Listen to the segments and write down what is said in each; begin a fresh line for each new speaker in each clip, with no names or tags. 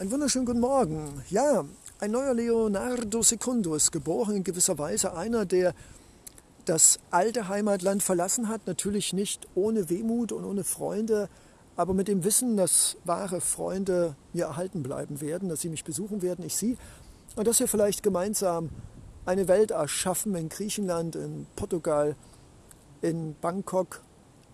Einen wunderschönen guten Morgen. Ja, ein neuer Leonardo Secundo ist geboren, in gewisser Weise einer, der das alte Heimatland verlassen hat, natürlich nicht ohne Wehmut und ohne Freunde, aber mit dem Wissen, dass wahre Freunde mir erhalten bleiben werden, dass sie mich besuchen werden, ich sie, und dass wir vielleicht gemeinsam eine Welt erschaffen in Griechenland, in Portugal, in Bangkok,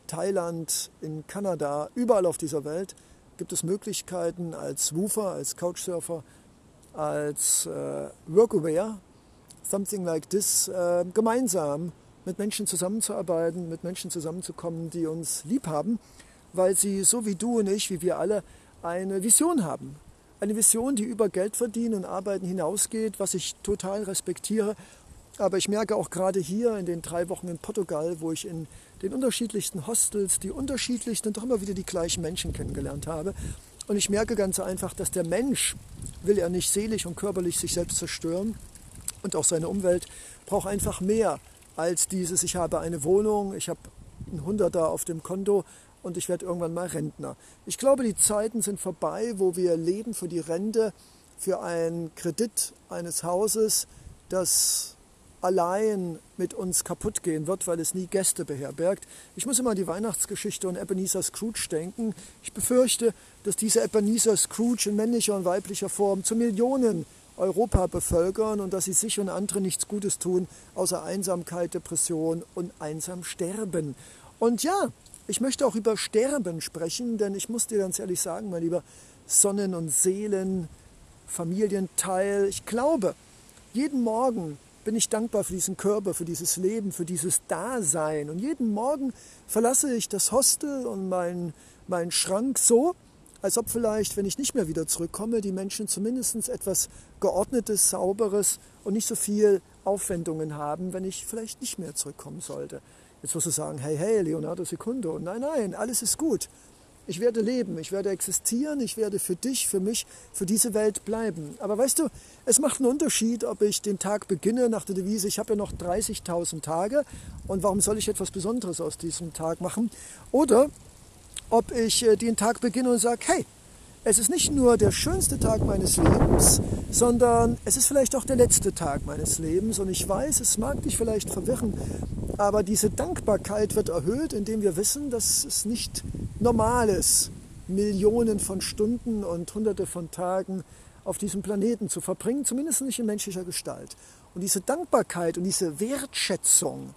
Thailand, in Kanada, überall auf dieser Welt, gibt es Möglichkeiten als Woofer, als Couchsurfer, als äh, Workaware, something like this, äh, gemeinsam mit Menschen zusammenzuarbeiten, mit Menschen zusammenzukommen, die uns lieb haben, weil sie so wie du und ich, wie wir alle, eine Vision haben. Eine Vision, die über Geld verdienen und Arbeiten hinausgeht, was ich total respektiere. Aber ich merke auch gerade hier in den drei Wochen in Portugal, wo ich in den unterschiedlichsten Hostels, die unterschiedlichsten und doch immer wieder die gleichen Menschen kennengelernt habe. Und ich merke ganz einfach, dass der Mensch, will er nicht seelisch und körperlich sich selbst zerstören und auch seine Umwelt, braucht einfach mehr als dieses, ich habe eine Wohnung, ich habe einen Hunderter auf dem Konto und ich werde irgendwann mal Rentner. Ich glaube, die Zeiten sind vorbei, wo wir leben für die Rente, für einen Kredit eines Hauses, das allein mit uns kaputt gehen wird, weil es nie Gäste beherbergt. Ich muss immer an die Weihnachtsgeschichte und Ebenezer Scrooge denken. Ich befürchte, dass diese Ebenezer Scrooge in männlicher und weiblicher Form zu Millionen Europa bevölkern und dass sie sich und andere nichts Gutes tun, außer Einsamkeit, Depression und einsam sterben. Und ja, ich möchte auch über Sterben sprechen, denn ich muss dir ganz ehrlich sagen, mein lieber Sonnen- und Seelen, Familienteil, ich glaube, jeden Morgen bin ich dankbar für diesen Körper, für dieses Leben, für dieses Dasein. Und jeden Morgen verlasse ich das Hostel und meinen mein Schrank so, als ob vielleicht, wenn ich nicht mehr wieder zurückkomme, die Menschen zumindest etwas Geordnetes, Sauberes und nicht so viel Aufwendungen haben, wenn ich vielleicht nicht mehr zurückkommen sollte. Jetzt wirst du sagen, hey, hey, Leonardo Secundo. Nein, nein, alles ist gut. Ich werde leben, ich werde existieren, ich werde für dich, für mich, für diese Welt bleiben. Aber weißt du, es macht einen Unterschied, ob ich den Tag beginne nach der Devise, ich habe ja noch 30.000 Tage und warum soll ich etwas Besonderes aus diesem Tag machen? Oder ob ich äh, den Tag beginne und sage, hey, es ist nicht nur der schönste Tag meines Lebens, sondern es ist vielleicht auch der letzte Tag meines Lebens. Und ich weiß, es mag dich vielleicht verwirren, aber diese Dankbarkeit wird erhöht, indem wir wissen, dass es nicht normal ist, Millionen von Stunden und Hunderte von Tagen auf diesem Planeten zu verbringen, zumindest nicht in menschlicher Gestalt. Und diese Dankbarkeit und diese Wertschätzung,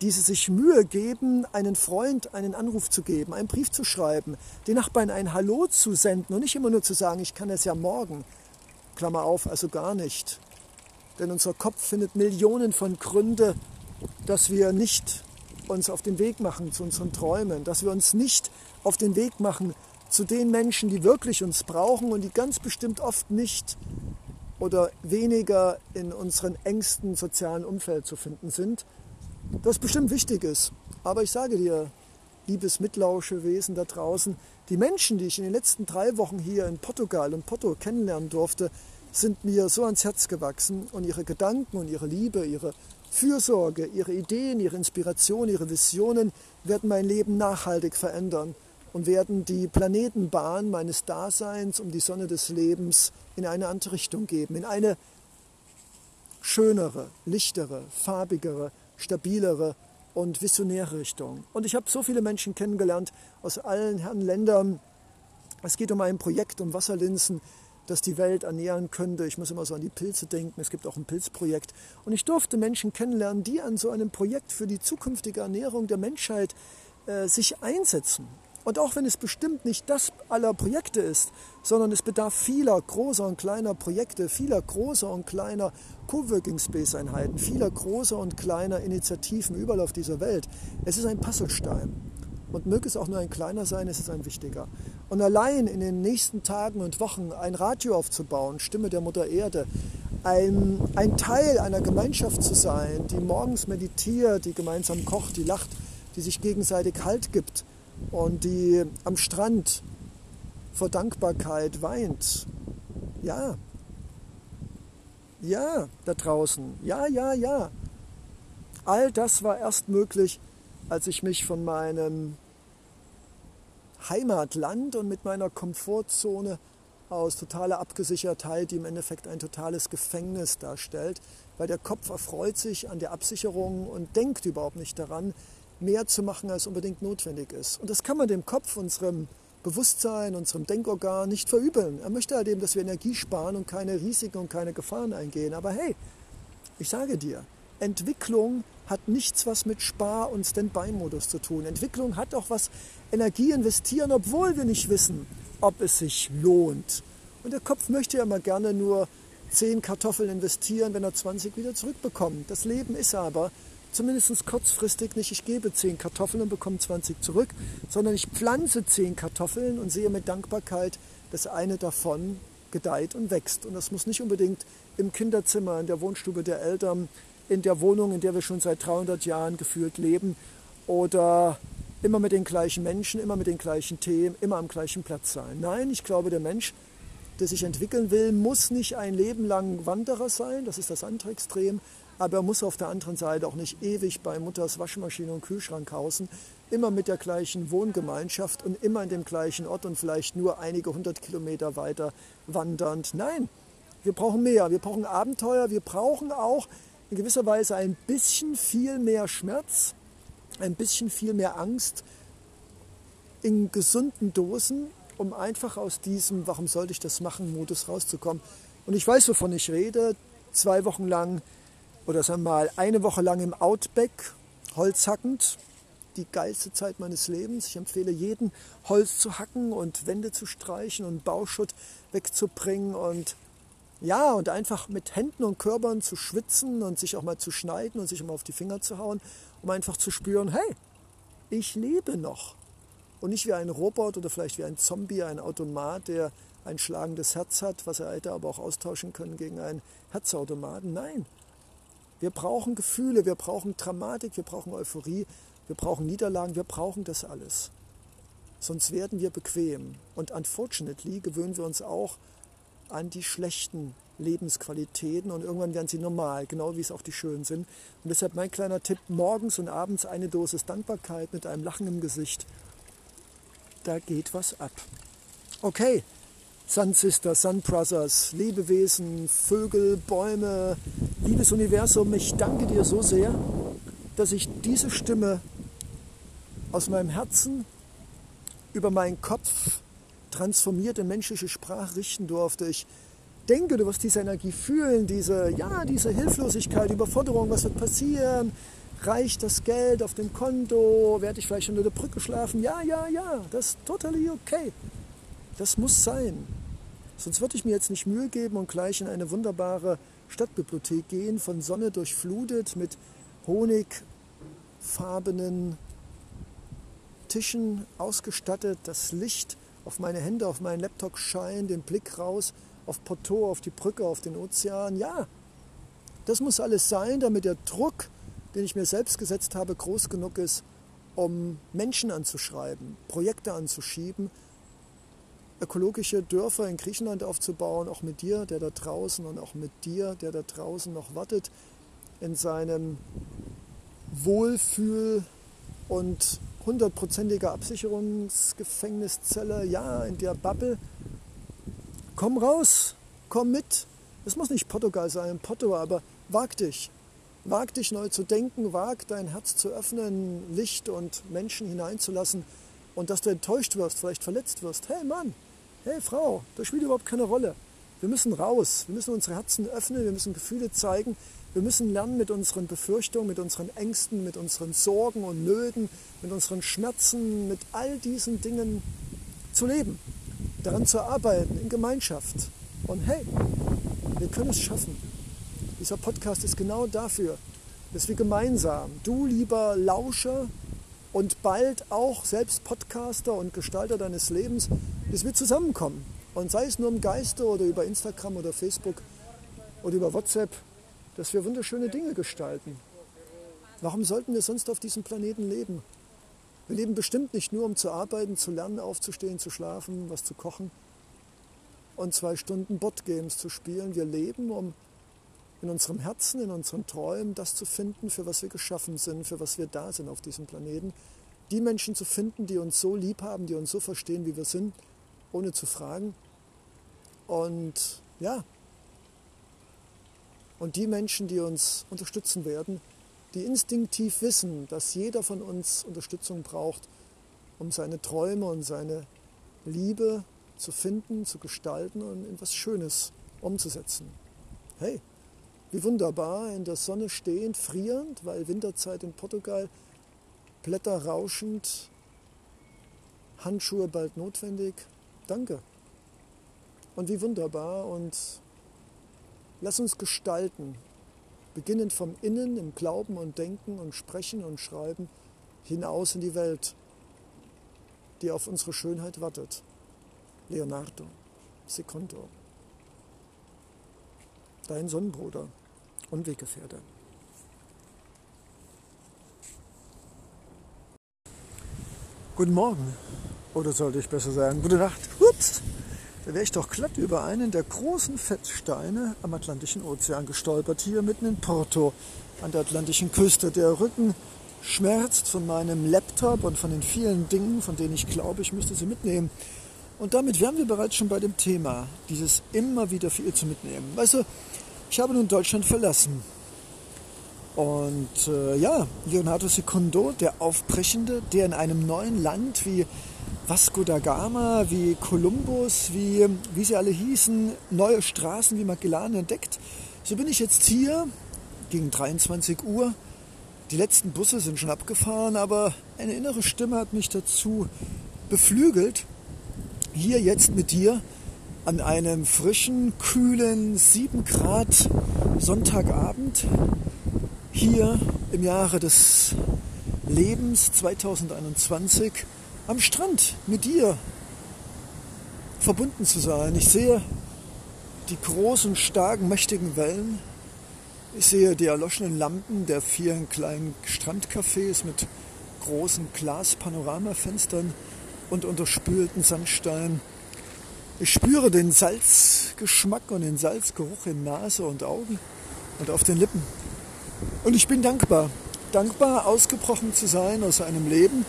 diese sich Mühe geben, einen Freund einen Anruf zu geben, einen Brief zu schreiben, den Nachbarn ein Hallo zu senden und nicht immer nur zu sagen, ich kann es ja morgen. Klammer auf, also gar nicht. Denn unser Kopf findet Millionen von Gründe, dass wir nicht uns auf den Weg machen zu unseren Träumen, dass wir uns nicht auf den Weg machen zu den Menschen, die wirklich uns brauchen und die ganz bestimmt oft nicht oder weniger in unserem engsten sozialen Umfeld zu finden sind, das bestimmt wichtig ist. Aber ich sage dir, liebes Mitlauschewesen da draußen, die Menschen, die ich in den letzten drei Wochen hier in Portugal und Porto kennenlernen durfte, sind mir so ans Herz gewachsen und ihre Gedanken und ihre Liebe, ihre Fürsorge, ihre Ideen, ihre Inspiration, ihre Visionen werden mein Leben nachhaltig verändern und werden die Planetenbahn meines Daseins um die Sonne des Lebens in eine andere Richtung geben, in eine schönere, lichtere, farbigere, stabilere und visionäre Richtung. Und ich habe so viele Menschen kennengelernt aus allen Herren Ländern. Es geht um ein Projekt um Wasserlinsen, das die Welt ernähren könnte. Ich muss immer so an die Pilze denken. Es gibt auch ein Pilzprojekt. Und ich durfte Menschen kennenlernen, die an so einem Projekt für die zukünftige Ernährung der Menschheit äh, sich einsetzen. Und auch wenn es bestimmt nicht das aller Projekte ist, sondern es bedarf vieler großer und kleiner Projekte, vieler großer und kleiner Coworking Space Einheiten, vieler großer und kleiner Initiativen überall auf dieser Welt. Es ist ein Puzzlestein. Und möge es auch nur ein kleiner sein, es ist ein wichtiger. Und allein in den nächsten Tagen und Wochen ein Radio aufzubauen, Stimme der Mutter Erde, ein, ein Teil einer Gemeinschaft zu sein, die morgens meditiert, die gemeinsam kocht, die lacht, die sich gegenseitig Halt gibt, und die am Strand vor Dankbarkeit weint. Ja, ja, da draußen. Ja, ja, ja. All das war erst möglich, als ich mich von meinem Heimatland und mit meiner Komfortzone aus totaler Abgesichertheit, die im Endeffekt ein totales Gefängnis darstellt, weil der Kopf erfreut sich an der Absicherung und denkt überhaupt nicht daran, mehr zu machen, als unbedingt notwendig ist. Und das kann man dem Kopf, unserem Bewusstsein, unserem Denkorgan nicht verübeln. Er möchte halt eben, dass wir Energie sparen und keine Risiken und keine Gefahren eingehen. Aber hey, ich sage dir, Entwicklung hat nichts was mit Spar- und Standby-Modus zu tun. Entwicklung hat auch was Energie investieren, obwohl wir nicht wissen, ob es sich lohnt. Und der Kopf möchte ja immer gerne nur 10 Kartoffeln investieren, wenn er 20 wieder zurückbekommt. Das Leben ist aber zumindest kurzfristig nicht, ich gebe 10 Kartoffeln und bekomme 20 zurück, sondern ich pflanze 10 Kartoffeln und sehe mit Dankbarkeit, dass eine davon gedeiht und wächst. Und das muss nicht unbedingt im Kinderzimmer, in der Wohnstube der Eltern, in der Wohnung, in der wir schon seit 300 Jahren gefühlt leben oder immer mit den gleichen Menschen, immer mit den gleichen Themen, immer am gleichen Platz sein. Nein, ich glaube, der Mensch, der sich entwickeln will, muss nicht ein Leben lang Wanderer sein, das ist das andere Extrem, aber er muss auf der anderen Seite auch nicht ewig bei Mutters Waschmaschine und Kühlschrank hausen, immer mit der gleichen Wohngemeinschaft und immer in dem gleichen Ort und vielleicht nur einige hundert Kilometer weiter wandernd. Nein, wir brauchen mehr, wir brauchen Abenteuer, wir brauchen auch in gewisser Weise ein bisschen viel mehr Schmerz, ein bisschen viel mehr Angst in gesunden Dosen, um einfach aus diesem Warum sollte ich das machen Modus rauszukommen. Und ich weiß, wovon ich rede. Zwei Wochen lang oder sagen wir mal eine Woche lang im Outback, Holz hackend, die geilste Zeit meines Lebens. Ich empfehle jeden, Holz zu hacken und Wände zu streichen und Bauschutt wegzubringen und ja, und einfach mit Händen und Körpern zu schwitzen und sich auch mal zu schneiden und sich mal auf die Finger zu hauen, um einfach zu spüren, hey, ich lebe noch. Und nicht wie ein Roboter oder vielleicht wie ein Zombie, ein Automat, der ein schlagendes Herz hat, was er hätte aber auch austauschen können gegen einen Herzautomaten. Nein, wir brauchen Gefühle, wir brauchen Dramatik, wir brauchen Euphorie, wir brauchen Niederlagen, wir brauchen das alles. Sonst werden wir bequem. Und unfortunately gewöhnen wir uns auch an die schlechten Lebensqualitäten und irgendwann werden sie normal, genau wie es auch die schönen sind. Und deshalb mein kleiner Tipp, morgens und abends eine Dosis Dankbarkeit mit einem Lachen im Gesicht. Da geht was ab. Okay, Sun Sisters, Sun Brothers, Lebewesen, Vögel, Bäume, liebes Universum, ich danke dir so sehr, dass ich diese Stimme aus meinem Herzen über meinen Kopf transformiert in menschliche Sprache richten durfte. Ich denke, du wirst diese Energie fühlen, diese, ja, diese Hilflosigkeit, Überforderung, was wird passieren? Reicht das Geld auf dem Konto? Werde ich vielleicht unter der Brücke schlafen? Ja, ja, ja, das ist totally okay. Das muss sein. Sonst würde ich mir jetzt nicht Mühe geben und gleich in eine wunderbare Stadtbibliothek gehen, von Sonne durchflutet, mit honigfarbenen Tischen ausgestattet, das Licht auf meine Hände, auf meinen Laptop scheinen, den Blick raus auf Porto, auf die Brücke, auf den Ozean. Ja, das muss alles sein, damit der Druck, den ich mir selbst gesetzt habe, groß genug ist, um Menschen anzuschreiben, Projekte anzuschieben, ökologische Dörfer in Griechenland aufzubauen, auch mit dir, der da draußen und auch mit dir, der da draußen noch wartet, in seinem Wohlfühl und hundertprozentige Absicherungsgefängniszelle, ja, in der Bubble. Komm raus, komm mit. Es muss nicht Portugal sein, Porto, aber wag dich. Wag dich neu zu denken, wag dein Herz zu öffnen, Licht und Menschen hineinzulassen und dass du enttäuscht wirst, vielleicht verletzt wirst. Hey Mann, hey Frau, das spielt überhaupt keine Rolle. Wir müssen raus, wir müssen unsere Herzen öffnen, wir müssen Gefühle zeigen, wir müssen lernen, mit unseren Befürchtungen, mit unseren Ängsten, mit unseren Sorgen und Nöten, mit unseren Schmerzen, mit all diesen Dingen zu leben, daran zu arbeiten, in Gemeinschaft. Und hey, wir können es schaffen. Dieser Podcast ist genau dafür, dass wir gemeinsam, du lieber Lauscher und bald auch selbst Podcaster und Gestalter deines Lebens, dass wir zusammenkommen. Und sei es nur im Geiste oder über Instagram oder Facebook oder über WhatsApp, dass wir wunderschöne Dinge gestalten. Warum sollten wir sonst auf diesem Planeten leben? Wir leben bestimmt nicht nur, um zu arbeiten, zu lernen, aufzustehen, zu schlafen, was zu kochen und zwei Stunden Botgames zu spielen. Wir leben, um in unserem Herzen, in unseren Träumen das zu finden, für was wir geschaffen sind, für was wir da sind auf diesem Planeten. Die Menschen zu finden, die uns so lieb haben, die uns so verstehen, wie wir sind, ohne zu fragen. Und ja, und die Menschen, die uns unterstützen werden, die instinktiv wissen, dass jeder von uns Unterstützung braucht, um seine Träume und seine Liebe zu finden, zu gestalten und in etwas Schönes umzusetzen. Hey, wie wunderbar, in der Sonne stehend, frierend, weil Winterzeit in Portugal, Blätter rauschend, Handschuhe bald notwendig. Danke. Und wie wunderbar und lass uns gestalten, beginnend vom Innen im Glauben und Denken und Sprechen und Schreiben hinaus in die Welt, die auf unsere Schönheit wartet. Leonardo Secondo. Dein Sonnenbruder und Weggefährte. Guten Morgen, oder sollte ich besser sagen, gute Nacht. Ups, da wäre ich doch glatt über einen der großen Fettsteine am Atlantischen Ozean gestolpert, hier mitten in Porto an der atlantischen Küste. Der Rücken schmerzt von meinem Laptop und von den vielen Dingen, von denen ich glaube, ich müsste sie mitnehmen. Und damit wären wir bereits schon bei dem Thema, dieses immer wieder viel zu mitnehmen. Weißt du, ich habe nun Deutschland verlassen. Und äh, ja, Leonardo Secondo, der Aufbrechende, der in einem neuen Land wie Vasco da Gama, wie Kolumbus, wie, wie sie alle hießen, neue Straßen wie Magellan entdeckt. So bin ich jetzt hier gegen 23 Uhr. Die letzten Busse sind schon abgefahren, aber eine innere Stimme hat mich dazu beflügelt, hier jetzt mit dir an einem frischen, kühlen 7 Grad Sonntagabend hier im Jahre des Lebens 2021 am Strand mit dir verbunden zu sein. Ich sehe die großen, starken, mächtigen Wellen. Ich sehe die erloschenen Lampen der vielen kleinen Strandcafés mit großen Glas-Panoramafenstern und unterspülten Sandsteinen. Ich spüre den Salzgeschmack und den Salzgeruch in Nase und Augen und auf den Lippen. Und ich bin dankbar, dankbar ausgebrochen zu sein aus einem Leben,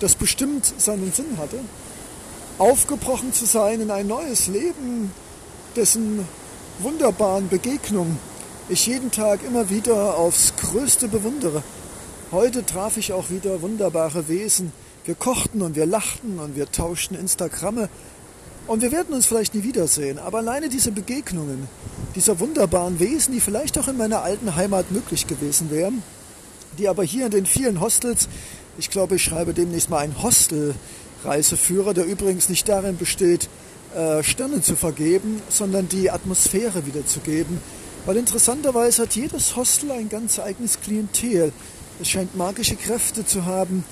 das bestimmt seinen Sinn hatte, aufgebrochen zu sein in ein neues Leben, dessen wunderbaren Begegnungen ich jeden Tag immer wieder aufs Größte bewundere. Heute traf ich auch wieder wunderbare Wesen, wir kochten und wir lachten und wir tauschten Instagramme. Und wir werden uns vielleicht nie wiedersehen, aber alleine diese Begegnungen, dieser wunderbaren Wesen, die vielleicht auch in meiner alten Heimat möglich gewesen wären, die aber hier in den vielen Hostels, ich glaube, ich schreibe demnächst mal einen Hostel-Reiseführer, der übrigens nicht darin besteht, äh, Sterne zu vergeben, sondern die Atmosphäre wiederzugeben. Weil interessanterweise hat jedes Hostel ein ganz eigenes Klientel. Es scheint magische Kräfte zu haben,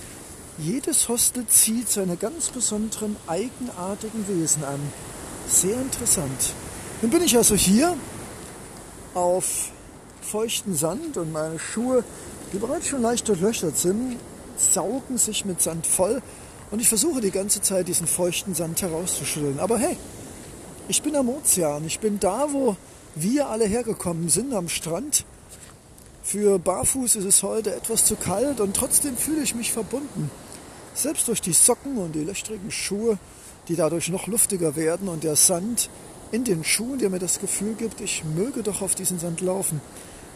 jedes Hostel zieht seine ganz besonderen, eigenartigen Wesen an. Sehr interessant. Nun bin ich also hier auf feuchten Sand und meine Schuhe, die bereits schon leicht durchlöchert sind, saugen sich mit Sand voll und ich versuche die ganze Zeit diesen feuchten Sand herauszuschütteln. Aber hey, ich bin am Ozean, ich bin da, wo wir alle hergekommen sind, am Strand. Für Barfuß ist es heute etwas zu kalt und trotzdem fühle ich mich verbunden. Selbst durch die Socken und die löchrigen Schuhe, die dadurch noch luftiger werden und der Sand in den Schuhen, der mir das Gefühl gibt, ich möge doch auf diesen Sand laufen.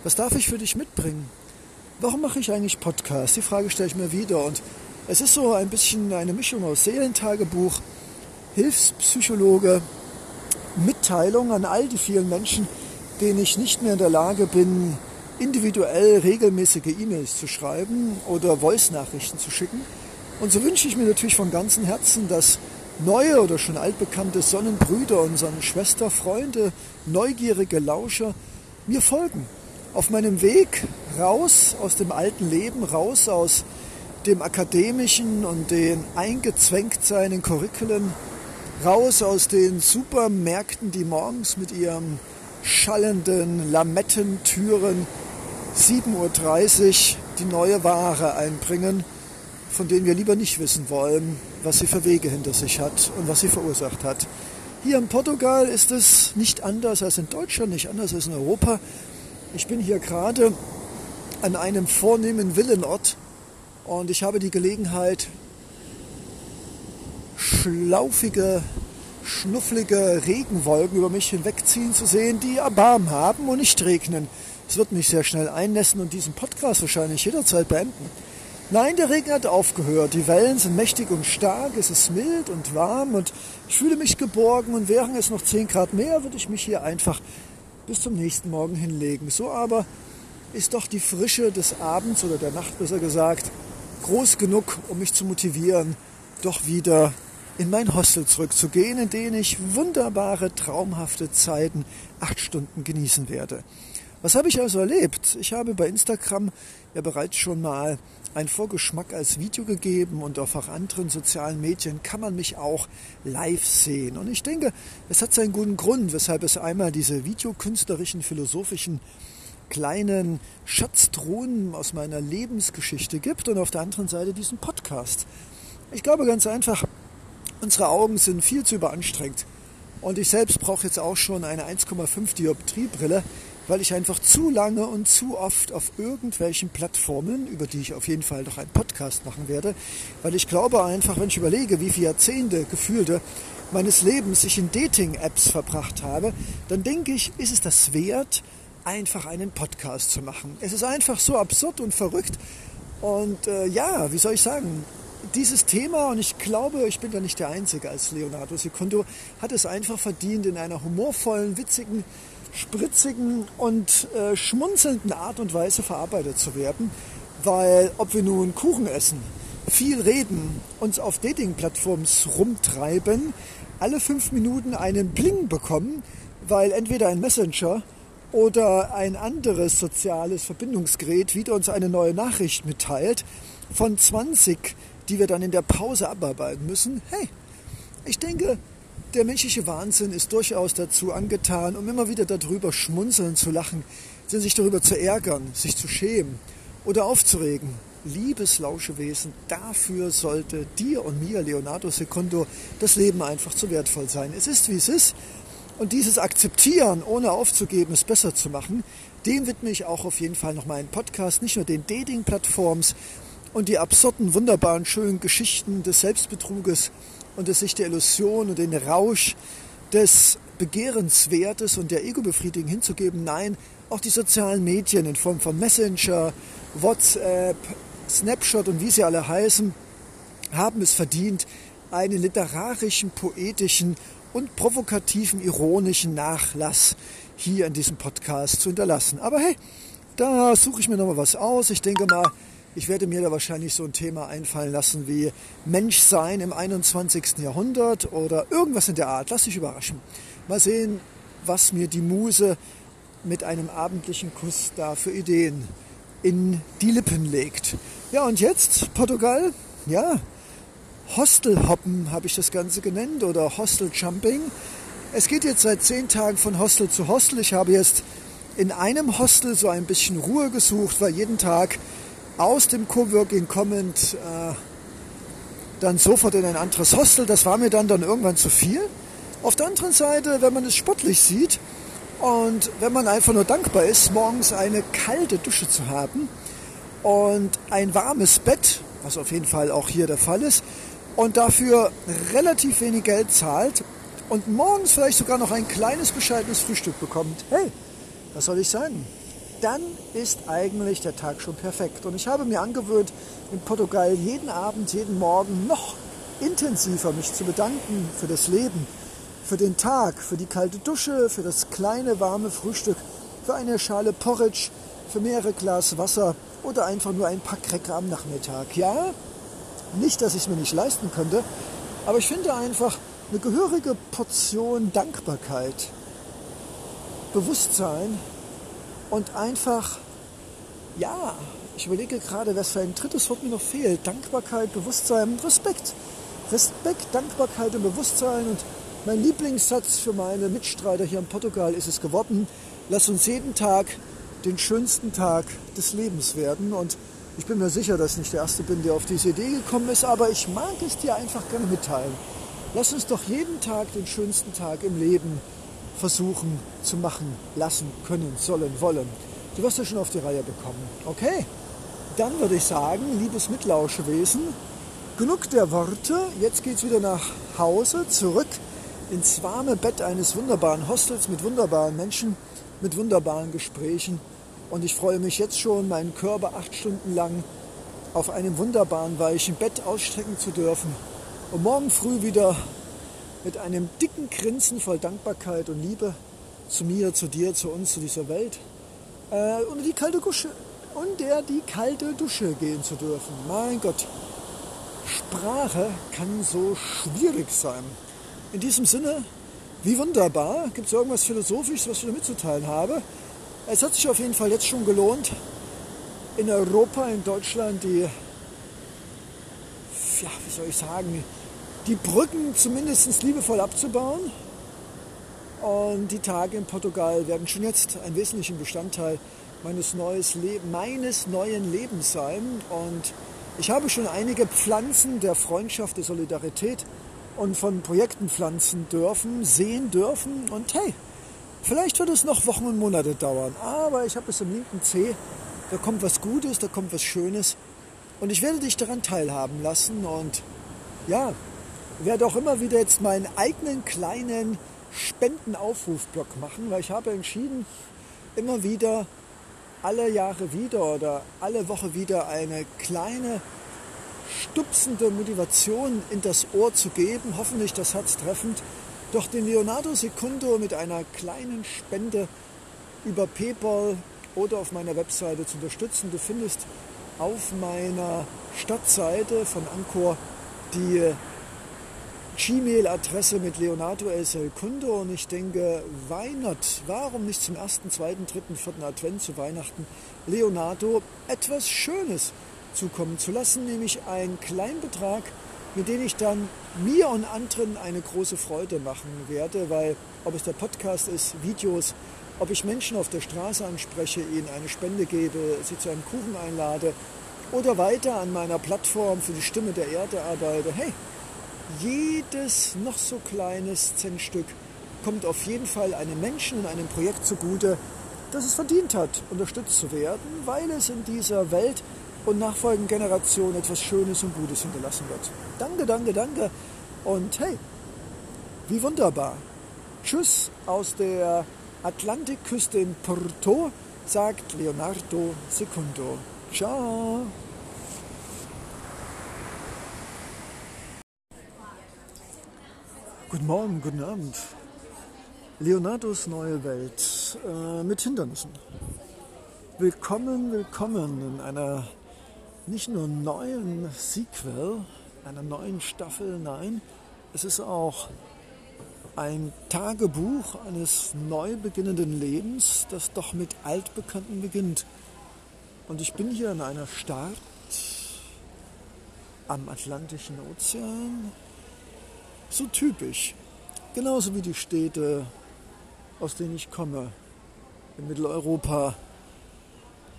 Was darf ich für dich mitbringen? Warum mache ich eigentlich Podcasts? Die Frage stelle ich mir wieder. Und es ist so ein bisschen eine Mischung aus Seelentagebuch, Hilfspsychologe, Mitteilung an all die vielen Menschen, denen ich nicht mehr in der Lage bin, individuell regelmäßige E-Mails zu schreiben oder Voice-Nachrichten zu schicken und so wünsche ich mir natürlich von ganzem Herzen, dass neue oder schon altbekannte Sonnenbrüder und Sonnenschwester, Freunde, neugierige Lauscher mir folgen. Auf meinem Weg raus aus dem alten Leben, raus aus dem akademischen und den eingezwängt in Curriculum, raus aus den Supermärkten, die morgens mit ihren schallenden Lamettentüren 7.30 Uhr die neue Ware einbringen von denen wir lieber nicht wissen wollen, was sie für Wege hinter sich hat und was sie verursacht hat. Hier in Portugal ist es nicht anders als in Deutschland, nicht anders als in Europa. Ich bin hier gerade an einem vornehmen Villenort und ich habe die Gelegenheit, schlaufige schnufflige Regenwolken über mich hinwegziehen zu sehen, die Erbarm haben und nicht regnen. Es wird mich sehr schnell einnässen und diesen Podcast wahrscheinlich jederzeit beenden. Nein, der Regen hat aufgehört. Die Wellen sind mächtig und stark, es ist mild und warm und ich fühle mich geborgen und wären es noch 10 Grad mehr, würde ich mich hier einfach bis zum nächsten Morgen hinlegen. So aber ist doch die Frische des Abends oder der Nacht besser gesagt groß genug, um mich zu motivieren, doch wieder in mein Hostel zurückzugehen, in dem ich wunderbare, traumhafte Zeiten, acht Stunden genießen werde. Was habe ich also erlebt? Ich habe bei Instagram ja bereits schon mal einen Vorgeschmack als Video gegeben und auf auch anderen sozialen Medien kann man mich auch live sehen. Und ich denke, es hat seinen guten Grund, weshalb es einmal diese videokünstlerischen, philosophischen kleinen Schatztruhen aus meiner Lebensgeschichte gibt und auf der anderen Seite diesen Podcast. Ich glaube ganz einfach, unsere Augen sind viel zu überanstrengt. Und ich selbst brauche jetzt auch schon eine 1,5 Dioptriebrille, weil ich einfach zu lange und zu oft auf irgendwelchen Plattformen, über die ich auf jeden Fall noch einen Podcast machen werde, weil ich glaube einfach, wenn ich überlege, wie viele Jahrzehnte gefühlte meines Lebens ich in Dating-Apps verbracht habe, dann denke ich, ist es das wert, einfach einen Podcast zu machen. Es ist einfach so absurd und verrückt. Und äh, ja, wie soll ich sagen, dieses Thema, und ich glaube, ich bin da nicht der Einzige als Leonardo Secondo, hat es einfach verdient, in einer humorvollen, witzigen, spritzigen und äh, schmunzelnden Art und Weise verarbeitet zu werden. Weil ob wir nun Kuchen essen, viel reden, uns auf Dating-Plattforms rumtreiben, alle fünf Minuten einen Bling bekommen, weil entweder ein Messenger oder ein anderes soziales Verbindungsgerät wieder uns eine neue Nachricht mitteilt von 20, die wir dann in der Pause abarbeiten müssen. Hey, ich denke, der menschliche Wahnsinn ist durchaus dazu angetan, um immer wieder darüber schmunzeln zu lachen, sich darüber zu ärgern, sich zu schämen oder aufzuregen. Liebes Lauschewesen, dafür sollte dir und mir, Leonardo Secondo, das Leben einfach zu wertvoll sein. Es ist, wie es ist. Und dieses Akzeptieren, ohne aufzugeben, es besser zu machen, dem widme ich auch auf jeden Fall noch meinen Podcast, nicht nur den Dating-Plattforms und die absurden, wunderbaren, schönen Geschichten des Selbstbetruges und des sich der Illusion und den Rausch des Begehrenswertes und der Ego-Befriedigung hinzugeben. Nein, auch die sozialen Medien in Form von Messenger, WhatsApp, Snapshot und wie sie alle heißen, haben es verdient, einen literarischen, poetischen und provokativen, ironischen Nachlass hier in diesem Podcast zu hinterlassen. Aber hey, da suche ich mir nochmal was aus. Ich denke mal, ich werde mir da wahrscheinlich so ein Thema einfallen lassen wie Menschsein im 21. Jahrhundert oder irgendwas in der Art. Lass dich überraschen. Mal sehen, was mir die Muse mit einem abendlichen Kuss da für Ideen in die Lippen legt. Ja, und jetzt Portugal. Ja, Hostelhoppen habe ich das Ganze genannt oder Hostel Jumping. Es geht jetzt seit zehn Tagen von Hostel zu Hostel. Ich habe jetzt in einem Hostel so ein bisschen Ruhe gesucht, weil jeden Tag aus dem Coworking kommend äh, dann sofort in ein anderes Hostel. Das war mir dann, dann irgendwann zu viel. Auf der anderen Seite, wenn man es sportlich sieht und wenn man einfach nur dankbar ist, morgens eine kalte Dusche zu haben und ein warmes Bett, was auf jeden Fall auch hier der Fall ist, und dafür relativ wenig Geld zahlt und morgens vielleicht sogar noch ein kleines bescheidenes Frühstück bekommt, hey, was soll ich sagen? Dann ist eigentlich der Tag schon perfekt. Und ich habe mir angewöhnt, in Portugal jeden Abend, jeden Morgen noch intensiver mich zu bedanken für das Leben, für den Tag, für die kalte Dusche, für das kleine warme Frühstück, für eine Schale Porridge, für mehrere Glas Wasser oder einfach nur ein paar Cracker am Nachmittag. Ja, nicht, dass ich es mir nicht leisten könnte, aber ich finde einfach eine gehörige Portion Dankbarkeit, Bewusstsein und einfach, ja, ich überlege gerade, was für ein drittes Wort mir noch fehlt. Dankbarkeit, Bewusstsein und Respekt. Respekt, Dankbarkeit und Bewusstsein. Und mein Lieblingssatz für meine Mitstreiter hier in Portugal ist es geworden, lass uns jeden Tag den schönsten Tag des Lebens werden. Und ich bin mir sicher, dass ich nicht der Erste bin, der auf diese Idee gekommen ist, aber ich mag es dir einfach gerne mitteilen. Lass uns doch jeden Tag den schönsten Tag im Leben versuchen zu machen, lassen, können, sollen, wollen. Du wirst ja schon auf die Reihe bekommen. Okay? Dann würde ich sagen, liebes Mitlauschewesen, genug der Worte. Jetzt geht es wieder nach Hause, zurück ins warme Bett eines wunderbaren Hostels mit wunderbaren Menschen, mit wunderbaren Gesprächen. Und ich freue mich jetzt schon, meinen Körper acht Stunden lang auf einem wunderbaren, weichen Bett ausstrecken zu dürfen. Und morgen früh wieder mit einem dicken Grinsen voll Dankbarkeit und Liebe zu mir, zu dir, zu uns, zu dieser Welt, äh, unter die kalte Dusche, unter die kalte Dusche gehen zu dürfen. Mein Gott, Sprache kann so schwierig sein. In diesem Sinne, wie wunderbar. Gibt es irgendwas Philosophisches, was ich dir mitzuteilen habe? Es hat sich auf jeden Fall jetzt schon gelohnt, in Europa, in Deutschland die, ja, wie soll ich sagen, die Brücken zumindest liebevoll abzubauen. Und die Tage in Portugal werden schon jetzt ein wesentlicher Bestandteil meines, neues meines neuen Lebens sein. Und ich habe schon einige Pflanzen der Freundschaft, der Solidarität und von Projekten pflanzen dürfen, sehen dürfen. Und hey, vielleicht wird es noch Wochen und Monate dauern. Aber ich habe es im linken Zeh. Da kommt was Gutes, da kommt was Schönes. Und ich werde dich daran teilhaben lassen. Und ja, werde auch immer wieder jetzt meinen eigenen kleinen Spendenaufrufblock machen, weil ich habe entschieden, immer wieder alle Jahre wieder oder alle Woche wieder eine kleine stupsende Motivation in das Ohr zu geben, hoffentlich das Herz treffend, doch den Leonardo Secundo mit einer kleinen Spende über PayPal oder auf meiner Webseite zu unterstützen. Du findest auf meiner Stadtseite von Anchor die Gmail-Adresse mit Leonardo El Secundo und ich denke, not? Warum nicht zum ersten, zweiten, dritten, vierten Advent zu Weihnachten Leonardo etwas Schönes zukommen zu lassen, nämlich einen kleinen Betrag, mit dem ich dann mir und anderen eine große Freude machen werde, weil ob es der Podcast ist, Videos, ob ich Menschen auf der Straße anspreche, ihnen eine Spende gebe, sie zu einem Kuchen einlade oder weiter an meiner Plattform für die Stimme der Erde arbeite, hey, jedes noch so kleines Centstück kommt auf jeden Fall einem Menschen und einem Projekt zugute, das es verdient hat, unterstützt zu werden, weil es in dieser Welt und nachfolgenden Generationen etwas Schönes und Gutes hinterlassen wird. Danke, danke, danke. Und hey, wie wunderbar. Tschüss aus der Atlantikküste in Porto, sagt Leonardo Secundo. Ciao. Guten Morgen, guten Abend. Leonardos neue Welt äh, mit Hindernissen. Willkommen, willkommen in einer nicht nur neuen Sequel, einer neuen Staffel, nein, es ist auch ein Tagebuch eines neu beginnenden Lebens, das doch mit Altbekannten beginnt. Und ich bin hier in einer Stadt am Atlantischen Ozean so typisch. Genauso wie die Städte, aus denen ich komme, in Mitteleuropa.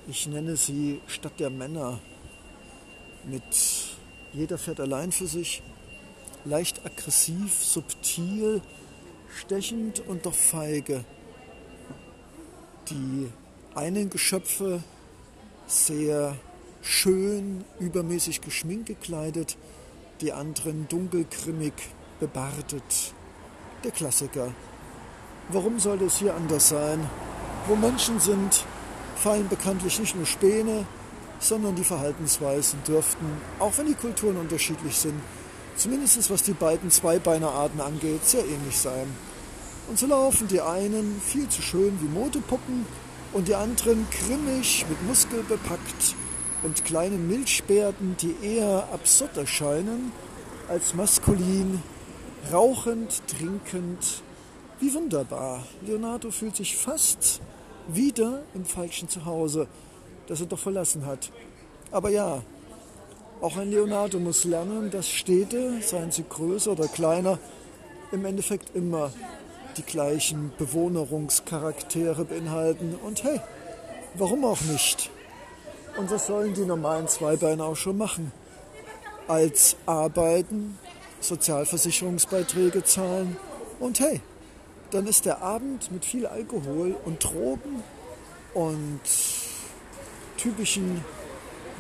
Ich nenne sie Stadt der Männer. Mit jeder fährt allein für sich, leicht aggressiv, subtil, stechend und doch feige. Die einen Geschöpfe sehr schön, übermäßig geschminkt gekleidet, die anderen dunkelgrimmig, bebartet. Der Klassiker. Warum sollte es hier anders sein? Wo Menschen sind, fallen bekanntlich nicht nur Späne, sondern die Verhaltensweisen dürften, auch wenn die Kulturen unterschiedlich sind, zumindest was die beiden Zweibeinerarten angeht, sehr ähnlich sein. Und so laufen die einen viel zu schön wie Modepuppen und die anderen grimmig mit Muskel bepackt und kleinen Milchbärten, die eher absurd erscheinen als maskulin rauchend, trinkend. Wie wunderbar. Leonardo fühlt sich fast wieder im falschen Zuhause, das er doch verlassen hat. Aber ja, auch ein Leonardo muss lernen, dass Städte, seien sie größer oder kleiner, im Endeffekt immer die gleichen Bewohnerungscharaktere beinhalten. Und hey, warum auch nicht? Und was sollen die normalen Zweibeiner auch schon machen? Als arbeiten, Sozialversicherungsbeiträge zahlen und hey, dann ist der Abend mit viel Alkohol und Drogen und typischen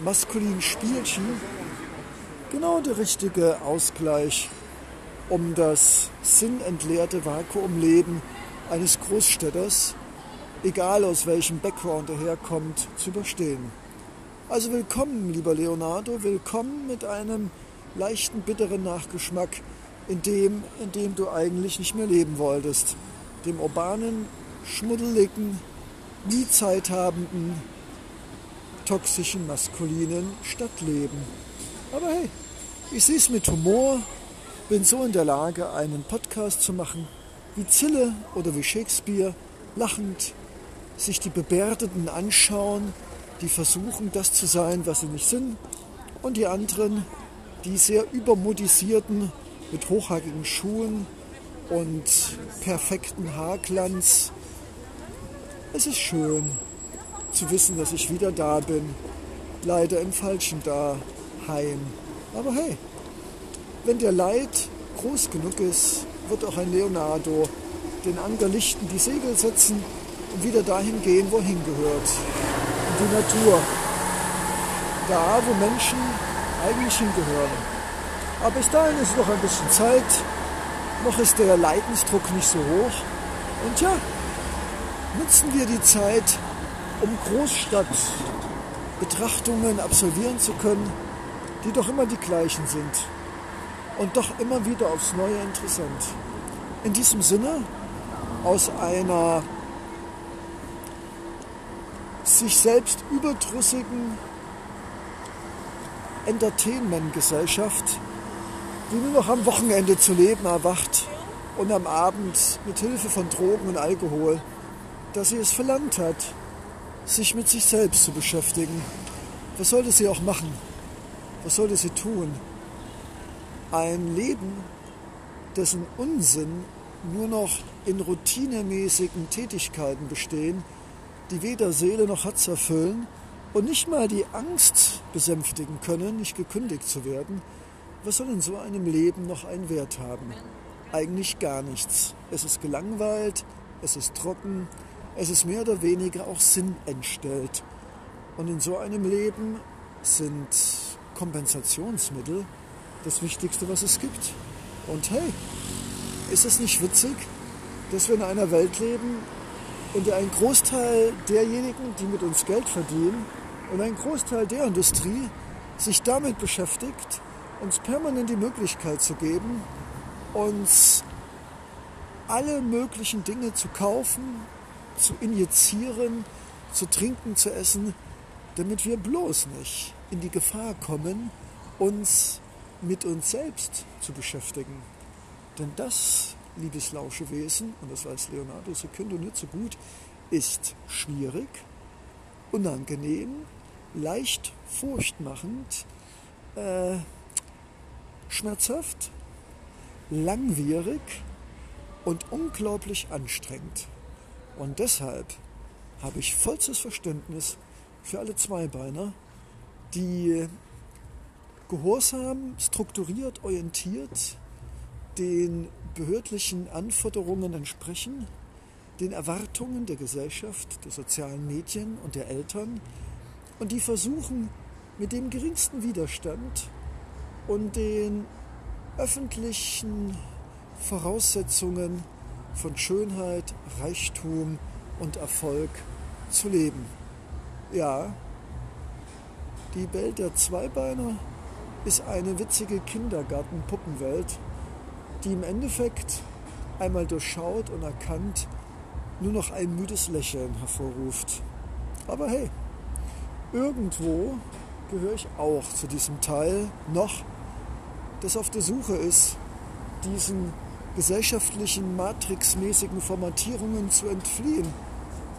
maskulinen Spielchen genau der richtige Ausgleich um das sinnentleerte Vakuumleben eines Großstädters, egal aus welchem Background er herkommt, zu überstehen. Also willkommen, lieber Leonardo, willkommen mit einem leichten bitteren Nachgeschmack in dem, in dem du eigentlich nicht mehr leben wolltest. Dem urbanen, schmuddeligen, nie Zeit habenden, toxischen, maskulinen Stadtleben. Aber hey, ich sehe es mit Humor, bin so in der Lage, einen Podcast zu machen, wie Zille oder wie Shakespeare, lachend sich die Gebärdeten anschauen, die versuchen, das zu sein, was sie nicht sind, und die anderen, die sehr übermodisierten, mit hochhackigen Schuhen und perfekten Haarglanz. Es ist schön zu wissen, dass ich wieder da bin. Leider im falschen Daheim. Aber hey, wenn der Leid groß genug ist, wird auch ein Leonardo den Anker lichten, die Segel setzen und wieder dahin gehen, wohin gehört. In die Natur. Da, wo Menschen eigentlich hingehören. Aber bis dahin ist noch ein bisschen Zeit. Noch ist der Leidensdruck nicht so hoch. Und ja, nutzen wir die Zeit, um Großstadtbetrachtungen absolvieren zu können, die doch immer die gleichen sind. Und doch immer wieder aufs Neue interessant. In diesem Sinne, aus einer sich selbst überdrüssigen Entertainment-Gesellschaft die nur noch am Wochenende zu leben erwacht und am Abend mit Hilfe von Drogen und Alkohol, dass sie es verlangt hat, sich mit sich selbst zu beschäftigen. Was sollte sie auch machen? Was sollte sie tun? Ein Leben, dessen Unsinn nur noch in routinemäßigen Tätigkeiten bestehen, die weder Seele noch Herz erfüllen und nicht mal die Angst besänftigen können, nicht gekündigt zu werden, was soll in so einem Leben noch einen Wert haben? Eigentlich gar nichts. Es ist gelangweilt, es ist trocken, es ist mehr oder weniger auch sinnentstellt. Und in so einem Leben sind Kompensationsmittel das Wichtigste, was es gibt. Und hey, ist es nicht witzig, dass wir in einer Welt leben, in der ein Großteil derjenigen, die mit uns Geld verdienen, und ein Großteil der Industrie sich damit beschäftigt, uns permanent die Möglichkeit zu geben, uns alle möglichen Dinge zu kaufen, zu injizieren, zu trinken, zu essen, damit wir bloß nicht in die Gefahr kommen, uns mit uns selbst zu beschäftigen. Denn das, liebes Lauschewesen, und das weiß Leonardo Secundo nicht so gut, ist schwierig, unangenehm, leicht furchtmachend, äh, schmerzhaft, langwierig und unglaublich anstrengend. Und deshalb habe ich vollstes Verständnis für alle Zweibeiner, die gehorsam, strukturiert, orientiert den behördlichen Anforderungen entsprechen, den Erwartungen der Gesellschaft, der sozialen Medien und der Eltern und die versuchen mit dem geringsten Widerstand und den öffentlichen Voraussetzungen von Schönheit, Reichtum und Erfolg zu leben. Ja, die Welt der Zweibeiner ist eine witzige Kindergarten-Puppenwelt, die im Endeffekt einmal durchschaut und erkannt nur noch ein müdes Lächeln hervorruft. Aber hey, irgendwo gehöre ich auch zu diesem Teil noch das auf der Suche ist, diesen gesellschaftlichen, matrixmäßigen Formatierungen zu entfliehen.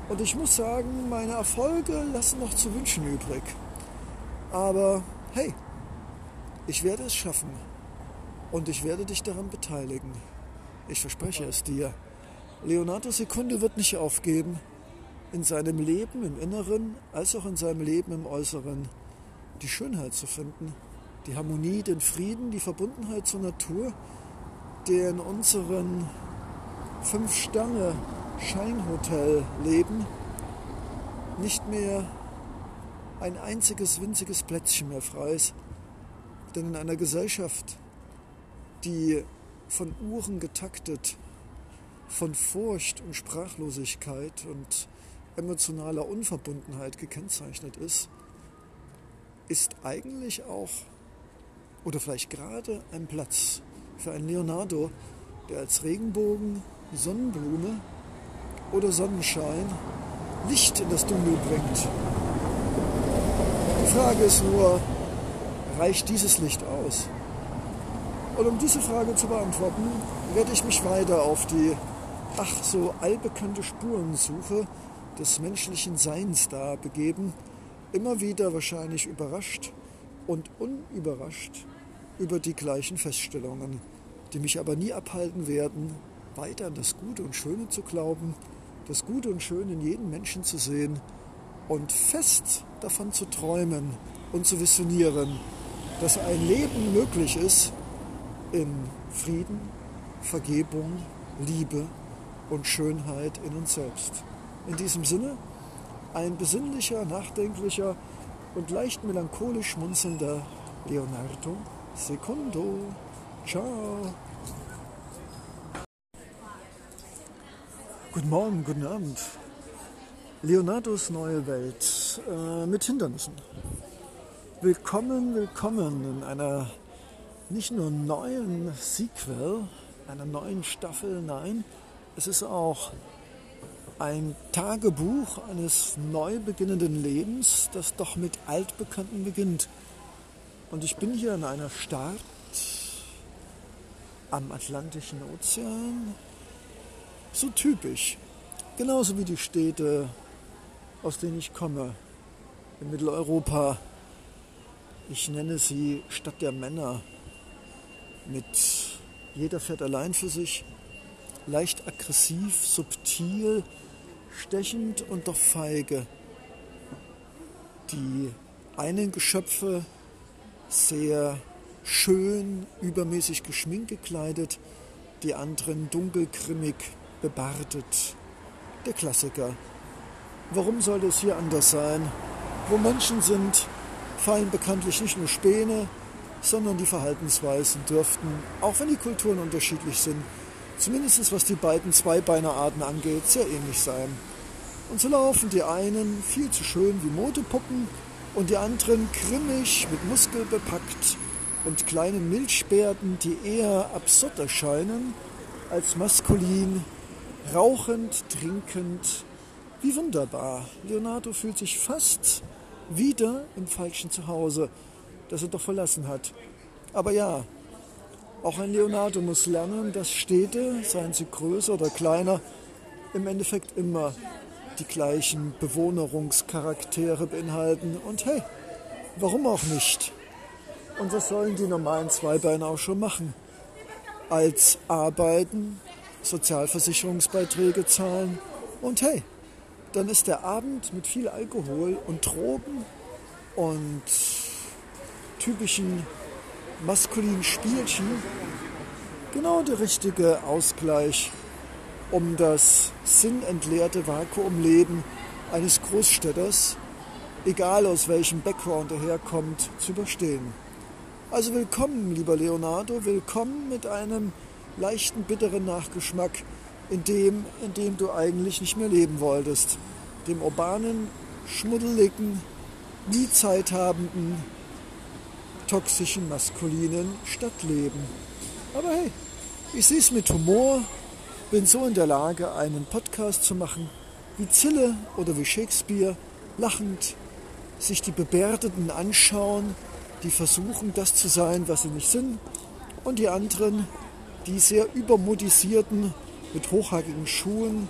Und ich muss sagen, meine Erfolge lassen noch zu wünschen übrig. Aber hey, ich werde es schaffen. Und ich werde dich daran beteiligen. Ich verspreche es dir. Leonardo Sekunde wird nicht aufgeben, in seinem Leben im Inneren als auch in seinem Leben im Äußeren die Schönheit zu finden die Harmonie, den Frieden, die Verbundenheit zur Natur, der in unseren Fünf-Sterne-Scheinhotel-Leben nicht mehr ein einziges winziges Plätzchen mehr frei ist. Denn in einer Gesellschaft, die von Uhren getaktet, von Furcht und Sprachlosigkeit und emotionaler Unverbundenheit gekennzeichnet ist, ist eigentlich auch oder vielleicht gerade ein Platz für einen Leonardo, der als Regenbogen, Sonnenblume oder Sonnenschein Licht in das Dunkel bringt. Die Frage ist nur, reicht dieses Licht aus? Und um diese Frage zu beantworten, werde ich mich weiter auf die ach so allbekannte Spurensuche des menschlichen Seins da begeben, immer wieder wahrscheinlich überrascht und unüberrascht über die gleichen Feststellungen, die mich aber nie abhalten werden, weiter an das Gute und Schöne zu glauben, das Gute und Schöne in jedem Menschen zu sehen und fest davon zu träumen und zu visionieren, dass ein Leben möglich ist in Frieden, Vergebung, Liebe und Schönheit in uns selbst. In diesem Sinne ein besinnlicher, nachdenklicher und leicht melancholisch schmunzelnder Leonardo Secondo. Ciao. Guten Morgen, guten Abend. Leonardos neue Welt äh, mit Hindernissen. Willkommen, willkommen in einer nicht nur neuen Sequel, einer neuen Staffel, nein, es ist auch ein Tagebuch eines neu beginnenden Lebens, das doch mit Altbekannten beginnt. Und ich bin hier in einer Stadt am Atlantischen Ozean. So typisch. Genauso wie die Städte, aus denen ich komme, in Mitteleuropa. Ich nenne sie Stadt der Männer. Mit jeder fährt allein für sich, leicht aggressiv, subtil, stechend und doch feige. Die einen Geschöpfe sehr schön, übermäßig geschminkt gekleidet, die anderen dunkelgrimmig bebartet. Der Klassiker. Warum sollte es hier anders sein? Wo Menschen sind, fallen bekanntlich nicht nur Späne, sondern die Verhaltensweisen dürften, auch wenn die Kulturen unterschiedlich sind, zumindest was die beiden Zweibeinerarten angeht, sehr ähnlich sein. Und so laufen die einen viel zu schön wie Modepuppen und die anderen grimmig mit Muskel bepackt und kleinen Milchbärten, die eher absurd erscheinen als maskulin, rauchend, trinkend. Wie wunderbar. Leonardo fühlt sich fast wieder im falschen Zuhause, das er doch verlassen hat. Aber ja, auch ein Leonardo muss lernen, dass Städte, seien sie größer oder kleiner, im Endeffekt immer die gleichen Bewohnerungscharaktere beinhalten. Und hey, warum auch nicht? Und was sollen die normalen Zweibeiner auch schon machen? Als arbeiten, Sozialversicherungsbeiträge zahlen und hey, dann ist der Abend mit viel Alkohol und Drogen und typischen maskulinen Spielchen genau der richtige Ausgleich um das sinnentleerte Vakuumleben eines Großstädters, egal aus welchem Background er herkommt, zu überstehen. Also willkommen, lieber Leonardo, willkommen mit einem leichten bitteren Nachgeschmack in dem, in dem du eigentlich nicht mehr leben wolltest. Dem urbanen, schmuddeligen, nie zeithabenden, toxischen, maskulinen Stadtleben. Aber hey, ich sehe es mit Humor, bin so in der Lage, einen Podcast zu machen, wie Zille oder wie Shakespeare, lachend sich die Gebärdeten anschauen, die versuchen, das zu sein, was sie nicht sind, und die anderen, die sehr übermodisierten, mit hochhackigen Schuhen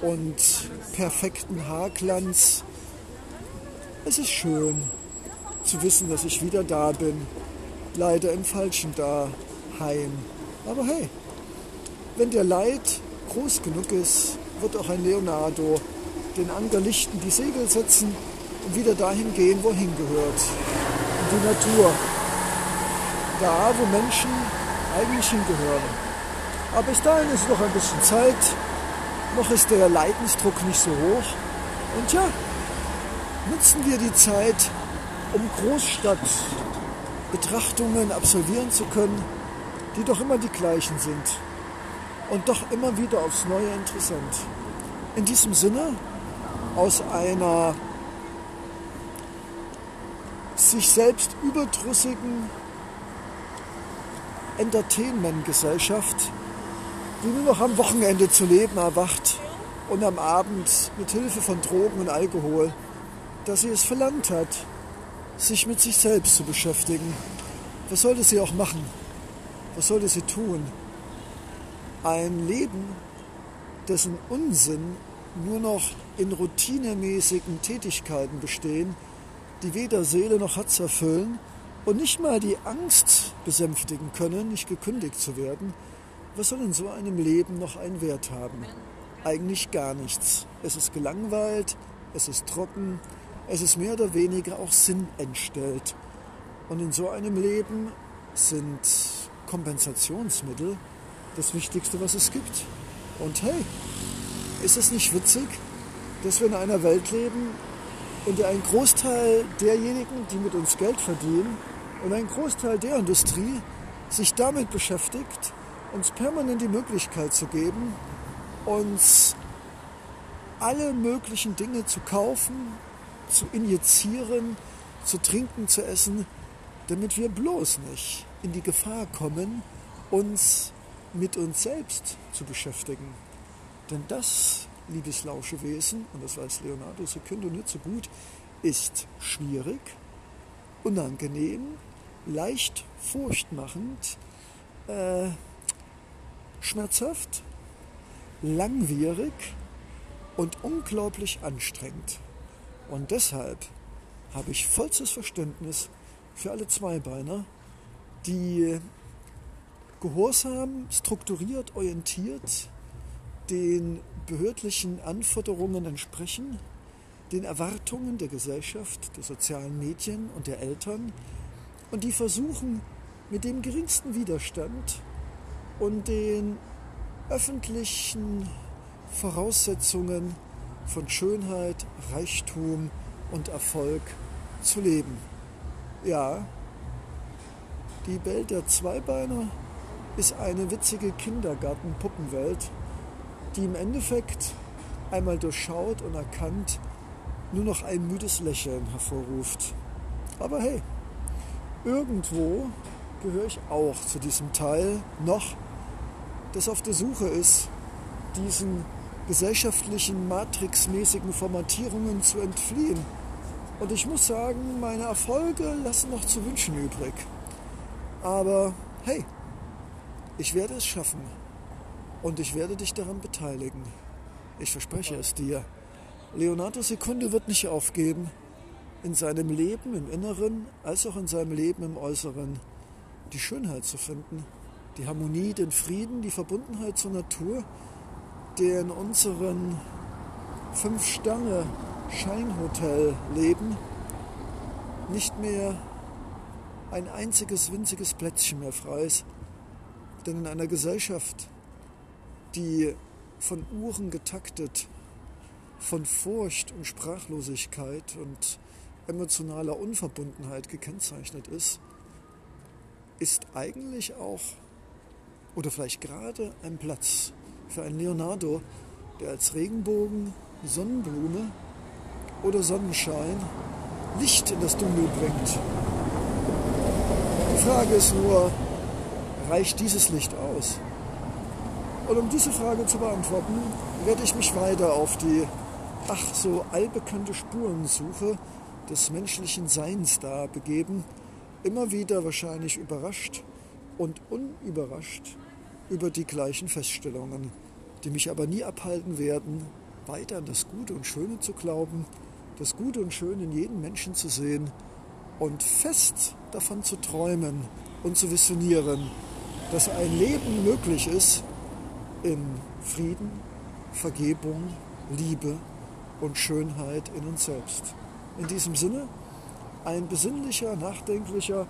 und perfekten Haarglanz. Es ist schön zu wissen, dass ich wieder da bin. Leider im falschen Daheim. Aber hey, wenn der Leid groß genug ist, wird auch ein Leonardo den Anker lichten, die Segel setzen und wieder dahin gehen, wohin gehört. In die Natur. Da, wo Menschen eigentlich hingehören. Aber bis dahin ist noch ein bisschen Zeit. Noch ist der Leidensdruck nicht so hoch. Und ja, nutzen wir die Zeit, um Großstadtbetrachtungen absolvieren zu können die doch immer die gleichen sind und doch immer wieder aufs Neue interessant. In diesem Sinne, aus einer sich selbst überdrüssigen Entertainment-Gesellschaft, die nur noch am Wochenende zu leben erwacht und am Abend mit Hilfe von Drogen und Alkohol, dass sie es verlangt hat, sich mit sich selbst zu beschäftigen. Was sollte sie auch machen? Was sollte sie tun? Ein Leben, dessen Unsinn nur noch in routinemäßigen Tätigkeiten bestehen, die weder Seele noch Herz erfüllen und nicht mal die Angst besänftigen können, nicht gekündigt zu werden, was soll in so einem Leben noch einen Wert haben? Eigentlich gar nichts. Es ist gelangweilt, es ist trocken, es ist mehr oder weniger auch Sinn entstellt. Und in so einem Leben sind Kompensationsmittel das Wichtigste, was es gibt. Und hey, ist es nicht witzig, dass wir in einer Welt leben, in der ein Großteil derjenigen, die mit uns Geld verdienen, und ein Großteil der Industrie sich damit beschäftigt, uns permanent die Möglichkeit zu geben, uns alle möglichen Dinge zu kaufen, zu injizieren, zu trinken, zu essen, damit wir bloß nicht in die Gefahr kommen, uns mit uns selbst zu beschäftigen. Denn das, liebes Lauschewesen, und das weiß Leonardo Secundo nicht so gut, ist schwierig, unangenehm, leicht furchtmachend, äh, schmerzhaft, langwierig und unglaublich anstrengend. Und deshalb habe ich vollstes Verständnis für alle Zweibeiner, die gehorsam, strukturiert, orientiert den behördlichen Anforderungen entsprechen, den Erwartungen der Gesellschaft, der sozialen Medien und der Eltern und die versuchen mit dem geringsten Widerstand und den öffentlichen Voraussetzungen von Schönheit, Reichtum und Erfolg zu leben. Ja, die Welt der Zweibeiner ist eine witzige Kindergarten-Puppenwelt, die im Endeffekt einmal durchschaut und erkannt nur noch ein müdes Lächeln hervorruft. Aber hey, irgendwo gehöre ich auch zu diesem Teil noch, das auf der Suche ist, diesen gesellschaftlichen, matrixmäßigen Formatierungen zu entfliehen. Und ich muss sagen, meine Erfolge lassen noch zu wünschen übrig. Aber hey, ich werde es schaffen und ich werde dich daran beteiligen. Ich verspreche es dir. Leonardo Sekunde wird nicht aufgeben, in seinem Leben im Inneren als auch in seinem Leben im Äußeren die Schönheit zu finden, die Harmonie, den Frieden, die Verbundenheit zur Natur, der in unseren Fünf-Sterne-Scheinhotel-Leben nicht mehr ein einziges winziges Plätzchen mehr frei ist, denn in einer Gesellschaft, die von Uhren getaktet, von Furcht und Sprachlosigkeit und emotionaler Unverbundenheit gekennzeichnet ist, ist eigentlich auch oder vielleicht gerade ein Platz für einen Leonardo, der als Regenbogen, Sonnenblume oder Sonnenschein Licht in das Dunkel bringt. Die Frage ist nur, reicht dieses Licht aus? Und um diese Frage zu beantworten, werde ich mich weiter auf die ach so allbekannte Spurensuche des menschlichen Seins da begeben, immer wieder wahrscheinlich überrascht und unüberrascht über die gleichen Feststellungen, die mich aber nie abhalten werden, weiter an das Gute und Schöne zu glauben, das Gute und Schöne in jedem Menschen zu sehen und fest davon zu träumen und zu visionieren, dass ein Leben möglich ist in Frieden, Vergebung, Liebe und Schönheit in uns selbst. In diesem Sinne ein besinnlicher, nachdenklicher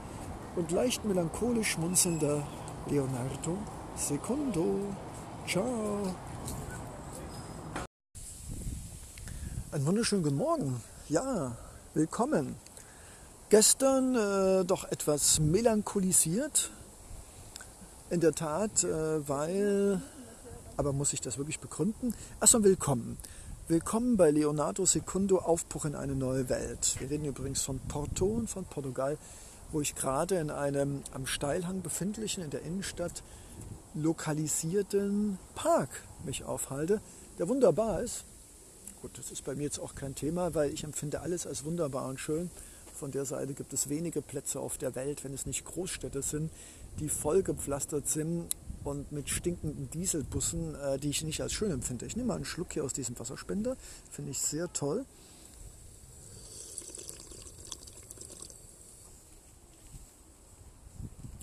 und leicht melancholisch schmunzelnder Leonardo Secondo. Ciao. Einen wunderschönen guten Morgen. Ja, willkommen. Gestern äh, doch etwas melancholisiert, In der Tat, äh, weil, aber muss ich das wirklich begründen? Erstmal willkommen. Willkommen bei Leonardo Secundo, Aufbruch in eine neue Welt. Wir reden übrigens von Porto und von Portugal, wo ich gerade in einem am Steilhang befindlichen, in der Innenstadt lokalisierten Park mich aufhalte, der wunderbar ist. Gut, das ist bei mir jetzt auch kein Thema, weil ich empfinde alles als wunderbar und schön. Von der Seite gibt es wenige Plätze auf der Welt, wenn es nicht Großstädte sind, die vollgepflastert sind und mit stinkenden Dieselbussen, äh, die ich nicht als schön empfinde. Ich nehme mal einen Schluck hier aus diesem Wasserspender, finde ich sehr toll.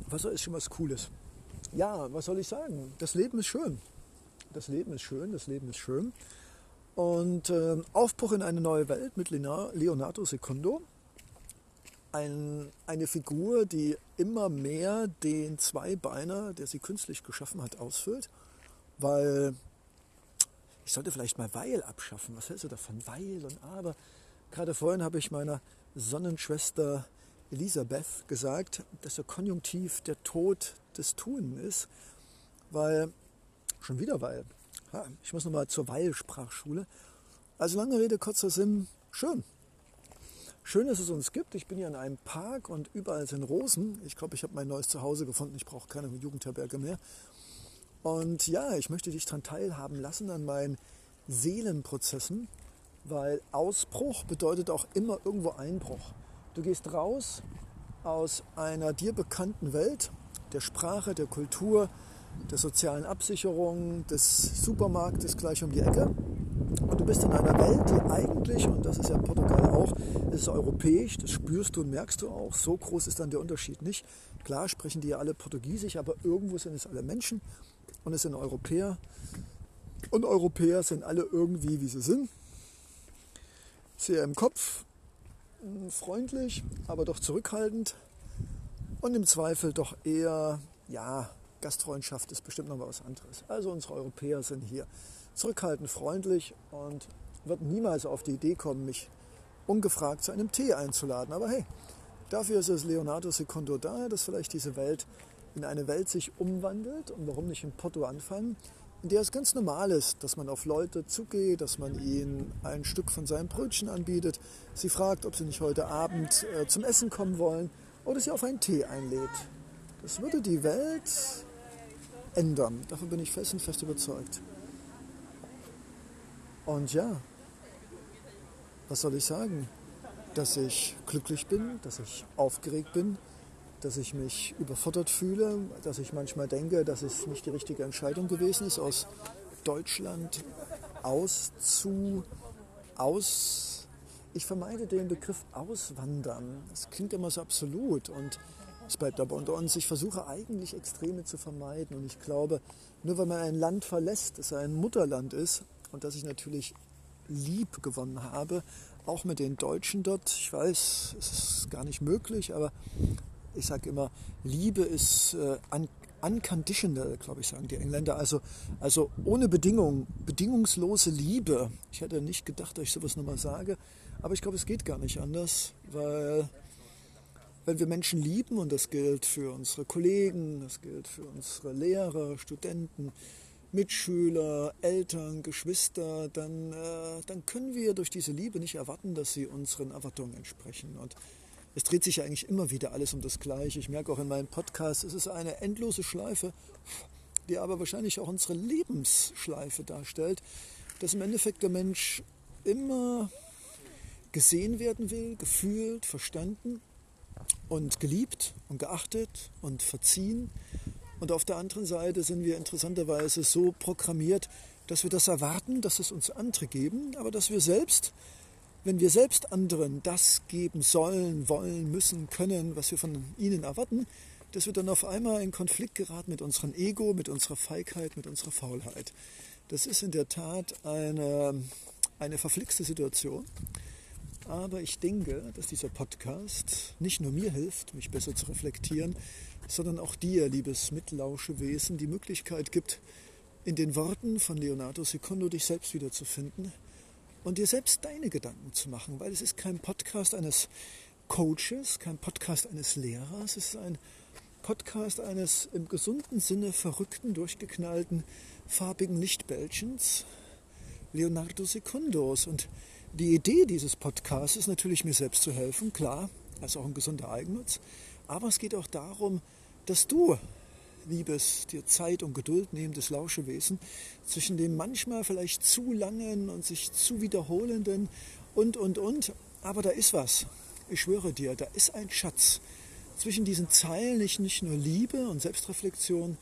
Wasser ist schon was Cooles. Ja, was soll ich sagen? Das Leben ist schön. Das Leben ist schön, das Leben ist schön. Und äh, Aufbruch in eine neue Welt mit Leonardo Secundo ein, eine Figur, die immer mehr den Zweibeiner, der sie künstlich geschaffen hat, ausfüllt. Weil ich sollte vielleicht mal Weil abschaffen. Was hältst du davon? Weil und Aber. Gerade vorhin habe ich meiner Sonnenschwester Elisabeth gesagt, dass der Konjunktiv der Tod des Tun ist. Weil, schon wieder Weil. Ich muss nochmal zur Weil-Sprachschule. Also lange Rede, kurzer Sinn, schön. Schön, dass es uns gibt. Ich bin hier in einem Park und überall sind Rosen. Ich glaube, ich habe mein neues Zuhause gefunden. Ich brauche keine Jugendherberge mehr. Und ja, ich möchte dich daran teilhaben lassen an meinen Seelenprozessen, weil Ausbruch bedeutet auch immer irgendwo Einbruch. Du gehst raus aus einer dir bekannten Welt, der Sprache, der Kultur, der sozialen Absicherung, des Supermarktes gleich um die Ecke und du bist in einer Welt, die eigentlich, und das ist ja Portugal auch, ist europäisch, das spürst du und merkst du auch, so groß ist dann der Unterschied nicht. Klar sprechen die ja alle Portugiesisch, aber irgendwo sind es alle Menschen und es sind Europäer. Und Europäer sind alle irgendwie, wie sie sind. Sehr im Kopf, freundlich, aber doch zurückhaltend. Und im Zweifel doch eher, ja, Gastfreundschaft ist bestimmt noch was anderes. Also unsere Europäer sind hier zurückhaltend, freundlich und wird niemals auf die Idee kommen, mich ungefragt zu einem Tee einzuladen. Aber hey, dafür ist es Leonardo Secondo da, dass vielleicht diese Welt in eine Welt sich umwandelt und warum nicht in Porto anfangen, in der es ganz normal ist, dass man auf Leute zugeht, dass man ihnen ein Stück von seinem Brötchen anbietet, sie fragt, ob sie nicht heute Abend äh, zum Essen kommen wollen oder sie auf einen Tee einlädt. Das würde die Welt ändern. Davon bin ich fest und fest überzeugt. Und ja, was soll ich sagen? Dass ich glücklich bin, dass ich aufgeregt bin, dass ich mich überfordert fühle, dass ich manchmal denke, dass es nicht die richtige Entscheidung gewesen ist, aus Deutschland auszu, aus, ich vermeide den Begriff auswandern. Das klingt immer so absolut und es bleibt aber unter uns. Ich versuche eigentlich Extreme zu vermeiden und ich glaube, nur wenn man ein Land verlässt, das ein Mutterland ist, und dass ich natürlich lieb gewonnen habe, auch mit den Deutschen dort. Ich weiß, es ist gar nicht möglich, aber ich sage immer, Liebe ist äh, un unconditional, glaube ich, sagen die Engländer. Also, also ohne Bedingung, bedingungslose Liebe. Ich hätte nicht gedacht, dass ich sowas nochmal sage, aber ich glaube, es geht gar nicht anders, weil wenn wir Menschen lieben, und das gilt für unsere Kollegen, das gilt für unsere Lehrer, Studenten, Mitschüler, Eltern, Geschwister, dann, äh, dann können wir durch diese Liebe nicht erwarten, dass sie unseren Erwartungen entsprechen. Und es dreht sich ja eigentlich immer wieder alles um das Gleiche. Ich merke auch in meinem Podcast, es ist eine endlose Schleife, die aber wahrscheinlich auch unsere Lebensschleife darstellt, dass im Endeffekt der Mensch immer gesehen werden will, gefühlt, verstanden und geliebt und geachtet und verziehen und auf der anderen Seite sind wir interessanterweise so programmiert, dass wir das erwarten, dass es uns andere geben, aber dass wir selbst, wenn wir selbst anderen das geben sollen, wollen, müssen, können, was wir von ihnen erwarten, dass wir dann auf einmal in Konflikt geraten mit unserem Ego, mit unserer Feigheit, mit unserer Faulheit. Das ist in der Tat eine, eine verflixte Situation. Aber ich denke, dass dieser Podcast nicht nur mir hilft, mich besser zu reflektieren, sondern auch dir, liebes Mitlauschewesen, die Möglichkeit gibt, in den Worten von Leonardo Secondo dich selbst wiederzufinden und dir selbst deine Gedanken zu machen, weil es ist kein Podcast eines Coaches, kein Podcast eines Lehrers, es ist ein Podcast eines im gesunden Sinne verrückten, durchgeknallten, farbigen Lichtbällchens, Leonardo Secundos. Und die Idee dieses Podcasts ist natürlich, mir selbst zu helfen, klar, als auch ein gesunder Eigennutz. Aber es geht auch darum, dass du, liebes, dir Zeit und Geduld nehmendes Lauschewesen, zwischen dem manchmal vielleicht zu langen und sich zu wiederholenden und, und, und, aber da ist was. Ich schwöre dir, da ist ein Schatz. Zwischen diesen Zeilen ist nicht nur Liebe und Selbstreflexion,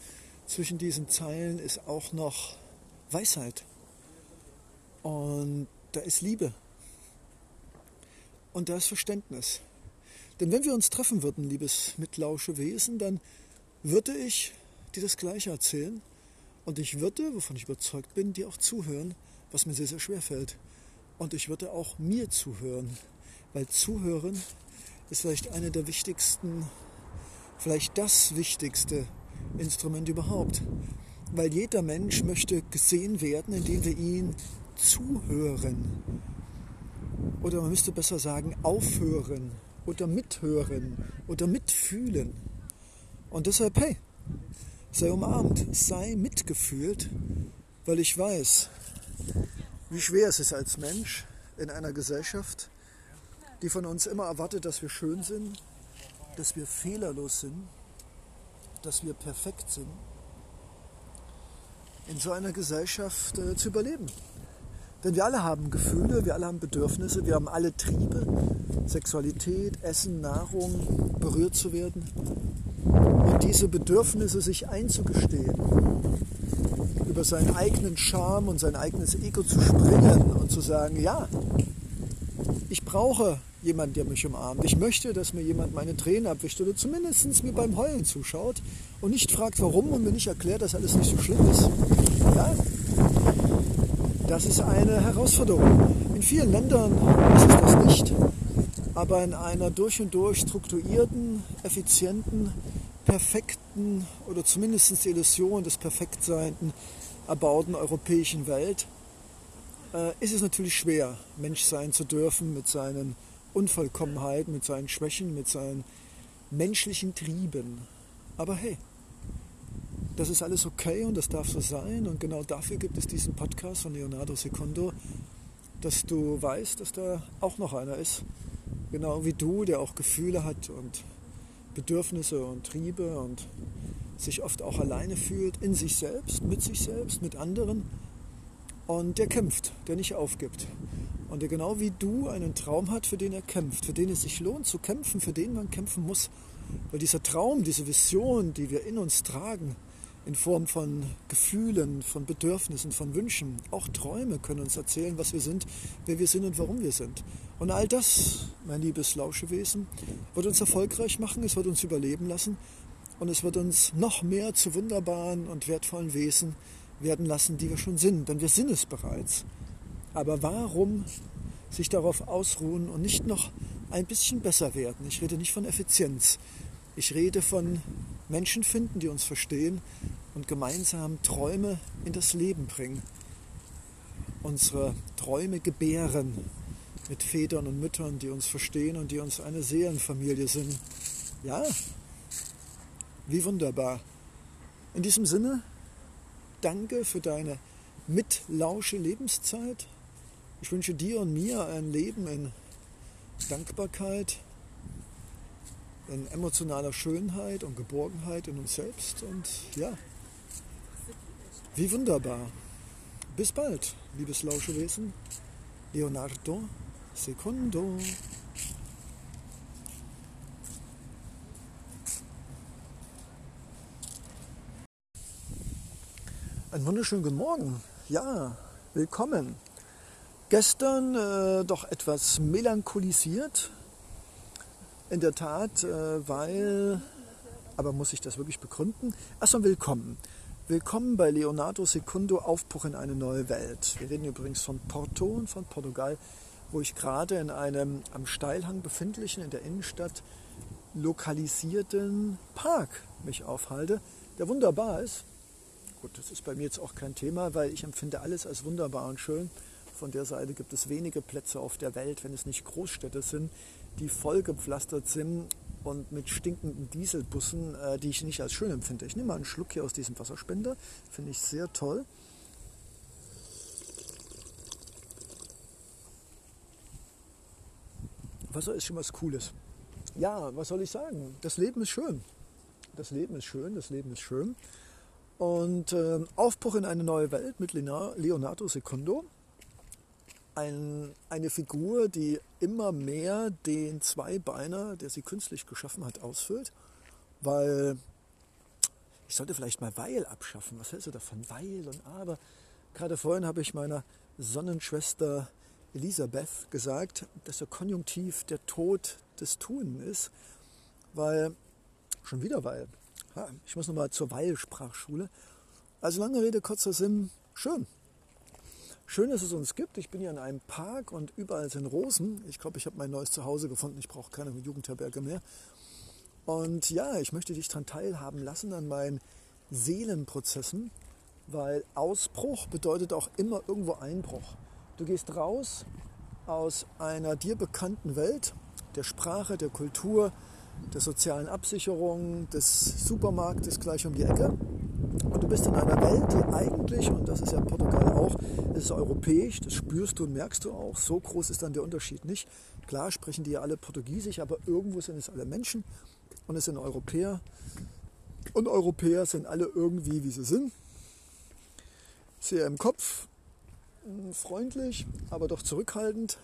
zwischen diesen Zeilen ist auch noch Weisheit. Und da ist Liebe. Und da ist Verständnis. Denn wenn wir uns treffen würden, liebes mitlausche Wesen, dann würde ich dir das Gleiche erzählen und ich würde, wovon ich überzeugt bin, dir auch zuhören, was mir sehr, sehr schwer fällt. Und ich würde auch mir zuhören, weil Zuhören ist vielleicht eine der wichtigsten, vielleicht das wichtigste Instrument überhaupt. Weil jeder Mensch möchte gesehen werden, indem wir ihn zuhören. Oder man müsste besser sagen, aufhören oder mithören oder mitfühlen. Und deshalb, hey, sei umarmt, sei mitgefühlt, weil ich weiß, wie schwer es ist als Mensch in einer Gesellschaft, die von uns immer erwartet, dass wir schön sind, dass wir fehlerlos sind, dass wir perfekt sind, in so einer Gesellschaft äh, zu überleben. Denn wir alle haben Gefühle, wir alle haben Bedürfnisse, wir haben alle Triebe, Sexualität, Essen, Nahrung, berührt zu werden. Und diese Bedürfnisse sich einzugestehen, über seinen eigenen Charme und sein eigenes Ego zu springen und zu sagen, ja, ich brauche jemanden, der mich umarmt. Ich möchte, dass mir jemand meine Tränen abwischt oder zumindest mir beim Heulen zuschaut und nicht fragt, warum und mir nicht erklärt, dass alles nicht so schlimm ist. Ja? Das ist eine Herausforderung. In vielen Ländern ist es das nicht, aber in einer durch und durch strukturierten, effizienten, perfekten oder zumindest die Illusion des Perfektseinten erbauten europäischen Welt äh, ist es natürlich schwer, Mensch sein zu dürfen mit seinen Unvollkommenheiten, mit seinen Schwächen, mit seinen menschlichen Trieben. Aber hey, das ist alles okay und das darf so sein. Und genau dafür gibt es diesen Podcast von Leonardo Secondo, dass du weißt, dass da auch noch einer ist, genau wie du, der auch Gefühle hat und Bedürfnisse und Triebe und sich oft auch alleine fühlt, in sich selbst, mit sich selbst, mit anderen und der kämpft, der nicht aufgibt. Und der genau wie du einen Traum hat, für den er kämpft, für den es sich lohnt zu kämpfen, für den man kämpfen muss. Weil dieser Traum, diese Vision, die wir in uns tragen, in Form von Gefühlen, von Bedürfnissen, von Wünschen, auch Träume können uns erzählen, was wir sind, wer wir sind und warum wir sind. Und all das, mein liebes Lauschewesen, wird uns erfolgreich machen, es wird uns überleben lassen und es wird uns noch mehr zu wunderbaren und wertvollen Wesen werden lassen, die wir schon sind, denn wir sind es bereits. Aber warum sich darauf ausruhen und nicht noch ein bisschen besser werden? Ich rede nicht von Effizienz. Ich rede von Menschen finden, die uns verstehen und gemeinsam Träume in das Leben bringen. Unsere Träume gebären mit Vätern und Müttern, die uns verstehen und die uns eine Seelenfamilie sind. Ja, wie wunderbar. In diesem Sinne danke für deine mitlausche Lebenszeit. Ich wünsche dir und mir ein Leben in Dankbarkeit, in emotionaler Schönheit und Geborgenheit in uns selbst. Und ja, wie wunderbar. Bis bald, liebes Lauschewesen. Leonardo Secondo. Einen wunderschönen guten Morgen. Ja, willkommen. Gestern äh, doch etwas melancholisiert. In der Tat, äh, weil, aber muss ich das wirklich begründen? Erstmal willkommen. Willkommen bei Leonardo Secundo, Aufbruch in eine neue Welt. Wir reden übrigens von Porto und von Portugal, wo ich gerade in einem am Steilhang befindlichen, in der Innenstadt lokalisierten Park mich aufhalte, der wunderbar ist Gut, das ist bei mir jetzt auch kein Thema, weil ich empfinde alles als wunderbar und schön. Von der Seite gibt es wenige Plätze auf der Welt, wenn es nicht Großstädte sind, die vollgepflastert sind und mit stinkenden Dieselbussen, äh, die ich nicht als schön empfinde. Ich nehme mal einen Schluck hier aus diesem Wasserspender, finde ich sehr toll. Wasser ist schon was Cooles. Ja, was soll ich sagen? Das Leben ist schön. Das Leben ist schön, das Leben ist schön. Und äh, Aufbruch in eine neue Welt mit Leonardo Secondo. Ein, eine Figur, die immer mehr den Zweibeiner, der sie künstlich geschaffen hat, ausfüllt. Weil ich sollte vielleicht mal Weil abschaffen. Was hältst du davon? Weil und Aber. Gerade vorhin habe ich meiner Sonnenschwester Elisabeth gesagt, dass der Konjunktiv der Tod des Tun ist. Weil, schon wieder weil, ich muss nochmal zur Weil-Sprachschule. Also lange Rede, kurzer Sinn, schön. Schön, dass es uns gibt. Ich bin hier in einem Park und überall sind Rosen. Ich glaube, ich habe mein neues Zuhause gefunden. Ich brauche keine Jugendherberge mehr. Und ja, ich möchte dich daran teilhaben lassen an meinen Seelenprozessen, weil Ausbruch bedeutet auch immer irgendwo Einbruch. Du gehst raus aus einer dir bekannten Welt, der Sprache, der Kultur, der sozialen Absicherung, des Supermarktes gleich um die Ecke. Und du bist in einer Welt, die eigentlich, und das ist ja Portugal auch, ist europäisch, das spürst du und merkst du auch, so groß ist dann der Unterschied nicht. Klar sprechen die ja alle Portugiesisch, aber irgendwo sind es alle Menschen und es sind Europäer. Und Europäer sind alle irgendwie, wie sie sind. Sehr im Kopf, freundlich, aber doch zurückhaltend.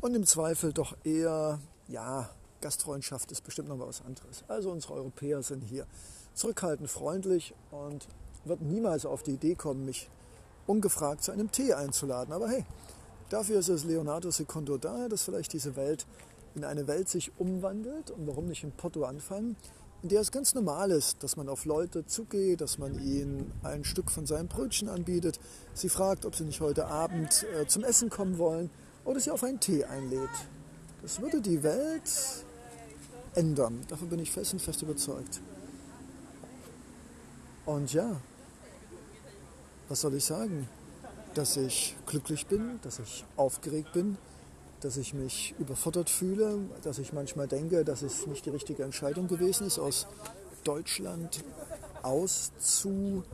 Und im Zweifel doch eher, ja, Gastfreundschaft ist bestimmt noch was anderes. Also unsere Europäer sind hier zurückhaltend, freundlich und würden niemals auf die Idee kommen, mich ungefragt zu einem Tee einzuladen. Aber hey, dafür ist es Leonardo Secondo da, dass vielleicht diese Welt in eine Welt sich umwandelt und warum nicht in Porto anfangen, in der es ganz normal ist, dass man auf Leute zugeht, dass man ihnen ein Stück von seinem Brötchen anbietet, sie fragt, ob sie nicht heute Abend äh, zum Essen kommen wollen oder sie auf einen Tee einlädt. Das würde die Welt ändern. Davon bin ich fest und fest überzeugt. Und ja, was soll ich sagen? Dass ich glücklich bin, dass ich aufgeregt bin, dass ich mich überfordert fühle, dass ich manchmal denke, dass es nicht die richtige Entscheidung gewesen ist, aus Deutschland auszu,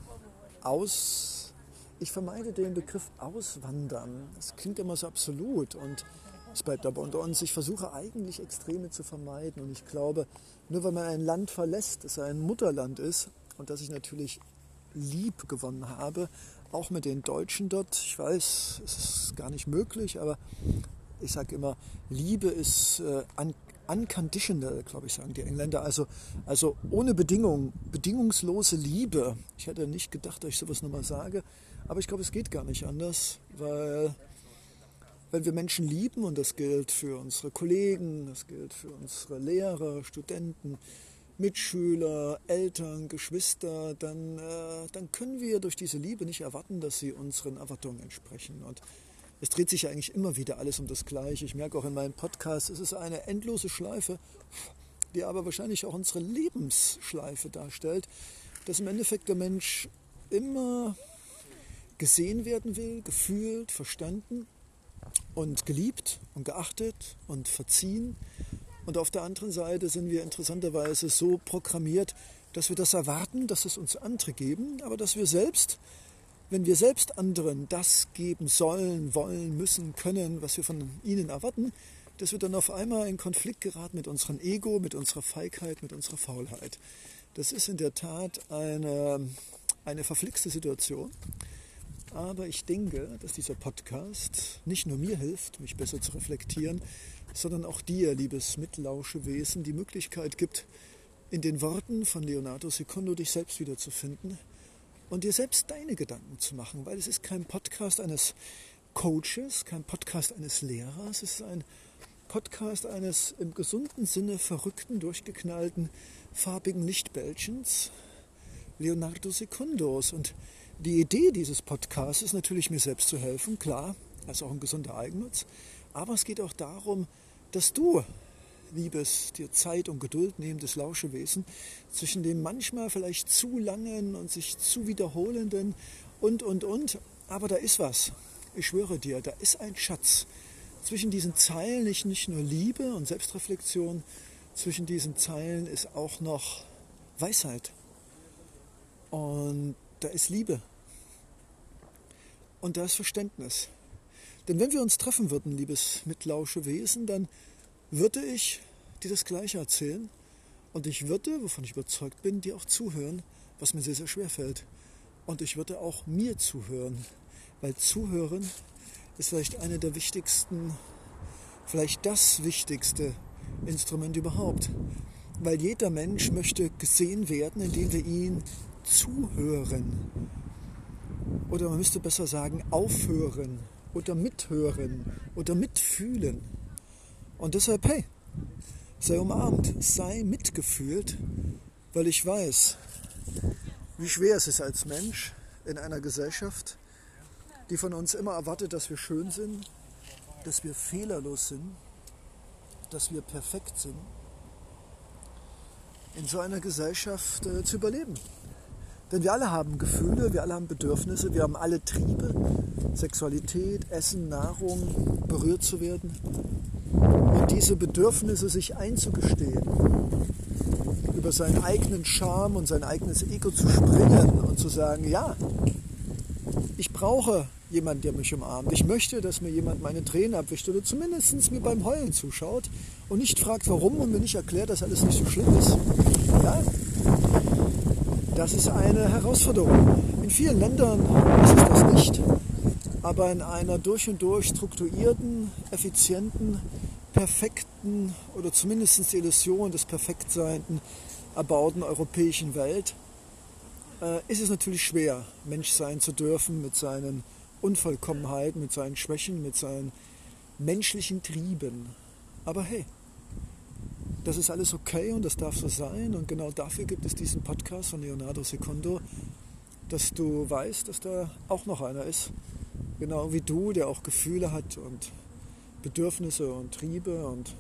aus, ich vermeide den Begriff auswandern. Das klingt immer so absolut und es bleibt aber unter uns. Ich versuche eigentlich Extreme zu vermeiden. Und ich glaube, nur wenn man ein Land verlässt, das ein Mutterland ist und das ich natürlich lieb gewonnen habe, auch mit den Deutschen dort. Ich weiß, es ist gar nicht möglich, aber ich sage immer, Liebe ist äh, un unconditional, glaube ich, sagen die Engländer. Also, also ohne Bedingung, bedingungslose Liebe. Ich hätte nicht gedacht, dass ich sowas nochmal sage, aber ich glaube, es geht gar nicht anders, weil wenn wir Menschen lieben, und das gilt für unsere Kollegen, das gilt für unsere Lehrer, Studenten, Mitschüler, Eltern, Geschwister, dann, äh, dann können wir durch diese Liebe nicht erwarten, dass sie unseren Erwartungen entsprechen. Und es dreht sich ja eigentlich immer wieder alles um das Gleiche. Ich merke auch in meinem Podcast, es ist eine endlose Schleife, die aber wahrscheinlich auch unsere Lebensschleife darstellt, dass im Endeffekt der Mensch immer gesehen werden will, gefühlt, verstanden und geliebt und geachtet und verziehen. Und auf der anderen Seite sind wir interessanterweise so programmiert, dass wir das erwarten, dass es uns andere geben, aber dass wir selbst, wenn wir selbst anderen das geben sollen, wollen, müssen, können, was wir von ihnen erwarten, dass wir dann auf einmal in Konflikt geraten mit unserem Ego, mit unserer Feigheit, mit unserer Faulheit. Das ist in der Tat eine, eine verflixte Situation. Aber ich denke, dass dieser Podcast nicht nur mir hilft, mich besser zu reflektieren, sondern auch dir, liebes Mitlauschewesen, die Möglichkeit gibt, in den Worten von Leonardo Secondo dich selbst wiederzufinden und dir selbst deine Gedanken zu machen, weil es ist kein Podcast eines Coaches, kein Podcast eines Lehrers, es ist ein Podcast eines im gesunden Sinne verrückten, durchgeknallten, farbigen Lichtbällchens, Leonardo Secundos. Und die Idee dieses Podcasts ist natürlich, mir selbst zu helfen, klar, also auch ein gesunder Eigennutz. Aber es geht auch darum, dass du, liebes, dir Zeit und Geduld nehmendes Lauschewesen, zwischen dem manchmal vielleicht zu langen und sich zu wiederholenden und, und, und, aber da ist was. Ich schwöre dir, da ist ein Schatz. Zwischen diesen Zeilen nicht, nicht nur Liebe und Selbstreflexion, zwischen diesen Zeilen ist auch noch Weisheit. Und da ist Liebe. Und da ist Verständnis. Denn wenn wir uns treffen würden, liebes mitlausche Wesen, dann würde ich dir das Gleiche erzählen. Und ich würde, wovon ich überzeugt bin, dir auch zuhören, was mir sehr, sehr schwer fällt. Und ich würde auch mir zuhören, weil Zuhören ist vielleicht eine der wichtigsten, vielleicht das wichtigste Instrument überhaupt. Weil jeder Mensch möchte gesehen werden, indem wir ihn zuhören. Oder man müsste besser sagen, aufhören oder mithören oder mitfühlen. Und deshalb, hey, sei umarmt, sei mitgefühlt, weil ich weiß, wie schwer es ist als Mensch in einer Gesellschaft, die von uns immer erwartet, dass wir schön sind, dass wir fehlerlos sind, dass wir perfekt sind, in so einer Gesellschaft äh, zu überleben. Denn wir alle haben Gefühle, wir alle haben Bedürfnisse, wir haben alle Triebe, Sexualität, Essen, Nahrung, berührt zu werden. Und diese Bedürfnisse sich einzugestehen, über seinen eigenen Charme und sein eigenes Ego zu springen und zu sagen, ja, ich brauche jemanden, der mich umarmt. Ich möchte, dass mir jemand meine Tränen abwischt oder zumindest mir beim Heulen zuschaut und nicht fragt, warum und mir nicht erklärt, dass alles nicht so schlimm ist. Ja? Das ist eine Herausforderung. In vielen Ländern ist es das nicht, aber in einer durch und durch strukturierten, effizienten, perfekten oder zumindest die Illusion des Perfektseienden erbauten europäischen Welt äh, ist es natürlich schwer, Mensch sein zu dürfen mit seinen Unvollkommenheiten, mit seinen Schwächen, mit seinen menschlichen Trieben. Aber hey, das ist alles okay und das darf so sein. Und genau dafür gibt es diesen Podcast von Leonardo Secondo, dass du weißt, dass da auch noch einer ist, genau wie du, der auch Gefühle hat und Bedürfnisse und Triebe und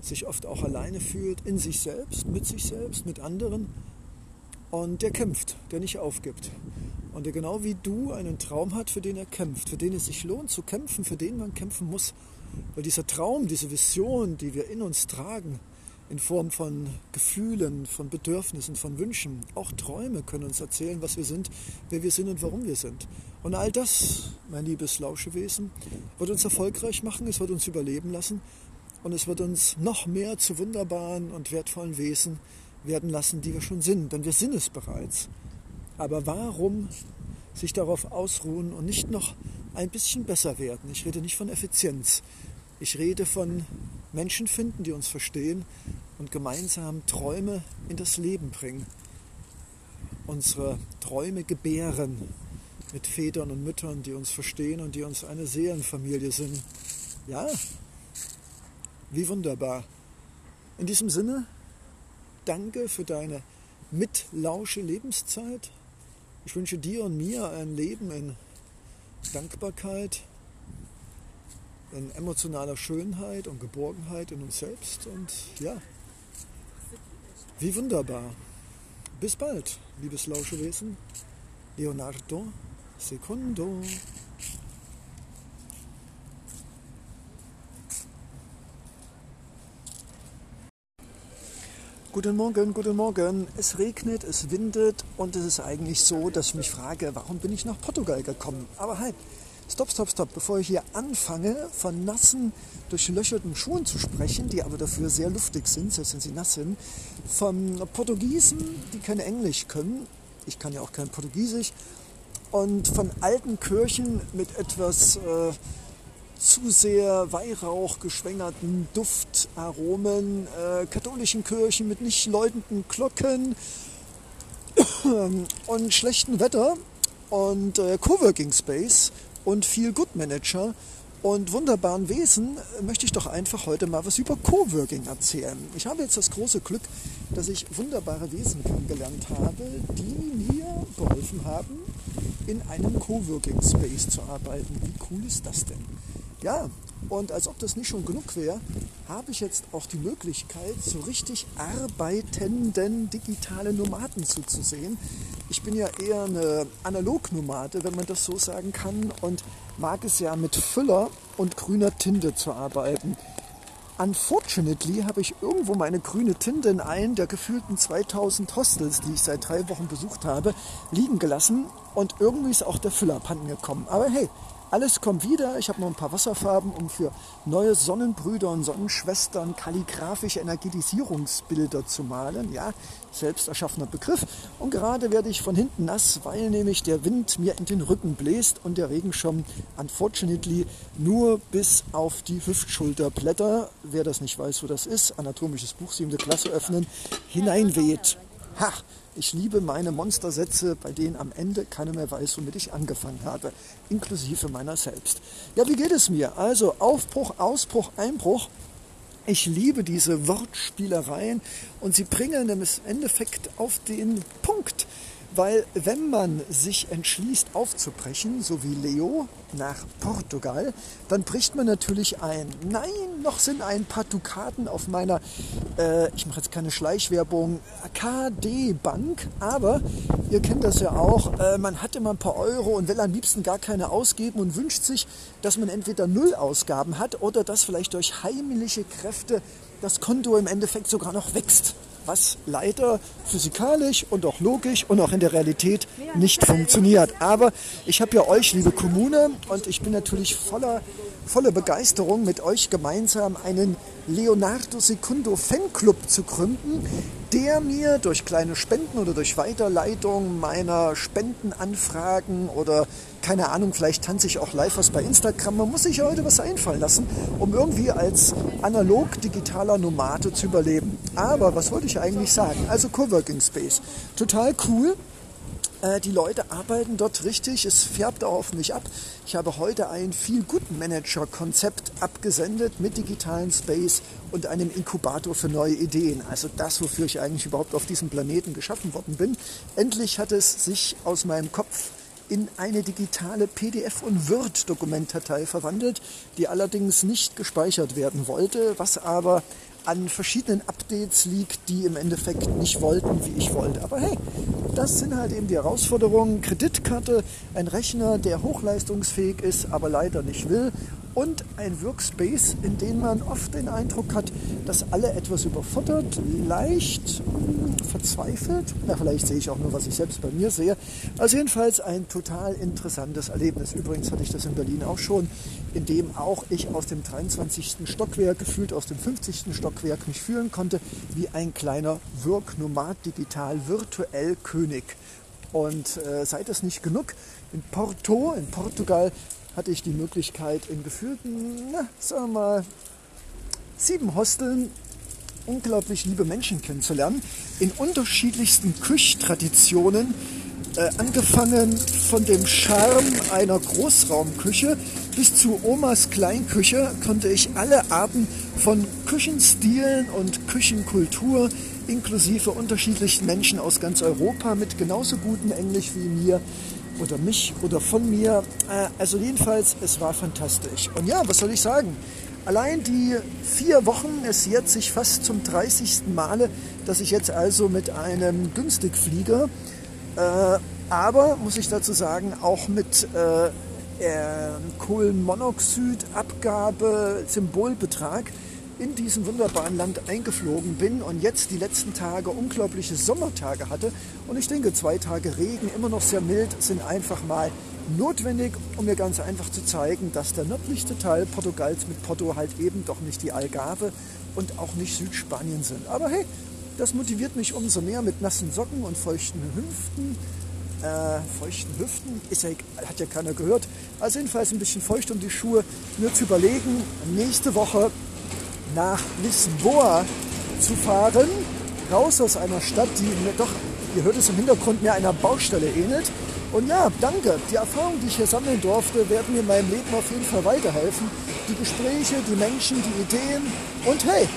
sich oft auch alleine fühlt, in sich selbst, mit sich selbst, mit anderen. Und der kämpft, der nicht aufgibt. Und der genau wie du einen Traum hat, für den er kämpft, für den es sich lohnt zu kämpfen, für den man kämpfen muss. Weil dieser Traum, diese Vision, die wir in uns tragen, in Form von Gefühlen, von Bedürfnissen, von Wünschen. Auch Träume können uns erzählen, was wir sind, wer wir sind und warum wir sind. Und all das, mein liebes Lauschewesen, wird uns erfolgreich machen, es wird uns überleben lassen und es wird uns noch mehr zu wunderbaren und wertvollen Wesen werden lassen, die wir schon sind. Denn wir sind es bereits. Aber warum sich darauf ausruhen und nicht noch ein bisschen besser werden? Ich rede nicht von Effizienz. Ich rede von Menschen finden, die uns verstehen und gemeinsam Träume in das Leben bringen. Unsere Träume gebären mit Vätern und Müttern, die uns verstehen und die uns eine Seelenfamilie sind. Ja, wie wunderbar. In diesem Sinne, danke für deine mitlausche Lebenszeit. Ich wünsche dir und mir ein Leben in Dankbarkeit, in emotionaler Schönheit und Geborgenheit in uns selbst. Und ja, wie wunderbar. Bis bald, liebes Lauschewesen. Leonardo Secondo. Guten Morgen, guten Morgen. Es regnet, es windet und es ist eigentlich so, dass ich mich frage, warum bin ich nach Portugal gekommen? Aber halt, Stopp, stopp, stopp. Bevor ich hier anfange, von nassen, durchlöcherten Schuhen zu sprechen, die aber dafür sehr luftig sind, selbst wenn sie nass sind, von Portugiesen, die kein Englisch können, ich kann ja auch kein Portugiesisch, und von alten Kirchen mit etwas äh, zu sehr Weihrauch geschwängerten Duftaromen, äh, katholischen Kirchen mit nicht läutenden Glocken und schlechtem Wetter. Und äh, Coworking Space und viel Good Manager und wunderbaren Wesen möchte ich doch einfach heute mal was über Coworking erzählen. Ich habe jetzt das große Glück, dass ich wunderbare Wesen kennengelernt habe, die mir geholfen haben, in einem Coworking Space zu arbeiten. Wie cool ist das denn? Ja, und als ob das nicht schon genug wäre, habe ich jetzt auch die Möglichkeit, so richtig arbeitenden digitalen Nomaden zuzusehen. Ich bin ja eher eine Analognomade, wenn man das so sagen kann, und mag es ja mit Füller und grüner Tinte zu arbeiten. Unfortunately habe ich irgendwo meine grüne Tinte in einen der gefühlten 2000 Hostels, die ich seit drei Wochen besucht habe, liegen gelassen und irgendwie ist auch der Füller abhanden gekommen. Aber hey, alles kommt wieder. Ich habe noch ein paar Wasserfarben, um für neue Sonnenbrüder und Sonnenschwestern kalligraphische Energetisierungsbilder zu malen. Ja, selbst erschaffener Begriff. Und gerade werde ich von hinten nass, weil nämlich der Wind mir in den Rücken bläst und der Regenschirm unfortunately nur bis auf die Hüftschulterblätter, wer das nicht weiß, wo das ist, anatomisches Buch, siebte Klasse öffnen, hineinweht. Ha! Ich liebe meine Monstersätze, bei denen am Ende keiner mehr weiß, womit ich angefangen habe, inklusive meiner selbst. Ja, wie geht es mir? Also Aufbruch, Ausbruch, Einbruch. Ich liebe diese Wortspielereien und sie bringen im Endeffekt auf den Punkt. Weil wenn man sich entschließt aufzubrechen, so wie Leo nach Portugal, dann bricht man natürlich ein. Nein, noch sind ein paar Dukaten auf meiner, äh, ich mache jetzt keine Schleichwerbung, KD-Bank, aber ihr kennt das ja auch, äh, man hat immer ein paar Euro und will am liebsten gar keine ausgeben und wünscht sich, dass man entweder Nullausgaben hat oder dass vielleicht durch heimliche Kräfte das Konto im Endeffekt sogar noch wächst was leider physikalisch und auch logisch und auch in der Realität nicht funktioniert. Aber ich habe ja euch, liebe Kommune, und ich bin natürlich voller, voller Begeisterung, mit euch gemeinsam einen Leonardo Secundo Fanclub zu gründen, der mir durch kleine Spenden oder durch Weiterleitung meiner Spendenanfragen oder keine Ahnung, vielleicht tanze ich auch live was bei Instagram. Man muss sich heute was einfallen lassen, um irgendwie als analog digitaler Nomade zu überleben. Aber was wollte ich eigentlich sagen? Also Coworking Space. Total cool. Äh, die Leute arbeiten dort richtig, es färbt auch auf mich ab. Ich habe heute ein viel Good Manager Konzept abgesendet mit digitalen Space und einem Inkubator für neue Ideen. Also das, wofür ich eigentlich überhaupt auf diesem Planeten geschaffen worden bin. Endlich hat es sich aus meinem Kopf in eine digitale PDF- und Word-Dokumentdatei verwandelt, die allerdings nicht gespeichert werden wollte, was aber an verschiedenen Updates liegt, die im Endeffekt nicht wollten, wie ich wollte. Aber hey, das sind halt eben die Herausforderungen. Kreditkarte, ein Rechner, der hochleistungsfähig ist, aber leider nicht will und ein Workspace, in dem man oft den Eindruck hat, dass alle etwas überfuttert, leicht hm, verzweifelt. Na, vielleicht sehe ich auch nur, was ich selbst bei mir sehe. Also jedenfalls ein total interessantes Erlebnis. Übrigens hatte ich das in Berlin auch schon, in dem auch ich aus dem 23. Stockwerk gefühlt aus dem 50. Stockwerk mich fühlen konnte wie ein kleiner Work-Nomad digital virtuell König. Und äh, sei das nicht genug, in Porto, in Portugal, hatte ich die Möglichkeit, in gefühlten, na, sagen wir mal, sieben Hosteln unglaublich liebe Menschen kennenzulernen, in unterschiedlichsten Küchtraditionen, äh, angefangen von dem Charme einer Großraumküche bis zu Omas Kleinküche konnte ich alle Arten von Küchenstilen und Küchenkultur inklusive unterschiedlichen Menschen aus ganz Europa mit genauso gutem Englisch wie mir oder mich oder von mir. Äh, also jedenfalls, es war fantastisch. Und ja, was soll ich sagen? Allein die vier Wochen, es jährt sich fast zum 30. Male, dass ich jetzt also mit einem Günstigflieger, äh, aber muss ich dazu sagen, auch mit äh, äh, Kohlenmonoxidabgabe, Symbolbetrag, in diesem wunderbaren Land eingeflogen bin und jetzt die letzten Tage unglaubliche Sommertage hatte. Und ich denke, zwei Tage Regen, immer noch sehr mild, sind einfach mal notwendig, um mir ganz einfach zu zeigen, dass der nördlichste Teil Portugals mit Porto halt eben doch nicht die Algarve und auch nicht Südspanien sind. Aber hey, das motiviert mich umso mehr mit nassen Socken und feuchten Hüften. Äh, feuchten Hüften, ist ja, hat ja keiner gehört. Also jedenfalls ein bisschen feucht um die Schuhe, mir zu überlegen, nächste Woche nach Lisboa zu fahren, raus aus einer Stadt, die mir doch, ihr hört es im Hintergrund, mir einer Baustelle ähnelt. Und ja, danke. Die Erfahrungen, die ich hier sammeln durfte, werden mir in meinem Leben auf jeden Fall weiterhelfen. Die Gespräche, die Menschen, die Ideen. Und hey,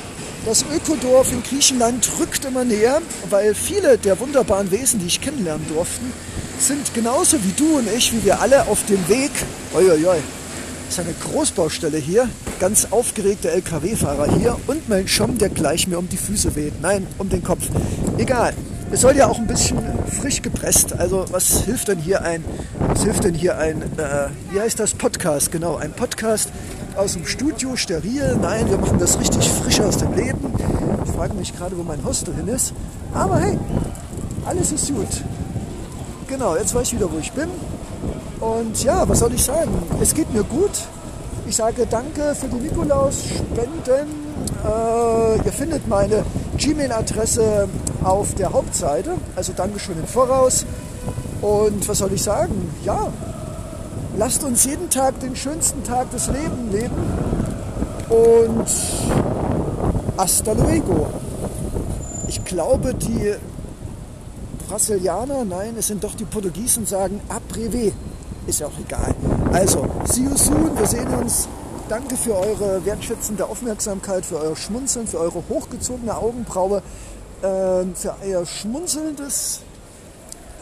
das Ökodorf in Griechenland rückt immer näher, weil viele der wunderbaren Wesen, die ich kennenlernen durfte, sind genauso wie du und ich, wie wir alle auf dem Weg, oi, oi, oi, ist eine Großbaustelle hier, ganz aufgeregte LKW-Fahrer hier und mein Schirm, der gleich mir um die Füße weht. Nein, um den Kopf. Egal. es soll ja auch ein bisschen frisch gepresst. Also was hilft denn hier ein, was hilft denn hier ein, äh, wie heißt das, Podcast? Genau, ein Podcast aus dem Studio, steril. Nein, wir machen das richtig frisch aus dem Leben. Ich frage mich gerade, wo mein Hostel hin ist. Aber hey, alles ist gut. Genau, jetzt weiß ich wieder, wo ich bin. Und ja, was soll ich sagen? Es geht mir gut. Ich sage danke für die Nikolaus-Spenden. Äh, ihr findet meine Gmail-Adresse auf der Hauptseite. Also Dankeschön im Voraus. Und was soll ich sagen? Ja, lasst uns jeden Tag den schönsten Tag des Lebens leben. Und hasta luego. Ich glaube, die Brasilianer, nein, es sind doch die Portugiesen, sagen Aprevé. Ist ja auch egal. Also, see you soon. Wir sehen uns. Danke für eure wertschätzende Aufmerksamkeit, für euer Schmunzeln, für eure hochgezogene Augenbraue, äh, für euer schmunzelndes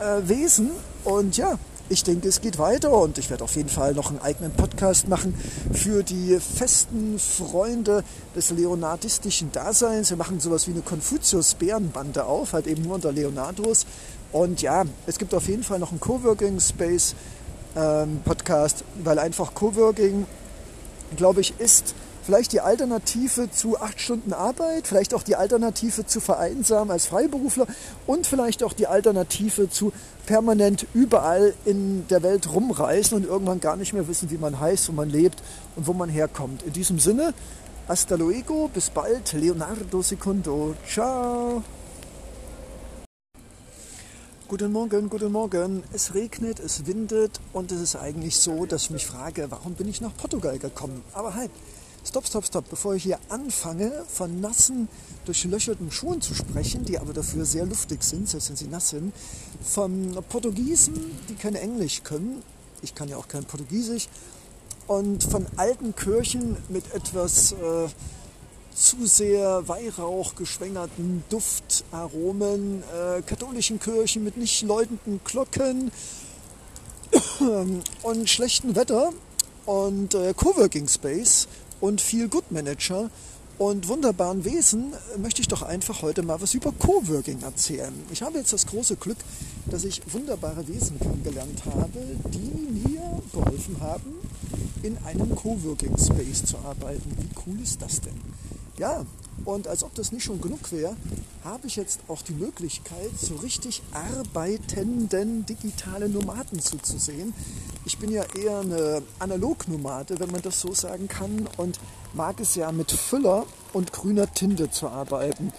äh, Wesen. Und ja, ich denke, es geht weiter und ich werde auf jeden Fall noch einen eigenen Podcast machen für die festen Freunde des leonardistischen Daseins. Wir machen sowas wie eine Konfuzius-Bärenbande auf, halt eben nur unter Leonardos. Und ja, es gibt auf jeden Fall noch einen Coworking Space ähm, Podcast, weil einfach Coworking, glaube ich, ist vielleicht die Alternative zu acht Stunden Arbeit, vielleicht auch die Alternative zu vereinsamen als Freiberufler und vielleicht auch die Alternative zu permanent überall in der Welt rumreisen und irgendwann gar nicht mehr wissen, wie man heißt, wo man lebt und wo man herkommt. In diesem Sinne, hasta luego, bis bald, Leonardo Secundo, ciao. Guten Morgen, guten Morgen. Es regnet, es windet und es ist eigentlich so, dass ich mich frage, warum bin ich nach Portugal gekommen? Aber halt, Stopp, stopp, stopp. Bevor ich hier anfange, von nassen, durchlöcherten Schuhen zu sprechen, die aber dafür sehr luftig sind, selbst wenn sie nass sind, von Portugiesen, die kein Englisch können, ich kann ja auch kein Portugiesisch, und von alten Kirchen mit etwas äh, zu sehr Weihrauch geschwängerten Duftaromen, äh, katholischen Kirchen mit nicht läutenden Glocken und schlechtem Wetter und äh, Coworking Space und viel Good Manager und wunderbaren Wesen möchte ich doch einfach heute mal was über Coworking erzählen. Ich habe jetzt das große Glück, dass ich wunderbare Wesen kennengelernt habe, die mir geholfen haben, in einem Coworking Space zu arbeiten. Wie cool ist das denn? Ja, und als ob das nicht schon genug wäre, habe ich jetzt auch die Möglichkeit, so richtig arbeitenden digitale Nomaden zuzusehen. Ich bin ja eher eine Analognomade, wenn man das so sagen kann, und mag es ja mit Füller und grüner Tinte zu arbeiten.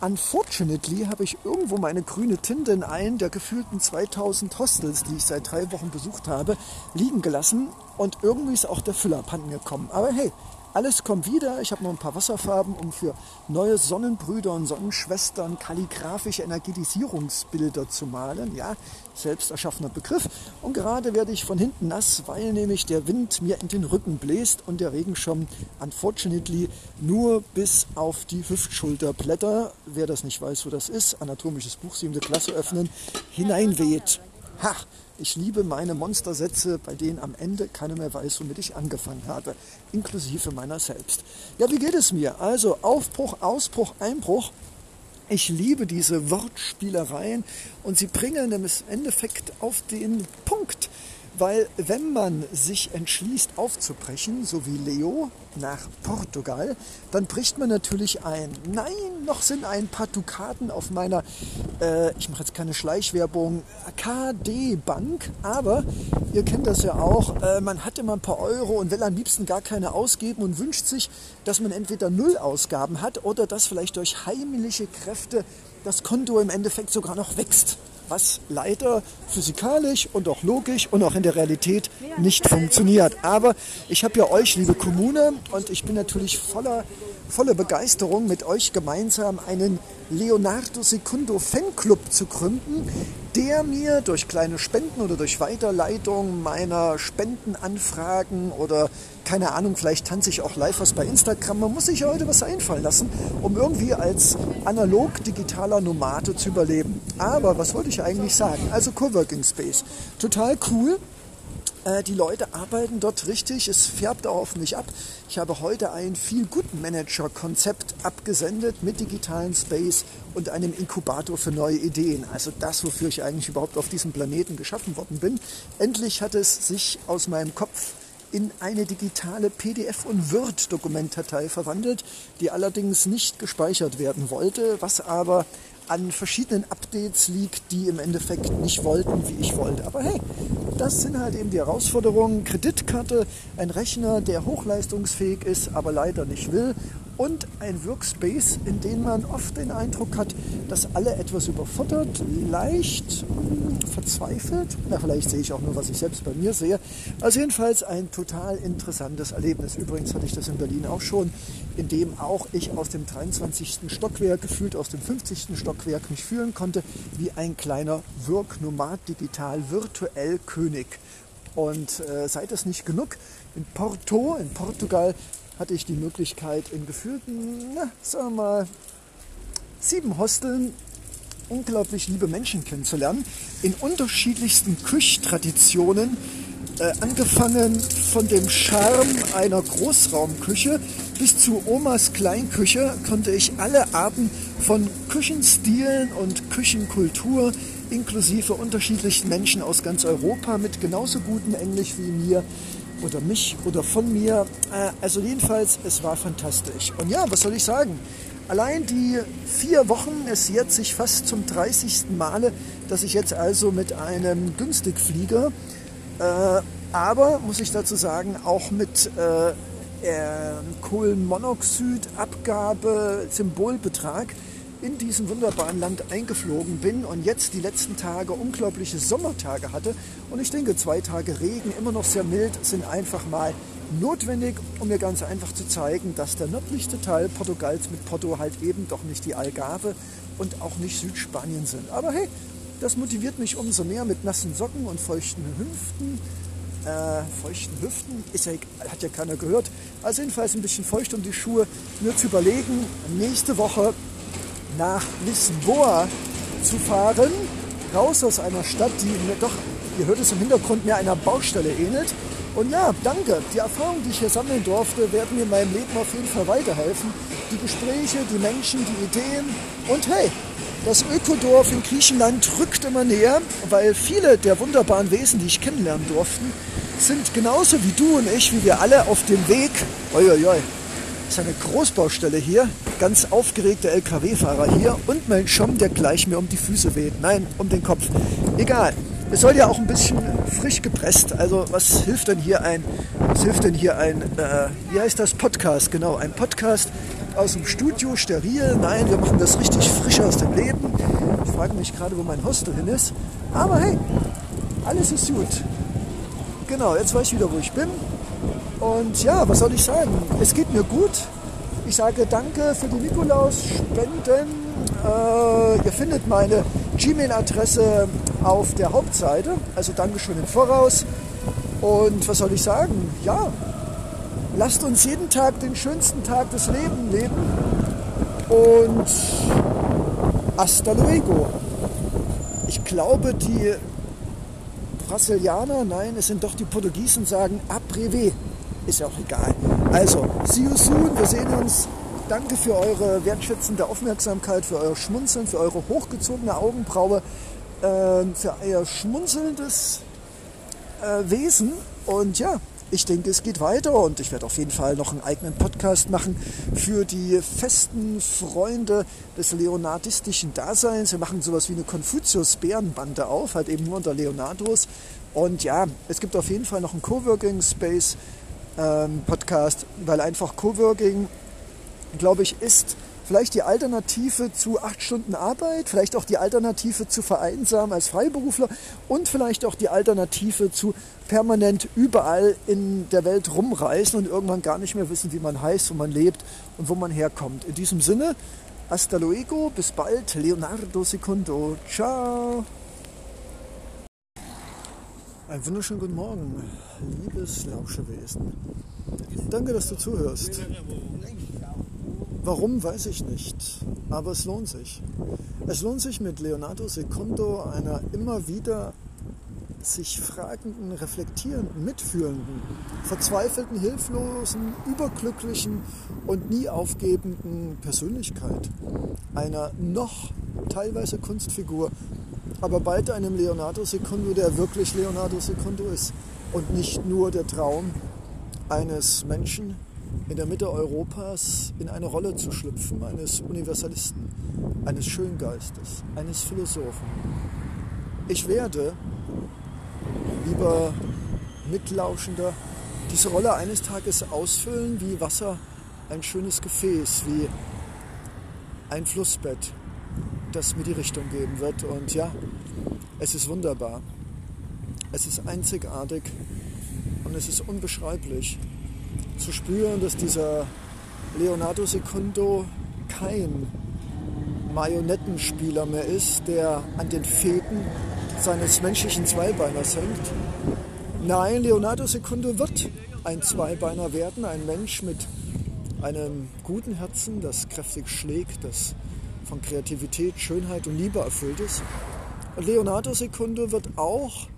Unfortunately habe ich irgendwo meine grüne Tinte in einen der gefühlten 2000 Hostels, die ich seit drei Wochen besucht habe, liegen gelassen und irgendwie ist auch der Füller abhanden gekommen. Aber hey, alles kommt wieder. Ich habe noch ein paar Wasserfarben, um für neue Sonnenbrüder und Sonnenschwestern kalligraphische Energetisierungsbilder zu malen. Ja, selbst erschaffener Begriff. Und gerade werde ich von hinten nass, weil nämlich der Wind mir in den Rücken bläst und der Regenschirm unfortunately nur bis auf die Hüftschulterblätter, wer das nicht weiß, wo das ist, anatomisches Buch, siebte Klasse öffnen, hineinweht. Ha! Ich liebe meine Monstersätze, bei denen am Ende keiner mehr weiß, womit ich angefangen habe, inklusive meiner selbst. Ja, wie geht es mir? Also Aufbruch, Ausbruch, Einbruch. Ich liebe diese Wortspielereien und sie bringen im Endeffekt auf den Punkt, weil wenn man sich entschließt aufzubrechen, so wie Leo nach Portugal, dann bricht man natürlich ein. Nein, noch sind ein paar Dukaten auf meiner, äh, ich mache jetzt keine Schleichwerbung, KD-Bank, aber ihr kennt das ja auch, äh, man hat immer ein paar Euro und will am liebsten gar keine ausgeben und wünscht sich, dass man entweder Null Ausgaben hat oder dass vielleicht durch heimliche Kräfte das Konto im Endeffekt sogar noch wächst was leider physikalisch und auch logisch und auch in der Realität nicht funktioniert. Aber ich habe ja euch, liebe Kommune, und ich bin natürlich voller, voller Begeisterung, mit euch gemeinsam einen Leonardo Secundo Fanclub zu gründen, der mir durch kleine Spenden oder durch Weiterleitung meiner Spendenanfragen oder keine Ahnung, vielleicht tanze ich auch live was bei Instagram. Man muss sich ja heute was einfallen lassen, um irgendwie als analog digitaler Nomade zu überleben. Aber was wollte ich eigentlich sagen? Also Coworking Space. Total cool. Äh, die Leute arbeiten dort richtig, es färbt auch auf mich ab. Ich habe heute ein viel Good Manager Konzept abgesendet mit digitalen Space und einem Inkubator für neue Ideen. Also das, wofür ich eigentlich überhaupt auf diesem Planeten geschaffen worden bin. Endlich hat es sich aus meinem Kopf in eine digitale PDF- und Word-Dokumentdatei verwandelt, die allerdings nicht gespeichert werden wollte, was aber an verschiedenen Updates liegt, die im Endeffekt nicht wollten, wie ich wollte. Aber hey, das sind halt eben die Herausforderungen. Kreditkarte, ein Rechner, der hochleistungsfähig ist, aber leider nicht will und ein Workspace, in dem man oft den Eindruck hat, dass alle etwas überfordert, leicht verzweifelt. Na, vielleicht sehe ich auch nur, was ich selbst bei mir sehe. Also jedenfalls ein total interessantes Erlebnis. Übrigens hatte ich das in Berlin auch schon, in dem auch ich aus dem 23. Stockwerk, gefühlt aus dem 50. Stockwerk mich fühlen konnte, wie ein kleiner Work-Nomad digital virtuell König. Und äh, sei das nicht genug, in Porto, in Portugal, hatte ich die Möglichkeit, in gefühlten, na, sagen wir mal, sieben Hosteln unglaublich liebe Menschen kennenzulernen, in unterschiedlichsten Küchtraditionen, äh, angefangen von dem Charme einer Großraumküche bis zu Omas Kleinküche konnte ich alle Arten von Küchenstilen und Küchenkultur inklusive unterschiedlichen Menschen aus ganz Europa mit genauso gutem Englisch wie mir oder mich oder von mir. Äh, also jedenfalls, es war fantastisch. Und ja, was soll ich sagen? Allein die vier Wochen, es jährt sich fast zum 30. Male, dass ich jetzt also mit einem Günstigflieger, äh, aber muss ich dazu sagen, auch mit äh, äh, Kohlenmonoxidabgabe, Symbolbetrag, in diesem wunderbaren Land eingeflogen bin und jetzt die letzten Tage unglaubliche Sommertage hatte. Und ich denke, zwei Tage Regen, immer noch sehr mild, sind einfach mal notwendig, um mir ganz einfach zu zeigen, dass der nördlichste Teil Portugals mit Porto halt eben doch nicht die Algarve und auch nicht Südspanien sind. Aber hey, das motiviert mich umso mehr mit nassen Socken und feuchten Hüften. Äh, feuchten Hüften, ist ja, hat ja keiner gehört. Also jedenfalls ein bisschen feucht um die Schuhe. Nur zu überlegen, nächste Woche nach Lisboa zu fahren, raus aus einer Stadt, die mir doch, ihr hört es im Hintergrund, mir einer Baustelle ähnelt. Und ja, danke. Die Erfahrungen, die ich hier sammeln durfte, werden mir in meinem Leben auf jeden Fall weiterhelfen. Die Gespräche, die Menschen, die Ideen. Und hey, das Ökodorf in Griechenland rückt immer näher, weil viele der wunderbaren Wesen, die ich kennenlernen durfte, sind genauso wie du und ich, wie wir alle auf dem Weg, oi, oi, oi, ist eine Großbaustelle hier, ganz aufgeregte LKW-Fahrer hier und mein Schom, der gleich mir um die Füße weht. Nein, um den Kopf. Egal. Es soll ja auch ein bisschen frisch gepresst. Also was hilft denn hier ein, was hilft denn hier ein, äh, wie heißt das Podcast? Genau, ein Podcast aus dem Studio, steril. Nein, wir machen das richtig frisch aus dem Leben. Ich frage mich gerade, wo mein Hostel hin ist. Aber hey, alles ist gut. Genau, jetzt weiß ich wieder, wo ich bin. Und ja, was soll ich sagen? Es geht mir gut. Ich sage danke für die Nikolaus-Spenden. Äh, ihr findet meine Gmail-Adresse auf der Hauptseite. Also Dankeschön im Voraus. Und was soll ich sagen? Ja, lasst uns jeden Tag den schönsten Tag des Lebens leben. Und hasta luego. Ich glaube, die Brasilianer, nein, es sind doch die Portugiesen, sagen Abreve ist ja auch egal. Also, see you soon, wir sehen uns. Danke für eure wertschätzende Aufmerksamkeit, für euer Schmunzeln, für eure hochgezogene Augenbraue, äh, für euer schmunzelndes äh, Wesen. Und ja, ich denke, es geht weiter und ich werde auf jeden Fall noch einen eigenen Podcast machen für die festen Freunde des leonardistischen Daseins. Wir machen sowas wie eine Konfuzius-Bärenbande auf, halt eben nur unter Leonardos. Und ja, es gibt auf jeden Fall noch einen Coworking Space ähm, Podcast, weil einfach Coworking, glaube ich, ist vielleicht die Alternative zu acht Stunden Arbeit, vielleicht auch die Alternative zu vereinsamen als Freiberufler und vielleicht auch die Alternative zu permanent überall in der Welt rumreisen und irgendwann gar nicht mehr wissen, wie man heißt, wo man lebt und wo man herkommt. In diesem Sinne, hasta luego, bis bald, Leonardo Secundo, ciao. Einen wunderschönen guten Morgen, liebes Lauschewesen. Danke, dass du zuhörst. Warum, weiß ich nicht, aber es lohnt sich. Es lohnt sich mit Leonardo Secundo, einer immer wieder sich fragenden, reflektierenden, mitfühlenden, verzweifelten, hilflosen, überglücklichen und nie aufgebenden Persönlichkeit einer noch teilweise Kunstfigur, aber bald einem Leonardo Secundo, der wirklich Leonardo Secundo ist und nicht nur der Traum eines Menschen in der Mitte Europas in eine Rolle zu schlüpfen, eines Universalisten, eines Schöngeistes, eines Philosophen. Ich werde lieber Mitlauschender, diese Rolle eines Tages ausfüllen wie Wasser ein schönes Gefäß, wie ein Flussbett, das mir die Richtung geben wird. Und ja, es ist wunderbar. Es ist einzigartig und es ist unbeschreiblich zu spüren, dass dieser Leonardo Secundo kein Marionettenspieler mehr ist, der an den Fäden seines menschlichen Zweibeiners hängt. Nein, Leonardo Secundo wird ein Zweibeiner werden, ein Mensch mit einem guten Herzen, das kräftig schlägt, das von Kreativität, Schönheit und Liebe erfüllt ist. Und Leonardo Secundo wird auch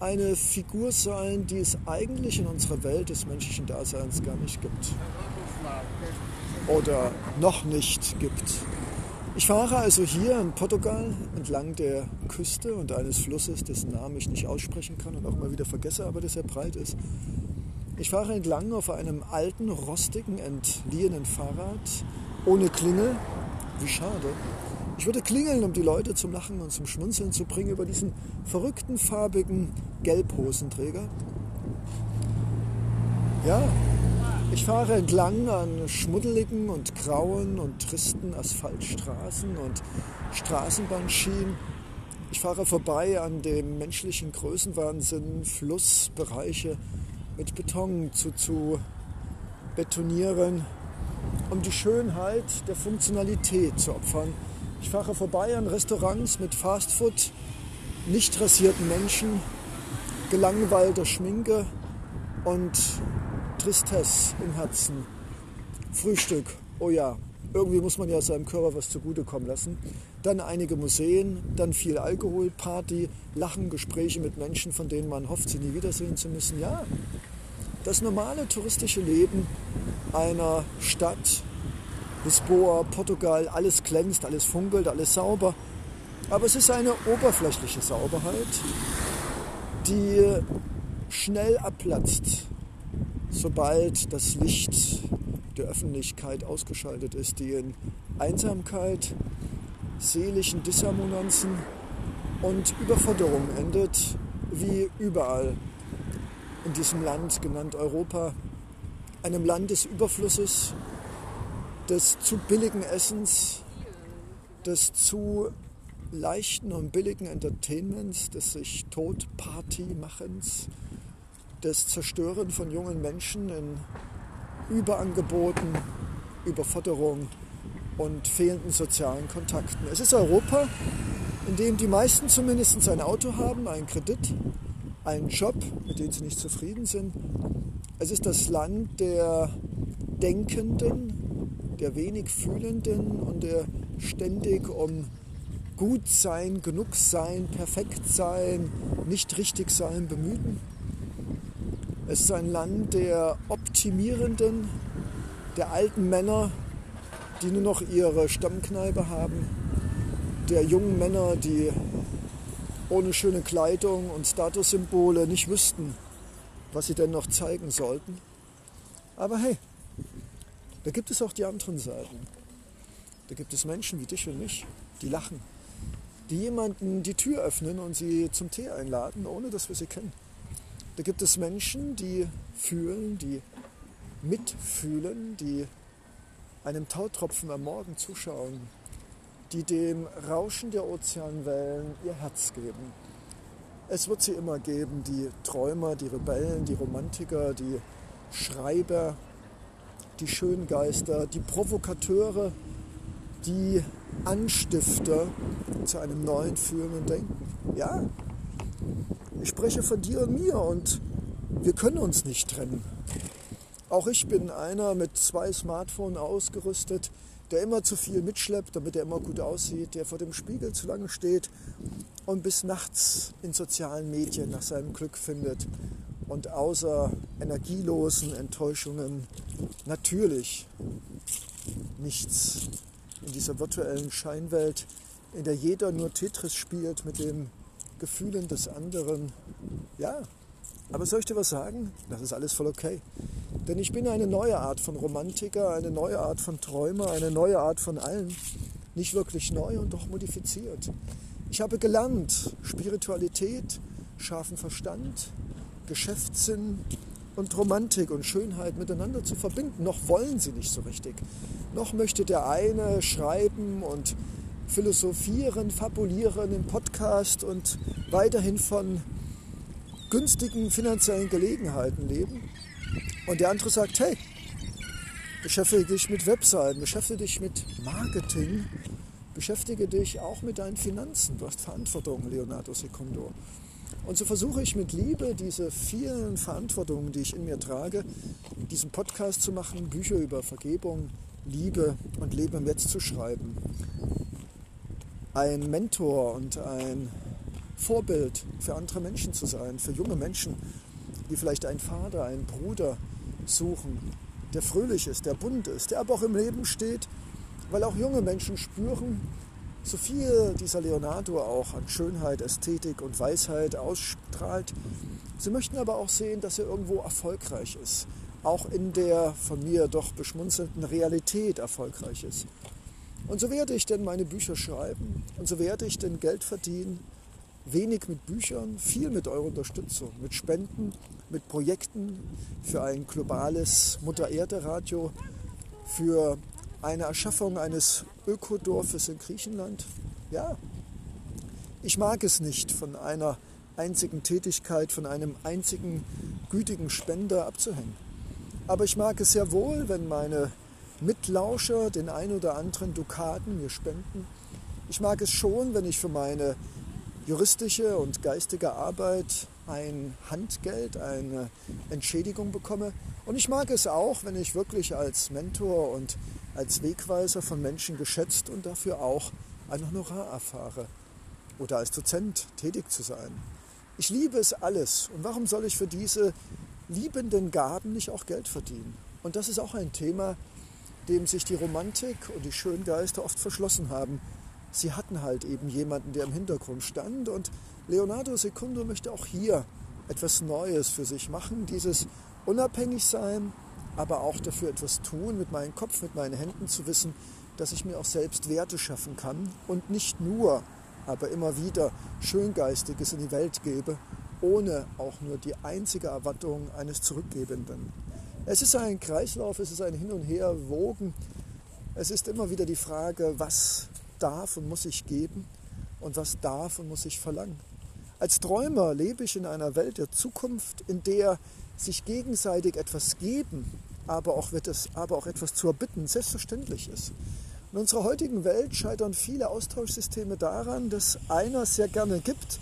eine Figur sein, die es eigentlich in unserer Welt des menschlichen Daseins gar nicht gibt. Oder noch nicht gibt. Ich fahre also hier in Portugal entlang der Küste und eines Flusses, dessen Namen ich nicht aussprechen kann und auch mal wieder vergesse, aber der sehr breit ist. Ich fahre entlang auf einem alten, rostigen, entliehenen Fahrrad ohne Klingel. Wie schade. Ich würde klingeln, um die Leute zum Lachen und zum Schmunzeln zu bringen über diesen verrückten, farbigen Gelbhosenträger. Ja, ich fahre entlang an schmuddeligen und grauen und tristen Asphaltstraßen und Straßenbahnschienen. Ich fahre vorbei an dem menschlichen Größenwahnsinn, Flussbereiche mit Beton zu, zu betonieren, um die Schönheit der Funktionalität zu opfern. Ich fahre vorbei an Restaurants mit Fastfood, nicht rasierten Menschen, gelangweilter Schminke und Tristesse im Herzen. Frühstück, oh ja, irgendwie muss man ja seinem Körper was zugutekommen lassen. Dann einige Museen, dann viel Alkohol, Party, Lachen, Gespräche mit Menschen, von denen man hofft, sie nie wiedersehen zu müssen. Ja, das normale touristische Leben einer Stadt, Lisboa, Portugal, alles glänzt, alles funkelt, alles sauber. Aber es ist eine oberflächliche Sauberheit, die schnell abplatzt, sobald das Licht der Öffentlichkeit ausgeschaltet ist, die in Einsamkeit, seelischen Dissonanzen und Überforderung endet, wie überall in diesem Land genannt Europa, einem Land des Überflusses, des zu billigen Essens, des zu leichten und billigen Entertainments, des sich Todparty-Machens, das Zerstören von jungen Menschen in Überangeboten, Überforderung und fehlenden sozialen Kontakten. Es ist Europa, in dem die meisten zumindest ein Auto haben, einen Kredit, einen Job, mit dem sie nicht zufrieden sind. Es ist das Land der Denkenden, der wenig Fühlenden und der ständig um gut sein, genug sein, perfekt sein, nicht richtig sein bemühten. Es ist ein Land der Optimierenden, der alten Männer, die nur noch ihre Stammkneipe haben, der jungen Männer, die ohne schöne Kleidung und Statussymbole nicht wüssten, was sie denn noch zeigen sollten. Aber hey, da gibt es auch die anderen Seiten. Da gibt es Menschen wie dich und mich, die lachen, die jemanden die Tür öffnen und sie zum Tee einladen, ohne dass wir sie kennen. Da gibt es Menschen, die fühlen, die mitfühlen, die einem Tautropfen am Morgen zuschauen, die dem Rauschen der Ozeanwellen ihr Herz geben. Es wird sie immer geben, die Träumer, die Rebellen, die Romantiker, die Schreiber, die Schöngeister, die Provokateure, die Anstifter zu einem neuen fühlenden Denken. Ja, ich spreche von dir und mir und wir können uns nicht trennen. Auch ich bin einer mit zwei Smartphones ausgerüstet, der immer zu viel mitschleppt, damit er immer gut aussieht, der vor dem Spiegel zu lange steht und bis nachts in sozialen Medien nach seinem Glück findet und außer energielosen Enttäuschungen natürlich nichts in dieser virtuellen Scheinwelt, in der jeder nur Tetris spielt mit den Gefühlen des anderen. Ja, aber soll ich dir was sagen? Das ist alles voll okay. Denn ich bin eine neue Art von Romantiker, eine neue Art von Träumer, eine neue Art von allen. Nicht wirklich neu und doch modifiziert. Ich habe gelernt, Spiritualität, scharfen Verstand, Geschäftssinn und Romantik und Schönheit miteinander zu verbinden. Noch wollen sie nicht so richtig. Noch möchte der eine schreiben und philosophieren, fabulieren im Podcast und weiterhin von günstigen finanziellen Gelegenheiten leben. Und der andere sagt, hey, beschäftige dich mit Webseiten, beschäftige dich mit Marketing, beschäftige dich auch mit deinen Finanzen. Du hast Verantwortung, Leonardo Secundo. Und so versuche ich mit Liebe diese vielen Verantwortungen, die ich in mir trage, diesen Podcast zu machen, Bücher über Vergebung, Liebe und Leben im Jetzt zu schreiben. Ein Mentor und ein Vorbild für andere Menschen zu sein, für junge Menschen, die vielleicht einen Vater, einen Bruder suchen, der fröhlich ist, der bunt ist, der aber auch im Leben steht, weil auch junge Menschen spüren, so viel dieser Leonardo auch an Schönheit, Ästhetik und Weisheit ausstrahlt. Sie möchten aber auch sehen, dass er irgendwo erfolgreich ist, auch in der von mir doch beschmunzelnden Realität erfolgreich ist. Und so werde ich denn meine Bücher schreiben und so werde ich denn Geld verdienen, wenig mit Büchern, viel mit eurer Unterstützung, mit Spenden, mit Projekten für ein globales Mutter-Erde-Radio, für eine Erschaffung eines Ökodorfes in Griechenland. Ja, ich mag es nicht, von einer einzigen Tätigkeit, von einem einzigen gütigen Spender abzuhängen. Aber ich mag es sehr wohl, wenn meine Mitlauscher den ein oder anderen Dukaten mir spenden. Ich mag es schon, wenn ich für meine juristische und geistige Arbeit ein Handgeld, eine Entschädigung bekomme. Und ich mag es auch, wenn ich wirklich als Mentor und als Wegweiser von Menschen geschätzt und dafür auch ein Honorar erfahre oder als Dozent tätig zu sein. Ich liebe es alles und warum soll ich für diese liebenden Gaben nicht auch Geld verdienen? Und das ist auch ein Thema, dem sich die Romantik und die Schöngeister oft verschlossen haben. Sie hatten halt eben jemanden, der im Hintergrund stand und Leonardo Secundo möchte auch hier etwas Neues für sich machen, dieses Unabhängigsein, aber auch dafür etwas tun, mit meinem Kopf, mit meinen Händen zu wissen, dass ich mir auch selbst Werte schaffen kann und nicht nur, aber immer wieder Schöngeistiges in die Welt gebe, ohne auch nur die einzige Erwartung eines Zurückgebenden. Es ist ein Kreislauf, es ist ein Hin und Her, Wogen. Es ist immer wieder die Frage, was darf und muss ich geben und was darf und muss ich verlangen. Als Träumer lebe ich in einer Welt der Zukunft, in der sich gegenseitig etwas geben, aber auch, wird es, aber auch etwas zu erbitten, selbstverständlich ist. In unserer heutigen Welt scheitern viele Austauschsysteme daran, dass einer sehr gerne gibt,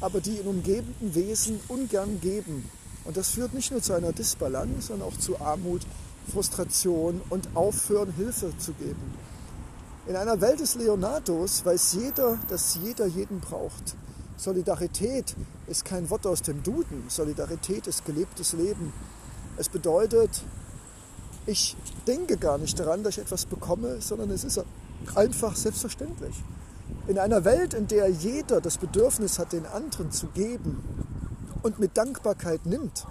aber die in umgebenden Wesen ungern geben. Und das führt nicht nur zu einer Disbalance, sondern auch zu Armut, Frustration und Aufhören, Hilfe zu geben. In einer Welt des Leonardos weiß jeder, dass jeder jeden braucht. Solidarität ist kein Wort aus dem Duden. Solidarität ist gelebtes Leben. Es bedeutet, ich denke gar nicht daran, dass ich etwas bekomme, sondern es ist einfach selbstverständlich. In einer Welt, in der jeder das Bedürfnis hat, den anderen zu geben und mit Dankbarkeit nimmt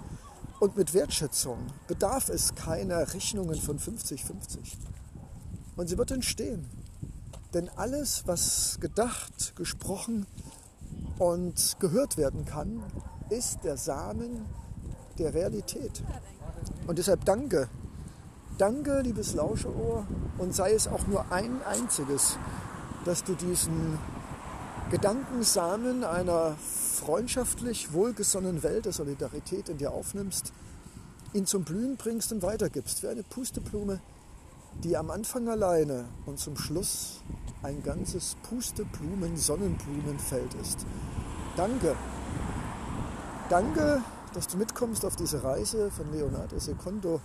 und mit Wertschätzung, bedarf es keiner Rechnungen von 50-50. Und sie wird entstehen. Denn alles, was gedacht, gesprochen, und gehört werden kann, ist der Samen der Realität. Und deshalb danke. Danke, liebes Lauscherohr, und sei es auch nur ein einziges, dass du diesen Gedankensamen einer freundschaftlich wohlgesonnenen Welt der Solidarität in dir aufnimmst, ihn zum Blühen bringst und weitergibst, wie eine Pusteblume, die am Anfang alleine und zum Schluss ein ganzes Pusteblumen-Sonnenblumenfeld ist. Danke. Danke, dass du mitkommst auf diese Reise von Leonardo Secondo,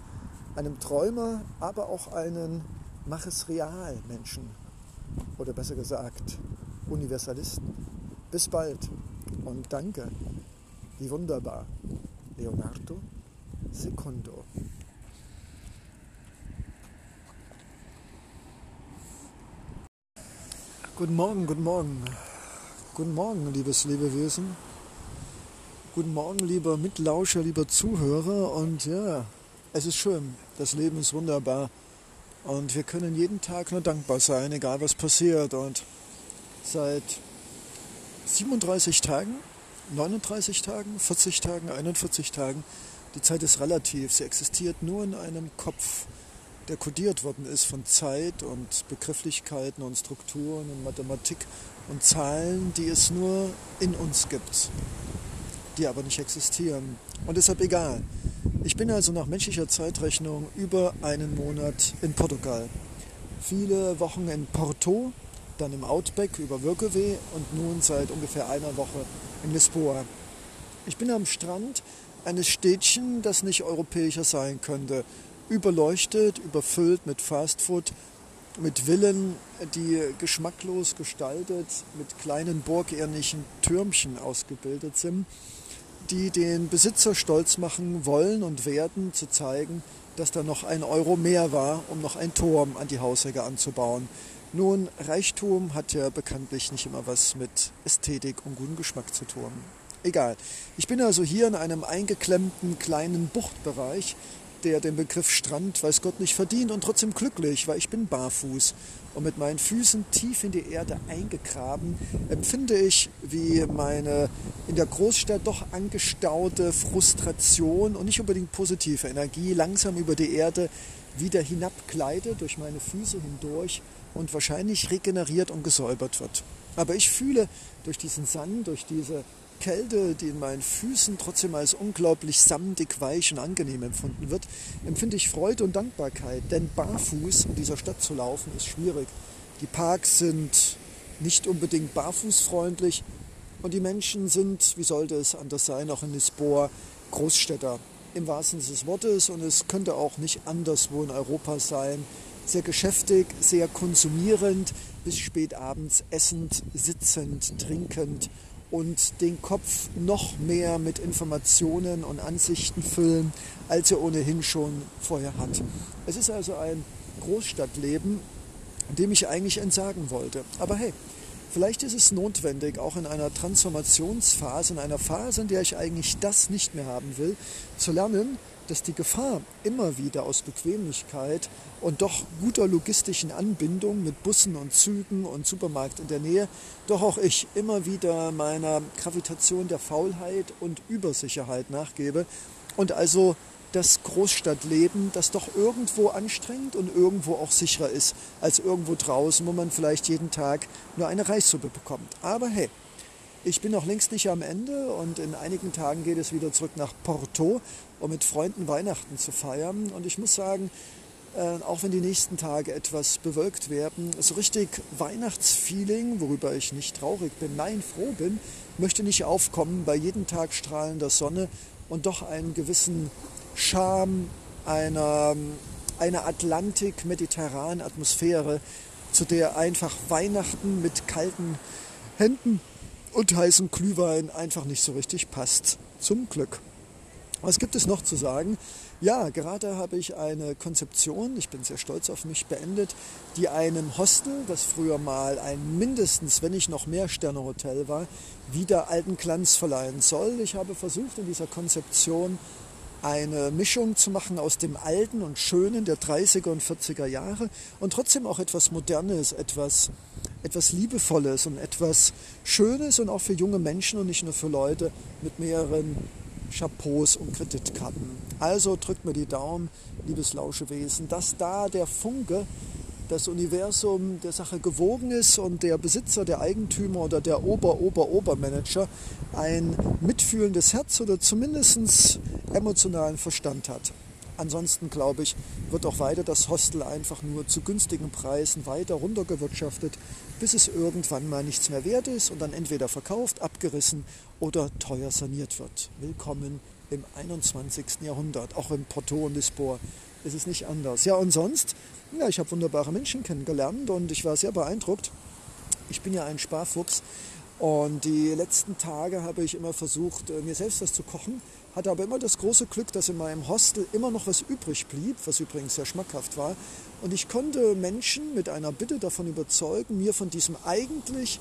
einem Träumer, aber auch einen Mach es real, Menschen. Oder besser gesagt, Universalisten. Bis bald und danke. Wie wunderbar. Leonardo Secondo. Guten Morgen, guten Morgen. Guten Morgen, liebes Lebewesen. Guten Morgen, lieber Mitlauscher, lieber Zuhörer. Und ja, es ist schön. Das Leben ist wunderbar. Und wir können jeden Tag nur dankbar sein, egal was passiert. Und seit 37 Tagen, 39 Tagen, 40 Tagen, 41 Tagen, die Zeit ist relativ. Sie existiert nur in einem Kopf, der kodiert worden ist von Zeit und Begrifflichkeiten und Strukturen und Mathematik und Zahlen, die es nur in uns gibt, die aber nicht existieren. Und deshalb egal. Ich bin also nach menschlicher Zeitrechnung über einen Monat in Portugal. Viele Wochen in Porto, dann im Outback über Wirkeweh und nun seit ungefähr einer Woche in Lisboa. Ich bin am Strand eines Städtchen, das nicht europäischer sein könnte. Überleuchtet, überfüllt mit Fastfood, mit Villen, die geschmacklos gestaltet, mit kleinen burgähnlichen Türmchen ausgebildet sind die den Besitzer stolz machen wollen und werden, zu zeigen, dass da noch ein Euro mehr war, um noch ein Turm an die Hausecke anzubauen. Nun, Reichtum hat ja bekanntlich nicht immer was mit Ästhetik und gutem Geschmack zu tun. Egal. Ich bin also hier in einem eingeklemmten kleinen Buchtbereich der den Begriff Strand, weiß Gott, nicht verdient und trotzdem glücklich, weil ich bin barfuß. Und mit meinen Füßen tief in die Erde eingegraben, empfinde ich, wie meine in der Großstadt doch angestaute Frustration und nicht unbedingt positive Energie langsam über die Erde wieder hinabgleitet, durch meine Füße hindurch und wahrscheinlich regeneriert und gesäubert wird. Aber ich fühle durch diesen Sand, durch diese Kälte, die in meinen Füßen trotzdem als unglaublich samtig, weich und angenehm empfunden wird, empfinde ich Freude und Dankbarkeit. Denn barfuß in dieser Stadt zu laufen ist schwierig. Die Parks sind nicht unbedingt barfußfreundlich und die Menschen sind, wie sollte es anders sein, auch in Lisboa Großstädter im wahrsten Sinne des Wortes und es könnte auch nicht anderswo in Europa sein. Sehr geschäftig, sehr konsumierend, bis spät abends essend, sitzend, trinkend und den Kopf noch mehr mit Informationen und Ansichten füllen, als er ohnehin schon vorher hat. Es ist also ein Großstadtleben, dem ich eigentlich entsagen wollte. Aber hey, vielleicht ist es notwendig, auch in einer Transformationsphase, in einer Phase, in der ich eigentlich das nicht mehr haben will, zu lernen, dass die Gefahr immer wieder aus Bequemlichkeit und doch guter logistischen Anbindung mit Bussen und Zügen und Supermarkt in der Nähe, doch auch ich immer wieder meiner Gravitation der Faulheit und Übersicherheit nachgebe und also das Großstadtleben, das doch irgendwo anstrengend und irgendwo auch sicherer ist als irgendwo draußen, wo man vielleicht jeden Tag nur eine Reissuppe bekommt. Aber hey, ich bin noch längst nicht am Ende und in einigen Tagen geht es wieder zurück nach Porto, um mit Freunden Weihnachten zu feiern. Und ich muss sagen, äh, auch wenn die nächsten Tage etwas bewölkt werden, so richtig Weihnachtsfeeling, worüber ich nicht traurig bin, nein, froh bin, möchte nicht aufkommen bei jedem Tag strahlender Sonne und doch einen gewissen Charme einer, einer Atlantik-mediterranen Atmosphäre, zu der einfach Weihnachten mit kalten Händen und heißen Glühwein einfach nicht so richtig passt. Zum Glück. Was gibt es noch zu sagen? Ja, gerade habe ich eine Konzeption, ich bin sehr stolz auf mich, beendet, die einem Hostel, das früher mal ein mindestens, wenn nicht noch mehr Sterne-Hotel war, wieder alten Glanz verleihen soll. Ich habe versucht, in dieser Konzeption eine Mischung zu machen aus dem Alten und Schönen der 30er und 40er Jahre und trotzdem auch etwas Modernes, etwas, etwas Liebevolles und etwas Schönes und auch für junge Menschen und nicht nur für Leute mit mehreren Chapeaus und Kreditkarten. Also drückt mir die Daumen, liebes Lauschewesen, dass da der Funke das Universum der Sache gewogen ist und der Besitzer, der Eigentümer oder der Ober-Ober-Obermanager ein mitfühlendes Herz oder zumindest emotionalen Verstand hat. Ansonsten glaube ich, wird auch weiter das Hostel einfach nur zu günstigen Preisen weiter runtergewirtschaftet, bis es irgendwann mal nichts mehr wert ist und dann entweder verkauft, abgerissen oder teuer saniert wird. Willkommen im 21. Jahrhundert, auch in Porto und Lisboa ist es nicht anders. Ja, und sonst ja, ich habe wunderbare Menschen kennengelernt und ich war sehr beeindruckt. Ich bin ja ein Sparfuchs und die letzten Tage habe ich immer versucht, äh, mir selbst was zu kochen, hatte aber immer das große Glück, dass in meinem Hostel immer noch was übrig blieb, was übrigens sehr schmackhaft war. Und ich konnte Menschen mit einer Bitte davon überzeugen, mir von diesem eigentlich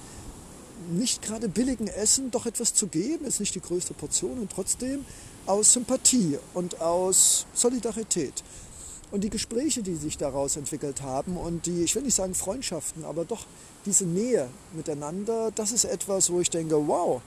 nicht gerade billigen Essen doch etwas zu geben, ist nicht die größte Portion und trotzdem aus Sympathie und aus Solidarität. Und die Gespräche, die sich daraus entwickelt haben und die, ich will nicht sagen Freundschaften, aber doch diese Nähe miteinander, das ist etwas, wo ich denke, wow,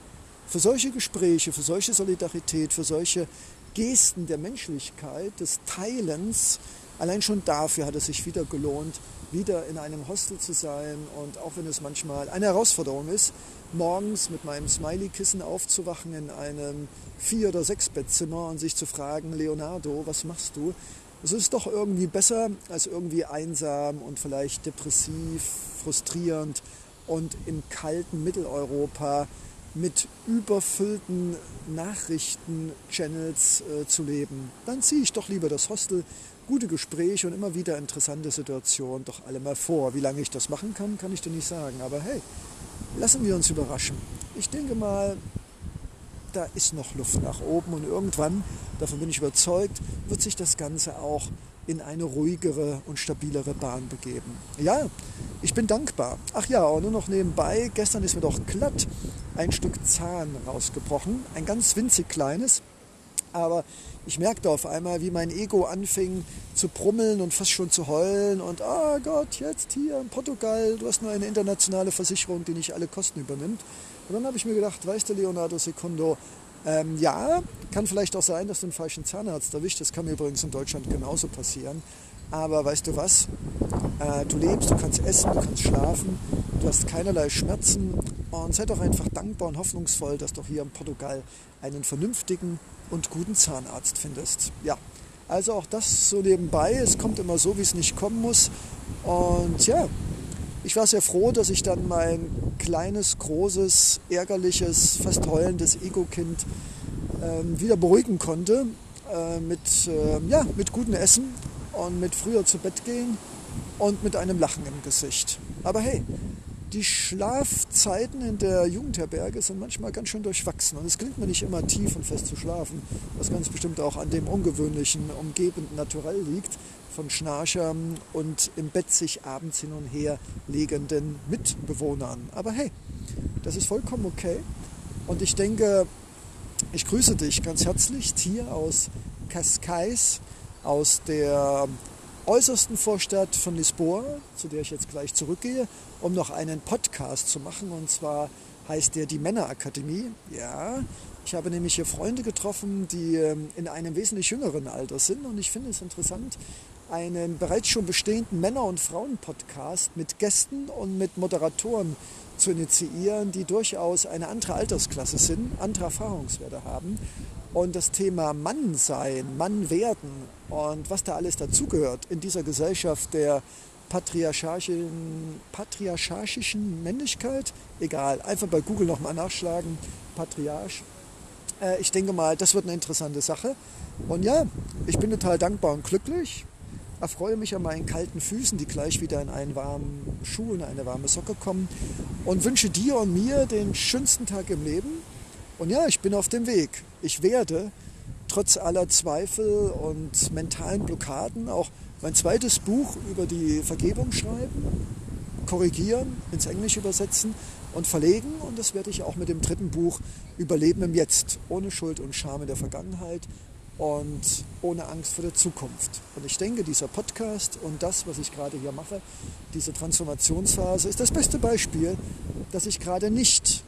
für solche Gespräche, für solche Solidarität, für solche Gesten der Menschlichkeit, des Teilens, allein schon dafür hat es sich wieder gelohnt, wieder in einem Hostel zu sein und auch wenn es manchmal eine Herausforderung ist, morgens mit meinem Smiley-Kissen aufzuwachen in einem Vier- oder Sechs-Bettzimmer und sich zu fragen, Leonardo, was machst du? Es ist doch irgendwie besser als irgendwie einsam und vielleicht depressiv, frustrierend und im kalten Mitteleuropa mit überfüllten Nachrichten-Channels äh, zu leben. Dann ziehe ich doch lieber das Hostel gute Gespräche und immer wieder interessante Situationen doch alle mal vor. Wie lange ich das machen kann, kann ich dir nicht sagen. Aber hey, lassen wir uns überraschen. Ich denke mal, da ist noch Luft nach oben und irgendwann, davon bin ich überzeugt, wird sich das Ganze auch in eine ruhigere und stabilere Bahn begeben. Ja, ich bin dankbar. Ach ja, und nur noch nebenbei, gestern ist mir doch glatt ein Stück Zahn rausgebrochen, ein ganz winzig kleines. Aber ich merkte auf einmal, wie mein Ego anfing zu brummeln und fast schon zu heulen. Und, oh Gott, jetzt hier in Portugal, du hast nur eine internationale Versicherung, die nicht alle Kosten übernimmt. Und dann habe ich mir gedacht, weißt du, Leonardo Secundo, ähm, ja, kann vielleicht auch sein, dass du einen falschen Zahnarzt erwischt. Das kann mir übrigens in Deutschland genauso passieren. Aber weißt du was? Äh, du lebst, du kannst essen, du kannst schlafen, du hast keinerlei Schmerzen und sei doch einfach dankbar und hoffnungsvoll, dass du hier in Portugal einen vernünftigen und guten Zahnarzt findest. Ja, also auch das so nebenbei. Es kommt immer so, wie es nicht kommen muss. Und ja, ich war sehr froh, dass ich dann mein kleines, großes, ärgerliches, fast heulendes Ego-Kind äh, wieder beruhigen konnte äh, mit, äh, ja, mit gutem Essen und mit früher zu Bett gehen und mit einem Lachen im Gesicht. Aber hey, die Schlafzeiten in der Jugendherberge sind manchmal ganz schön durchwachsen. Und es gelingt mir nicht immer tief und fest zu schlafen, was ganz bestimmt auch an dem ungewöhnlichen, umgebenden Naturell liegt. Von Schnarchern und im Bett sich abends hin und her legenden Mitbewohnern. Aber hey, das ist vollkommen okay. Und ich denke, ich grüße dich ganz herzlich hier aus Cascais, aus der äußersten Vorstadt von Lisboa, zu der ich jetzt gleich zurückgehe, um noch einen Podcast zu machen. Und zwar heißt der die Männerakademie. Ja, ich habe nämlich hier Freunde getroffen, die ähm, in einem wesentlich jüngeren Alter sind. Und ich finde es interessant, einen bereits schon bestehenden Männer- und Frauen-Podcast mit Gästen und mit Moderatoren zu initiieren, die durchaus eine andere Altersklasse sind, andere Erfahrungswerte haben und das Thema Mann sein, Mann werden und was da alles dazugehört in dieser Gesellschaft der patriarchalischen, patriarchalischen Männlichkeit, egal, einfach bei Google nochmal nachschlagen, Patriarch. Äh, ich denke mal, das wird eine interessante Sache. Und ja, ich bin total dankbar und glücklich, erfreue mich an meinen kalten Füßen, die gleich wieder in einen warmen Schuh, in eine warme Socke kommen und wünsche dir und mir den schönsten Tag im Leben und ja, ich bin auf dem Weg. Ich werde trotz aller Zweifel und mentalen Blockaden auch mein zweites Buch über die Vergebung schreiben, korrigieren, ins Englische übersetzen und verlegen. Und das werde ich auch mit dem dritten Buch Überleben im Jetzt, ohne Schuld und Scham in der Vergangenheit und ohne Angst vor der Zukunft. Und ich denke, dieser Podcast und das, was ich gerade hier mache, diese Transformationsphase, ist das beste Beispiel, dass ich gerade nicht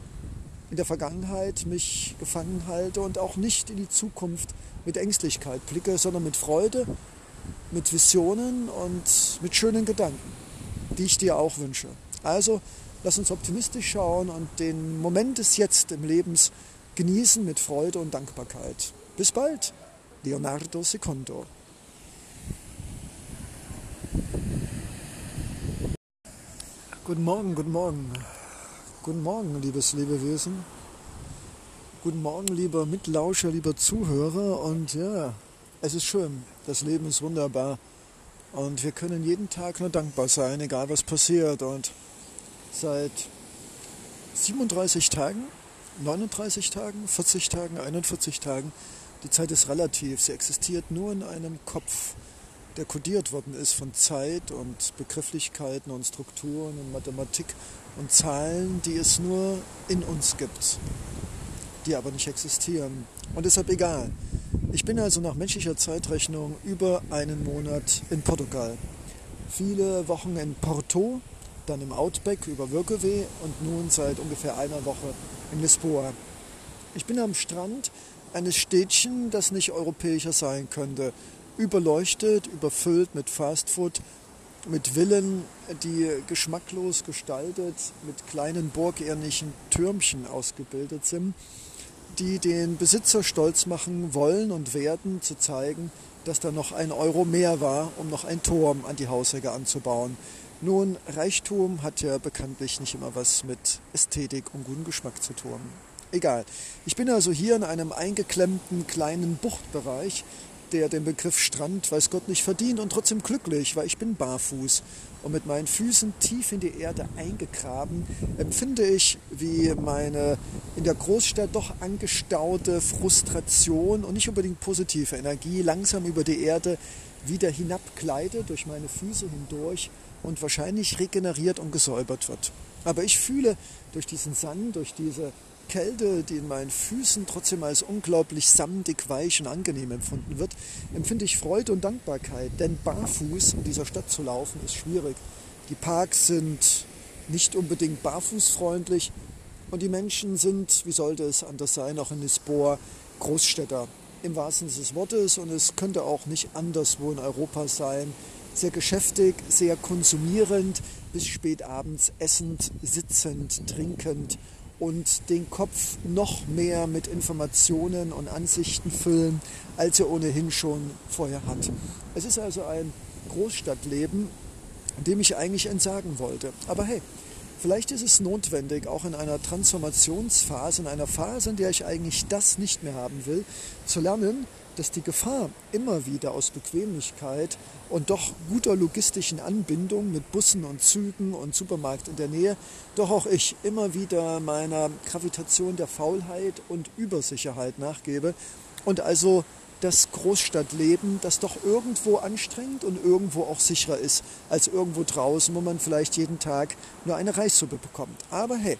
in der Vergangenheit mich gefangen halte und auch nicht in die Zukunft mit Ängstlichkeit blicke, sondern mit Freude, mit Visionen und mit schönen Gedanken, die ich dir auch wünsche. Also lass uns optimistisch schauen und den Moment des Jetzt im Lebens genießen mit Freude und Dankbarkeit. Bis bald, Leonardo Secondo. Guten Morgen, guten Morgen. Guten Morgen, liebes Lebewesen. Guten Morgen, lieber Mitlauscher, lieber Zuhörer. Und ja, es ist schön. Das Leben ist wunderbar. Und wir können jeden Tag nur dankbar sein, egal was passiert. Und seit 37 Tagen, 39 Tagen, 40 Tagen, 41 Tagen, die Zeit ist relativ. Sie existiert nur in einem Kopf, der kodiert worden ist von Zeit und Begrifflichkeiten und Strukturen und Mathematik und Zahlen, die es nur in uns gibt, die aber nicht existieren. Und deshalb egal. Ich bin also nach menschlicher Zeitrechnung über einen Monat in Portugal. Viele Wochen in Porto, dann im Outback über Wirkeweh und nun seit ungefähr einer Woche in Lisboa. Ich bin am Strand eines Städtchen, das nicht europäischer sein könnte. Überleuchtet, überfüllt mit Fastfood, mit Villen, die geschmacklos gestaltet, mit kleinen burgähnlichen Türmchen ausgebildet sind, die den Besitzer stolz machen wollen und werden, zu zeigen, dass da noch ein Euro mehr war, um noch ein Turm an die Hausecke anzubauen. Nun, Reichtum hat ja bekanntlich nicht immer was mit Ästhetik und gutem Geschmack zu tun. Egal. Ich bin also hier in einem eingeklemmten kleinen Buchtbereich, der den Begriff Strand, weiß Gott, nicht verdient und trotzdem glücklich, weil ich bin barfuß und mit meinen Füßen tief in die Erde eingegraben, empfinde ich, wie meine in der Großstadt doch angestaute Frustration und nicht unbedingt positive Energie langsam über die Erde wieder hinabgleitet, durch meine Füße hindurch und wahrscheinlich regeneriert und gesäubert wird. Aber ich fühle durch diesen Sand, durch diese Kälte, die in meinen Füßen trotzdem als unglaublich samtig, weich und angenehm empfunden wird, empfinde ich Freude und Dankbarkeit. Denn barfuß in dieser Stadt zu laufen ist schwierig. Die Parks sind nicht unbedingt barfußfreundlich und die Menschen sind, wie sollte es anders sein, auch in Lisboa Großstädter im wahrsten Sinne des Wortes und es könnte auch nicht anderswo in Europa sein. Sehr geschäftig, sehr konsumierend, bis spät abends essend, sitzend, trinkend und den Kopf noch mehr mit Informationen und Ansichten füllen, als er ohnehin schon vorher hat. Es ist also ein Großstadtleben, dem ich eigentlich entsagen wollte. Aber hey, vielleicht ist es notwendig, auch in einer Transformationsphase, in einer Phase, in der ich eigentlich das nicht mehr haben will, zu lernen, dass die Gefahr immer wieder aus Bequemlichkeit und doch guter logistischen Anbindung mit Bussen und Zügen und Supermarkt in der Nähe, doch auch ich immer wieder meiner Gravitation der Faulheit und Übersicherheit nachgebe und also das Großstadtleben, das doch irgendwo anstrengend und irgendwo auch sicherer ist als irgendwo draußen, wo man vielleicht jeden Tag nur eine Reissuppe bekommt. Aber hey,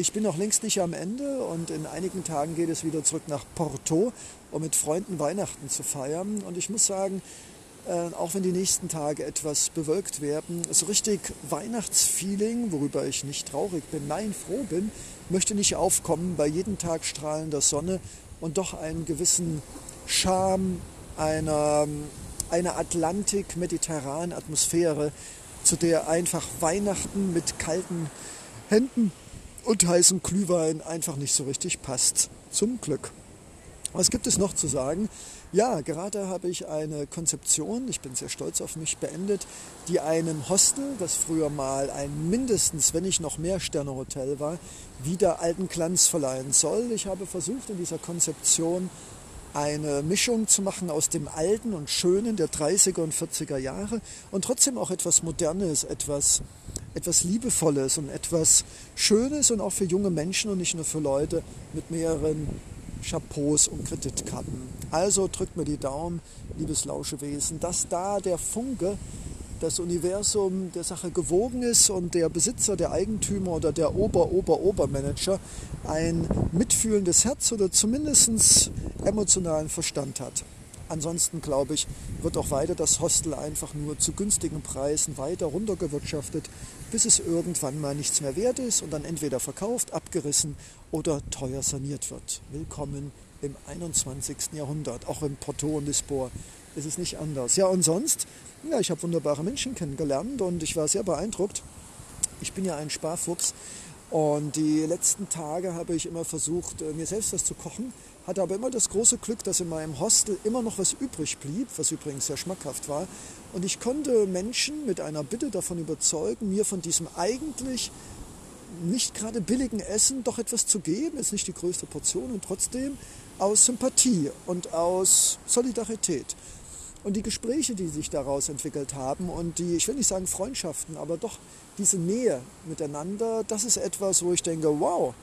ich bin noch längst nicht am Ende und in einigen Tagen geht es wieder zurück nach Porto, um mit Freunden Weihnachten zu feiern. Und ich muss sagen, äh, auch wenn die nächsten Tage etwas bewölkt werden, so richtig Weihnachtsfeeling, worüber ich nicht traurig bin, nein, froh bin, möchte nicht aufkommen bei jedem Tag strahlender Sonne und doch einen gewissen Charme einer, einer Atlantik-mediterranen Atmosphäre, zu der einfach Weihnachten mit kalten Händen und heißen Glühwein einfach nicht so richtig passt. Zum Glück. Was gibt es noch zu sagen? Ja, gerade habe ich eine Konzeption, ich bin sehr stolz auf mich, beendet, die einem Hostel, das früher mal ein mindestens, wenn nicht noch mehr Sterne-Hotel war, wieder alten Glanz verleihen soll. Ich habe versucht, in dieser Konzeption eine Mischung zu machen aus dem Alten und Schönen der 30er und 40er Jahre und trotzdem auch etwas Modernes, etwas, etwas Liebevolles und etwas Schönes und auch für junge Menschen und nicht nur für Leute mit mehreren Chapeaus und Kreditkarten. Also drückt mir die Daumen, liebes Lauschewesen, dass da der Funke das Universum der Sache gewogen ist und der Besitzer, der Eigentümer oder der Ober-Ober-Obermanager ein mitfühlendes Herz oder zumindest emotionalen Verstand hat. Ansonsten glaube ich, wird auch weiter das Hostel einfach nur zu günstigen Preisen weiter runtergewirtschaftet, bis es irgendwann mal nichts mehr wert ist und dann entweder verkauft, abgerissen oder teuer saniert wird. Willkommen im 21. Jahrhundert, auch in Porto und Lisboa ist es nicht anders. Ja, und sonst, ja, ich habe wunderbare Menschen kennengelernt und ich war sehr beeindruckt. Ich bin ja ein Sparfuchs und die letzten Tage habe ich immer versucht, äh, mir selbst was zu kochen, hatte aber immer das große Glück, dass in meinem Hostel immer noch was übrig blieb, was übrigens sehr schmackhaft war. Und ich konnte Menschen mit einer Bitte davon überzeugen, mir von diesem eigentlich nicht gerade billigen Essen doch etwas zu geben, ist nicht die größte Portion und trotzdem aus Sympathie und aus Solidarität. Und die Gespräche, die sich daraus entwickelt haben und die, ich will nicht sagen Freundschaften, aber doch diese Nähe miteinander, das ist etwas, wo ich denke, wow,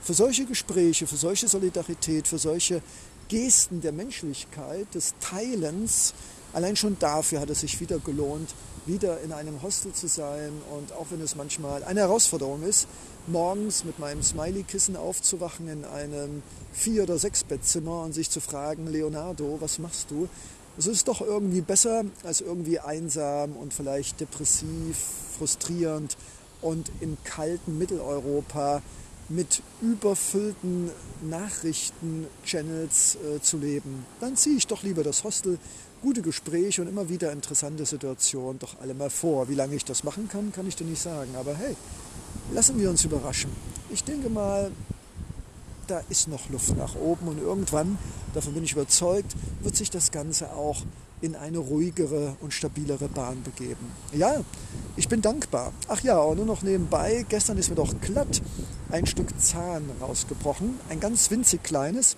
für solche Gespräche, für solche Solidarität, für solche Gesten der Menschlichkeit, des Teilens, allein schon dafür hat es sich wieder gelohnt, wieder in einem Hostel zu sein und auch wenn es manchmal eine Herausforderung ist, morgens mit meinem Smiley-Kissen aufzuwachen in einem Vier- oder Sechs-Bettzimmer und sich zu fragen, Leonardo, was machst du? Es ist doch irgendwie besser als irgendwie einsam und vielleicht depressiv, frustrierend und in kalten Mitteleuropa mit überfüllten Nachrichten-Channels äh, zu leben. Dann ziehe ich doch lieber das Hostel, gute Gespräche und immer wieder interessante Situationen doch alle mal vor. Wie lange ich das machen kann, kann ich dir nicht sagen. Aber hey, lassen wir uns überraschen. Ich denke mal, da ist noch Luft nach oben und irgendwann, davon bin ich überzeugt, wird sich das Ganze auch in eine ruhigere und stabilere Bahn begeben. Ja, ich bin dankbar. Ach ja, und nur noch nebenbei, gestern ist mir doch glatt ein Stück Zahn rausgebrochen, ein ganz winzig kleines.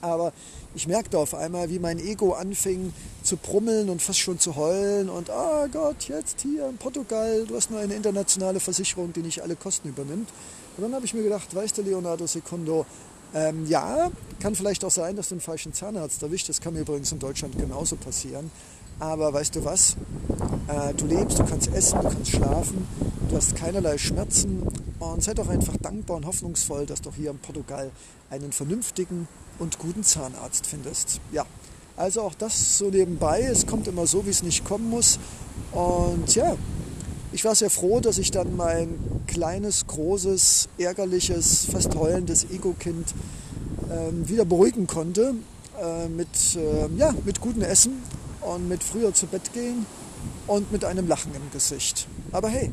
Aber ich merkte auf einmal, wie mein Ego anfing zu brummeln und fast schon zu heulen. Und, oh Gott, jetzt hier in Portugal, du hast nur eine internationale Versicherung, die nicht alle Kosten übernimmt. Und dann habe ich mir gedacht, weißt du, Leonardo Secundo, ähm, ja, kann vielleicht auch sein, dass du einen falschen Zahnarzt erwischt. Das kann mir übrigens in Deutschland genauso passieren. Aber weißt du was? Äh, du lebst, du kannst essen, du kannst schlafen, du hast keinerlei Schmerzen und sei doch einfach dankbar und hoffnungsvoll, dass du hier in Portugal einen vernünftigen und guten Zahnarzt findest. Ja, also auch das so nebenbei. Es kommt immer so, wie es nicht kommen muss. Und ja, ich war sehr froh, dass ich dann mein kleines, großes, ärgerliches, fast heulendes Ego-Kind äh, wieder beruhigen konnte äh, mit, äh, ja, mit gutem Essen und mit früher zu Bett gehen und mit einem Lachen im Gesicht. Aber hey,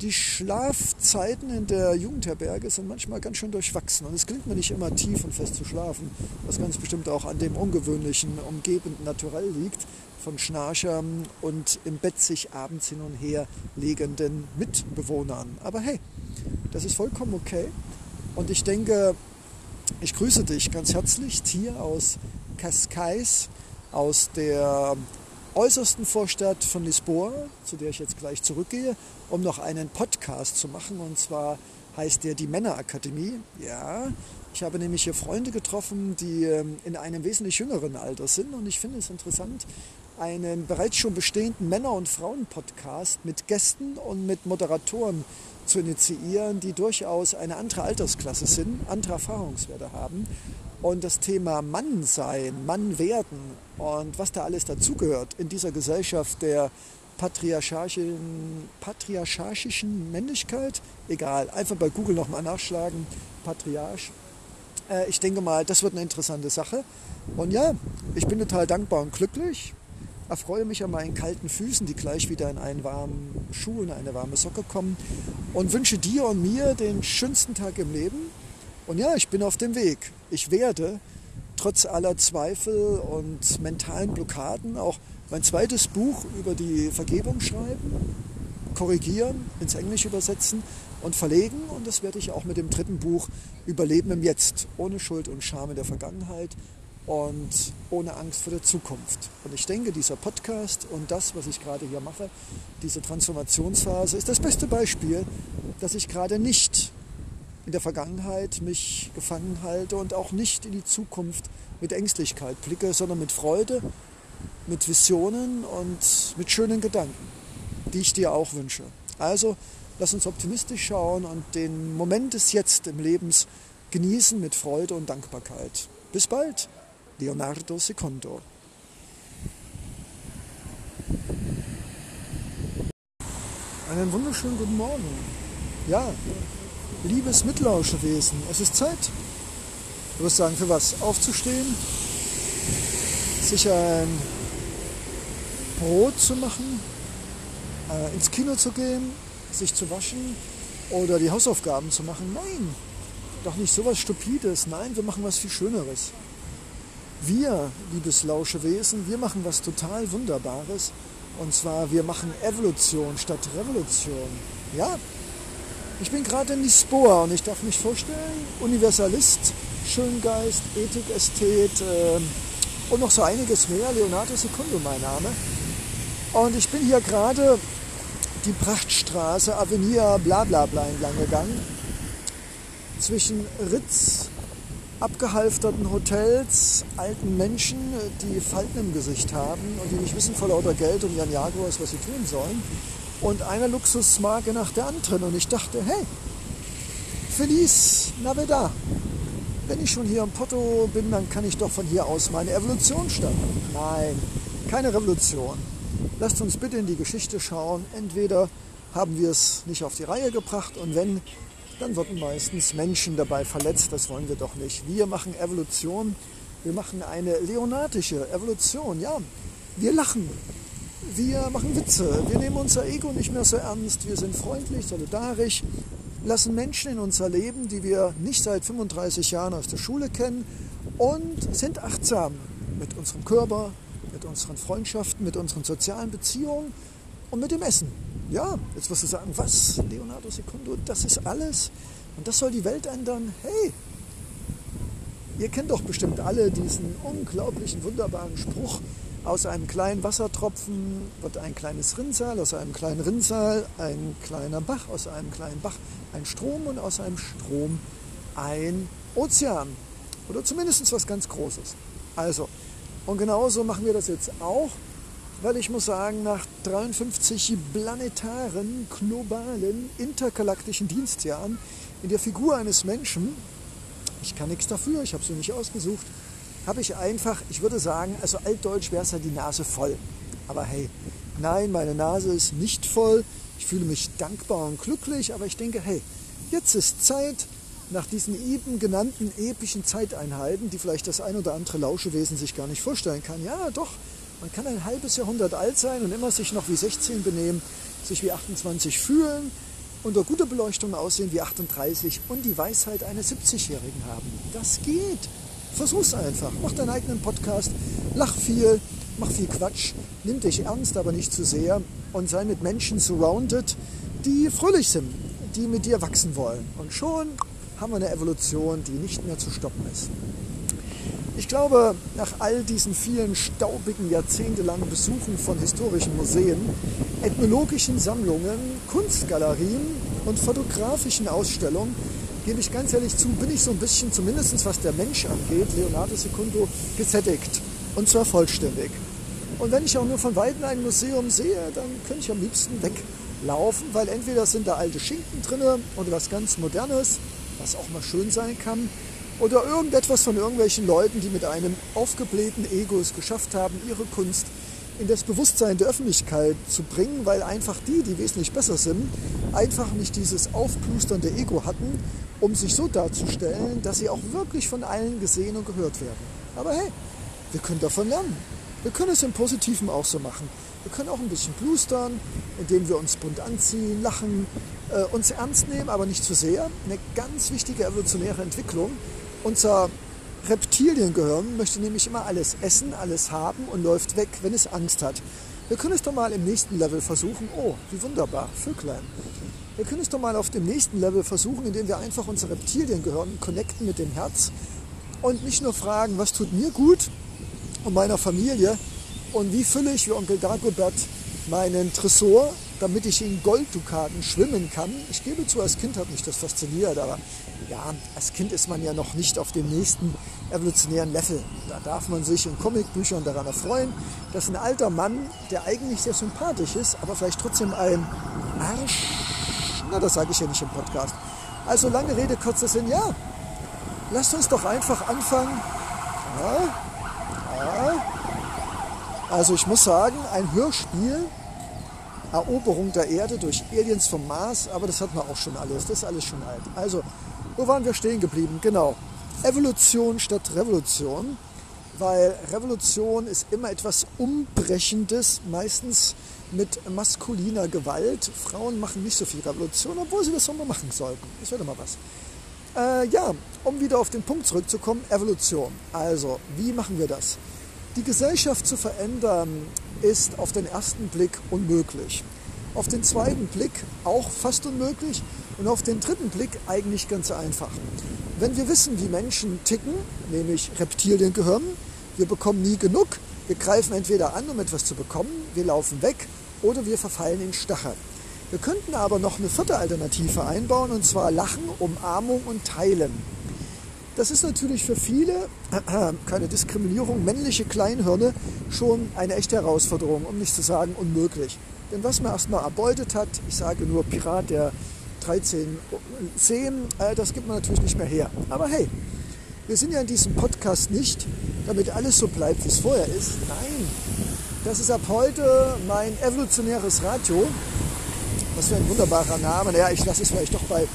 die Schlafzeiten in der Jugendherberge sind manchmal ganz schön durchwachsen und es gelingt mir nicht immer tief und fest zu schlafen, was ganz bestimmt auch an dem ungewöhnlichen, umgebenden Naturell liegt von Schnarchern und im Bett sich abends hin und her legenden Mitbewohnern. Aber hey, das ist vollkommen okay und ich denke, ich grüße dich ganz herzlich hier aus Cascais, aus der äußersten Vorstadt von Lisboa, zu der ich jetzt gleich zurückgehe, um noch einen Podcast zu machen. Und zwar heißt der die Männerakademie. Ja, ich habe nämlich hier Freunde getroffen, die ähm, in einem wesentlich jüngeren Alter sind. Und ich finde es interessant, einen bereits schon bestehenden Männer- und Frauen-Podcast mit Gästen und mit Moderatoren zu initiieren, die durchaus eine andere Altersklasse sind, andere Erfahrungswerte haben und das Thema Mann sein, Mann werden und was da alles dazugehört in dieser Gesellschaft der patriarchalischen, patriarchalischen Männlichkeit, egal, einfach bei Google nochmal nachschlagen, Patriarch. Äh, ich denke mal, das wird eine interessante Sache. Und ja, ich bin total dankbar und glücklich, erfreue mich an meinen kalten Füßen, die gleich wieder in einen warmen Schuh, in eine warme Socke kommen und wünsche dir und mir den schönsten Tag im Leben und ja, ich bin auf dem Weg. Ich werde trotz aller Zweifel und mentalen Blockaden auch mein zweites Buch über die Vergebung schreiben, korrigieren, ins Englische übersetzen und verlegen. Und das werde ich auch mit dem dritten Buch Überleben im Jetzt, ohne Schuld und Scham in der Vergangenheit und ohne Angst vor der Zukunft. Und ich denke, dieser Podcast und das, was ich gerade hier mache, diese Transformationsphase, ist das beste Beispiel, dass ich gerade nicht in der Vergangenheit mich gefangen halte und auch nicht in die Zukunft mit Ängstlichkeit blicke, sondern mit Freude, mit Visionen und mit schönen Gedanken, die ich dir auch wünsche. Also lass uns optimistisch schauen und den Moment des Jetzt im Lebens genießen mit Freude und Dankbarkeit. Bis bald, Leonardo Secondo. Einen wunderschönen guten Morgen. Ja, Liebes Mitlauschewesen, es ist Zeit. Du wirst sagen, für was? Aufzustehen, sich ein Brot zu machen, äh, ins Kino zu gehen, sich zu waschen oder die Hausaufgaben zu machen. Nein, doch nicht so was Stupides. Nein, wir machen was viel Schöneres. Wir, liebes Lauschewesen, wir machen was total Wunderbares. Und zwar, wir machen Evolution statt Revolution. Ja, ich bin gerade in Lisboa und ich darf mich vorstellen, Universalist, Schöngeist, Ethik, Ästhet, äh, und noch so einiges mehr. Leonardo Secundo mein Name. Und ich bin hier gerade die Prachtstraße, Avenida Blablabla entlang gegangen. Zwischen Ritz, abgehalfterten Hotels, alten Menschen, die Falten im Gesicht haben und die nicht wissen vor lauter Geld und ihren Jaguars, was sie tun sollen. Und einer Luxusmarke nach der anderen. Und ich dachte, hey, Feliz Navidad. Wenn ich schon hier im Porto bin, dann kann ich doch von hier aus meine Evolution starten. Nein, keine Revolution. Lasst uns bitte in die Geschichte schauen. Entweder haben wir es nicht auf die Reihe gebracht und wenn, dann wurden meistens Menschen dabei verletzt. Das wollen wir doch nicht. Wir machen Evolution. Wir machen eine leonardische Evolution. Ja, wir lachen. Wir machen Witze. Wir nehmen unser Ego nicht mehr so ernst. Wir sind freundlich, solidarisch lassen Menschen in unser Leben, die wir nicht seit 35 Jahren aus der Schule kennen und sind achtsam mit unserem Körper, mit unseren Freundschaften, mit unseren sozialen Beziehungen und mit dem Essen. Ja, jetzt wirst du sagen, was, Leonardo Secundo, das ist alles und das soll die Welt ändern. Hey, ihr kennt doch bestimmt alle diesen unglaublichen, wunderbaren Spruch, aus einem kleinen Wassertropfen wird ein kleines Rinnsal, aus einem kleinen Rinnsal ein kleiner Bach, aus einem kleinen Bach ein Strom und aus einem Strom ein Ozean. Oder zumindest was ganz Großes. Also, und genauso machen wir das jetzt auch, weil ich muss sagen, nach 53 planetaren, globalen, intergalaktischen Dienstjahren in der Figur eines Menschen, ich kann nichts dafür, ich habe sie nicht ausgesucht, habe ich einfach, ich würde sagen, also altdeutsch wäre es ja die Nase voll. Aber hey, nein, meine Nase ist nicht voll. Ich fühle mich dankbar und glücklich, aber ich denke, hey, jetzt ist Zeit, nach diesen eben genannten epischen Zeiteinheiten, die vielleicht das ein oder andere Lauschewesen sich gar nicht vorstellen kann. Ja, doch, man kann ein halbes Jahrhundert alt sein und immer sich noch wie 16 benehmen, sich wie 28 fühlen, unter guter Beleuchtung aussehen wie 38 und die Weisheit eines 70-Jährigen haben. Das geht. Versuch's einfach. Mach deinen eigenen Podcast, lach viel, mach viel Quatsch, nimm dich ernst, aber nicht zu sehr und sei mit Menschen surrounded, die fröhlich sind, die mit dir wachsen wollen. Und schon haben wir eine Evolution, die nicht mehr zu stoppen ist. Ich glaube, nach all diesen vielen staubigen, jahrzehntelangen Besuchen von historischen Museen, ethnologischen Sammlungen, Kunstgalerien und fotografischen Ausstellungen gebe ich ganz ehrlich zu, bin ich so ein bisschen, zumindest was der Mensch angeht, Leonardo Secundo, gesättigt. Und zwar vollständig. Und wenn ich auch nur von Weitem ein Museum sehe, dann könnte ich am liebsten weglaufen, weil entweder sind da alte Schinken drin oder was ganz Modernes, was auch mal schön sein kann, oder irgendetwas von irgendwelchen Leuten, die mit einem aufgeblähten Ego es geschafft haben, ihre Kunst in das Bewusstsein der Öffentlichkeit zu bringen, weil einfach die, die wesentlich besser sind, einfach nicht dieses aufplusternde Ego hatten, um sich so darzustellen, dass sie auch wirklich von allen gesehen und gehört werden. Aber hey, wir können davon lernen. Wir können es im Positiven auch so machen. Wir können auch ein bisschen plustern, indem wir uns bunt anziehen, lachen, äh, uns ernst nehmen, aber nicht zu sehr. Eine ganz wichtige evolutionäre Entwicklung. Unser Reptiliengehirn möchte nämlich immer alles essen, alles haben und läuft weg, wenn es Angst hat. Wir können es doch mal im nächsten Level versuchen. Oh, wie wunderbar, Vöglein. Wir können es doch mal auf dem nächsten Level versuchen, indem wir einfach unser Reptiliengehirn connecten mit dem Herz und nicht nur fragen, was tut mir gut und meiner Familie und wie fülle ich wie Onkel Dagobert meinen Tresor, damit ich in Golddukaten schwimmen kann. Ich gebe zu, als Kind hat mich das fasziniert, aber ja, als Kind ist man ja noch nicht auf dem nächsten evolutionären Level. Da darf man sich in Comicbüchern daran erfreuen, dass ein alter Mann, der eigentlich sehr sympathisch ist, aber vielleicht trotzdem ein Arsch, na, das sage ich ja nicht im Podcast. Also lange Rede, kurzer Sinn, ja, lasst uns doch einfach anfangen. Ja, ja. Also ich muss sagen, ein Hörspiel Eroberung der Erde durch Aliens vom Mars, aber das hat man auch schon alles, das ist alles schon alt. Also wo waren wir stehen geblieben? Genau. Evolution statt Revolution, weil Revolution ist immer etwas Umbrechendes, meistens mit maskuliner Gewalt. Frauen machen nicht so viel Revolution, obwohl sie das auch mal machen sollten. Wäre doch mal was. Äh, ja, um wieder auf den Punkt zurückzukommen, Evolution. Also, wie machen wir das? Die Gesellschaft zu verändern ist auf den ersten Blick unmöglich. Auf den zweiten Blick auch fast unmöglich und auf den dritten Blick eigentlich ganz einfach. Wenn wir wissen, wie Menschen ticken, nämlich Reptiliengehirn, Wir bekommen nie genug. Wir greifen entweder an, um etwas zu bekommen, wir laufen weg oder wir verfallen in Stachel. Wir könnten aber noch eine vierte Alternative einbauen, und zwar Lachen, Umarmung und Teilen. Das ist natürlich für viele, keine Diskriminierung, männliche Kleinhirne schon eine echte Herausforderung, um nicht zu sagen unmöglich. Denn was man erstmal erbeutet hat, ich sage nur Pirat der 13 Zehen, äh, das gibt man natürlich nicht mehr her. Aber hey, wir sind ja in diesem Podcast nicht, damit alles so bleibt, wie es vorher ist. Nein, das ist ab heute mein evolutionäres Radio. Was für ein wunderbarer Name. Naja, ich lasse es vielleicht doch bei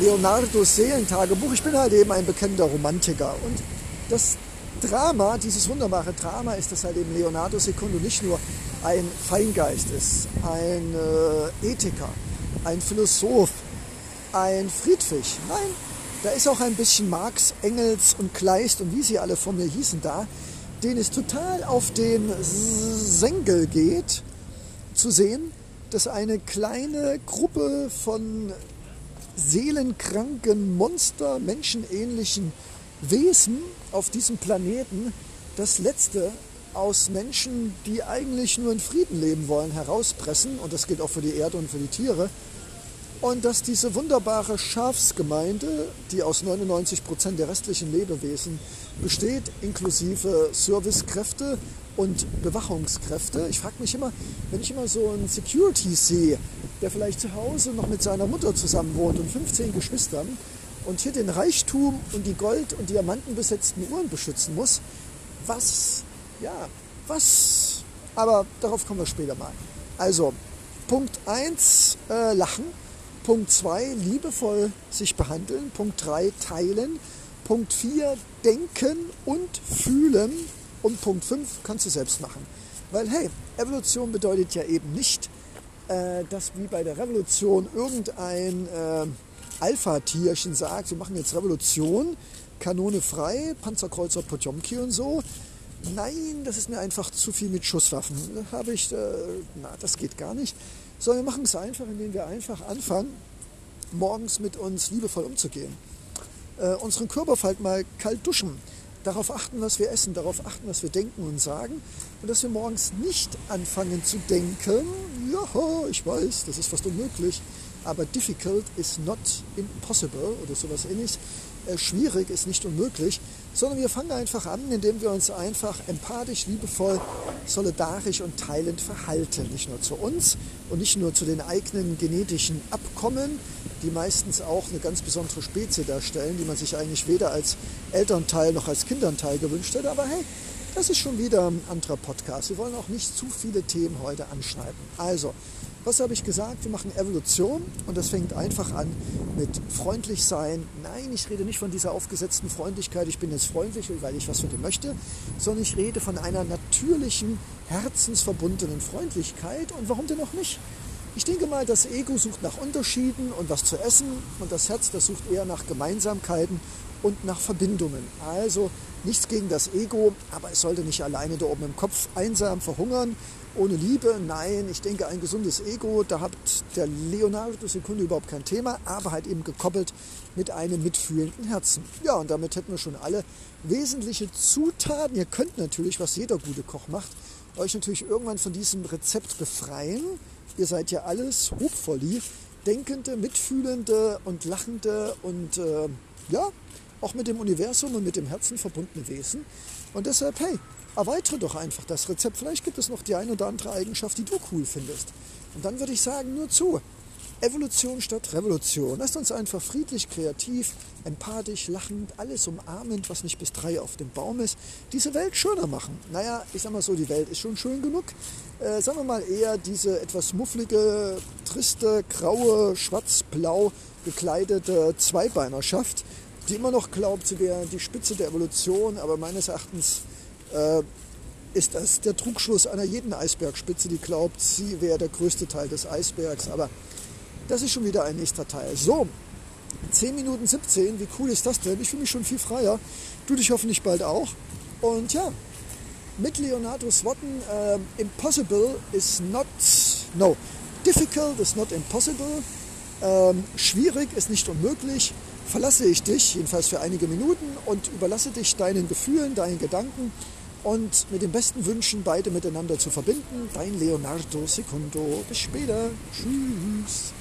Leonardos Seelentagebuch. Ich bin halt eben ein bekennender Romantiker. Und das Drama, dieses wunderbare Drama, ist, dass halt eben Leonardo Secundo nicht nur ein Feingeist ist, ein äh, Ethiker, ein Philosoph, ein Friedrich. Nein, da ist auch ein bisschen Marx, Engels und Kleist und wie sie alle vor mir hießen da, denen es total auf den Sengel geht, zu sehen, dass eine kleine Gruppe von seelenkranken Monster, menschenähnlichen Wesen auf diesem Planeten das Letzte aus Menschen, die eigentlich nur in Frieden leben wollen, herauspressen. Und das gilt auch für die Erde und für die Tiere. Und dass diese wunderbare Schafsgemeinde, die aus 99 Prozent der restlichen Lebewesen besteht, inklusive Servicekräfte und Bewachungskräfte. Ich frage mich immer, wenn ich immer so einen Security sehe, der vielleicht zu Hause noch mit seiner Mutter zusammen wohnt und 15 Geschwistern und hier den Reichtum und die Gold- und Diamanten besetzten Uhren beschützen muss, was, ja, was, aber darauf kommen wir später mal. Also, Punkt 1, äh, lachen. Punkt 2, liebevoll sich behandeln. Punkt 3, teilen. Punkt 4, denken und fühlen. Und Punkt 5, kannst du selbst machen. Weil, hey, Evolution bedeutet ja eben nicht, äh, dass wie bei der Revolution irgendein äh, Alpha-Tierchen sagt, wir machen jetzt Revolution, Kanone frei, Panzerkreuzer Potjomki und so. Nein, das ist mir einfach zu viel mit Schusswaffen. Habe ich, äh, na, das geht gar nicht. Sondern wir machen es einfach, indem wir einfach anfangen, morgens mit uns liebevoll umzugehen. Äh, unseren Körper halt mal kalt duschen darauf achten, was wir essen, darauf achten, was wir denken und sagen und dass wir morgens nicht anfangen zu denken, ja, ich weiß, das ist fast unmöglich, aber difficult is not impossible oder sowas ähnliches. Äh, schwierig ist nicht unmöglich, sondern wir fangen einfach an, indem wir uns einfach empathisch, liebevoll, solidarisch und teilend verhalten. Nicht nur zu uns und nicht nur zu den eigenen genetischen Abkommen, die meistens auch eine ganz besondere Spezie darstellen, die man sich eigentlich weder als Elternteil noch als Kindernteil gewünscht hätte. Aber hey, das ist schon wieder ein anderer Podcast. Wir wollen auch nicht zu viele Themen heute anschneiden. Also, was habe ich gesagt? Wir machen Evolution und das fängt einfach an mit freundlich sein. Nein, ich rede nicht von dieser aufgesetzten Freundlichkeit, ich bin jetzt freundlich, weil ich was für dich möchte, sondern ich rede von einer natürlichen, herzensverbundenen Freundlichkeit. Und warum denn auch nicht? Ich denke mal, das Ego sucht nach Unterschieden und was zu essen und das Herz, das sucht eher nach Gemeinsamkeiten und nach Verbindungen. Also nichts gegen das Ego, aber es sollte nicht alleine da oben im Kopf einsam verhungern, ohne Liebe. Nein, ich denke, ein gesundes Ego, da hat der Leonardo Sekunde überhaupt kein Thema, aber halt eben gekoppelt mit einem mitfühlenden Herzen. Ja, und damit hätten wir schon alle wesentliche Zutaten. Ihr könnt natürlich, was jeder gute Koch macht, euch natürlich irgendwann von diesem Rezept befreien. Ihr seid ja alles Hopvolli, denkende, mitfühlende und lachende und äh, ja, auch mit dem Universum und mit dem Herzen verbundene Wesen. Und deshalb, hey, erweitere doch einfach das Rezept. Vielleicht gibt es noch die eine oder andere Eigenschaft, die du cool findest. Und dann würde ich sagen, nur zu. Evolution statt Revolution. Lasst uns einfach friedlich, kreativ, empathisch, lachend, alles umarmend, was nicht bis drei auf dem Baum ist, diese Welt schöner machen. Naja, ich sag mal so, die Welt ist schon schön genug. Äh, sagen wir mal eher diese etwas mufflige, triste, graue, schwarz-blau gekleidete Zweibeinerschaft, die immer noch glaubt, sie wäre die Spitze der Evolution, aber meines Erachtens äh, ist das der Trugschluss einer jeden Eisbergspitze, die glaubt, sie wäre der größte Teil des Eisbergs. Aber das ist schon wieder ein nächster Teil. So, 10 Minuten 17, wie cool ist das denn? Ich fühle mich schon viel freier. Du dich hoffentlich bald auch. Und ja, mit Leonardos Worten, äh, impossible is not, no, difficult is not impossible. Ähm, schwierig ist nicht unmöglich verlasse ich dich, jedenfalls für einige Minuten, und überlasse dich deinen Gefühlen, deinen Gedanken und mit den besten Wünschen beide miteinander zu verbinden. Dein Leonardo Secundo. Bis später. Tschüss.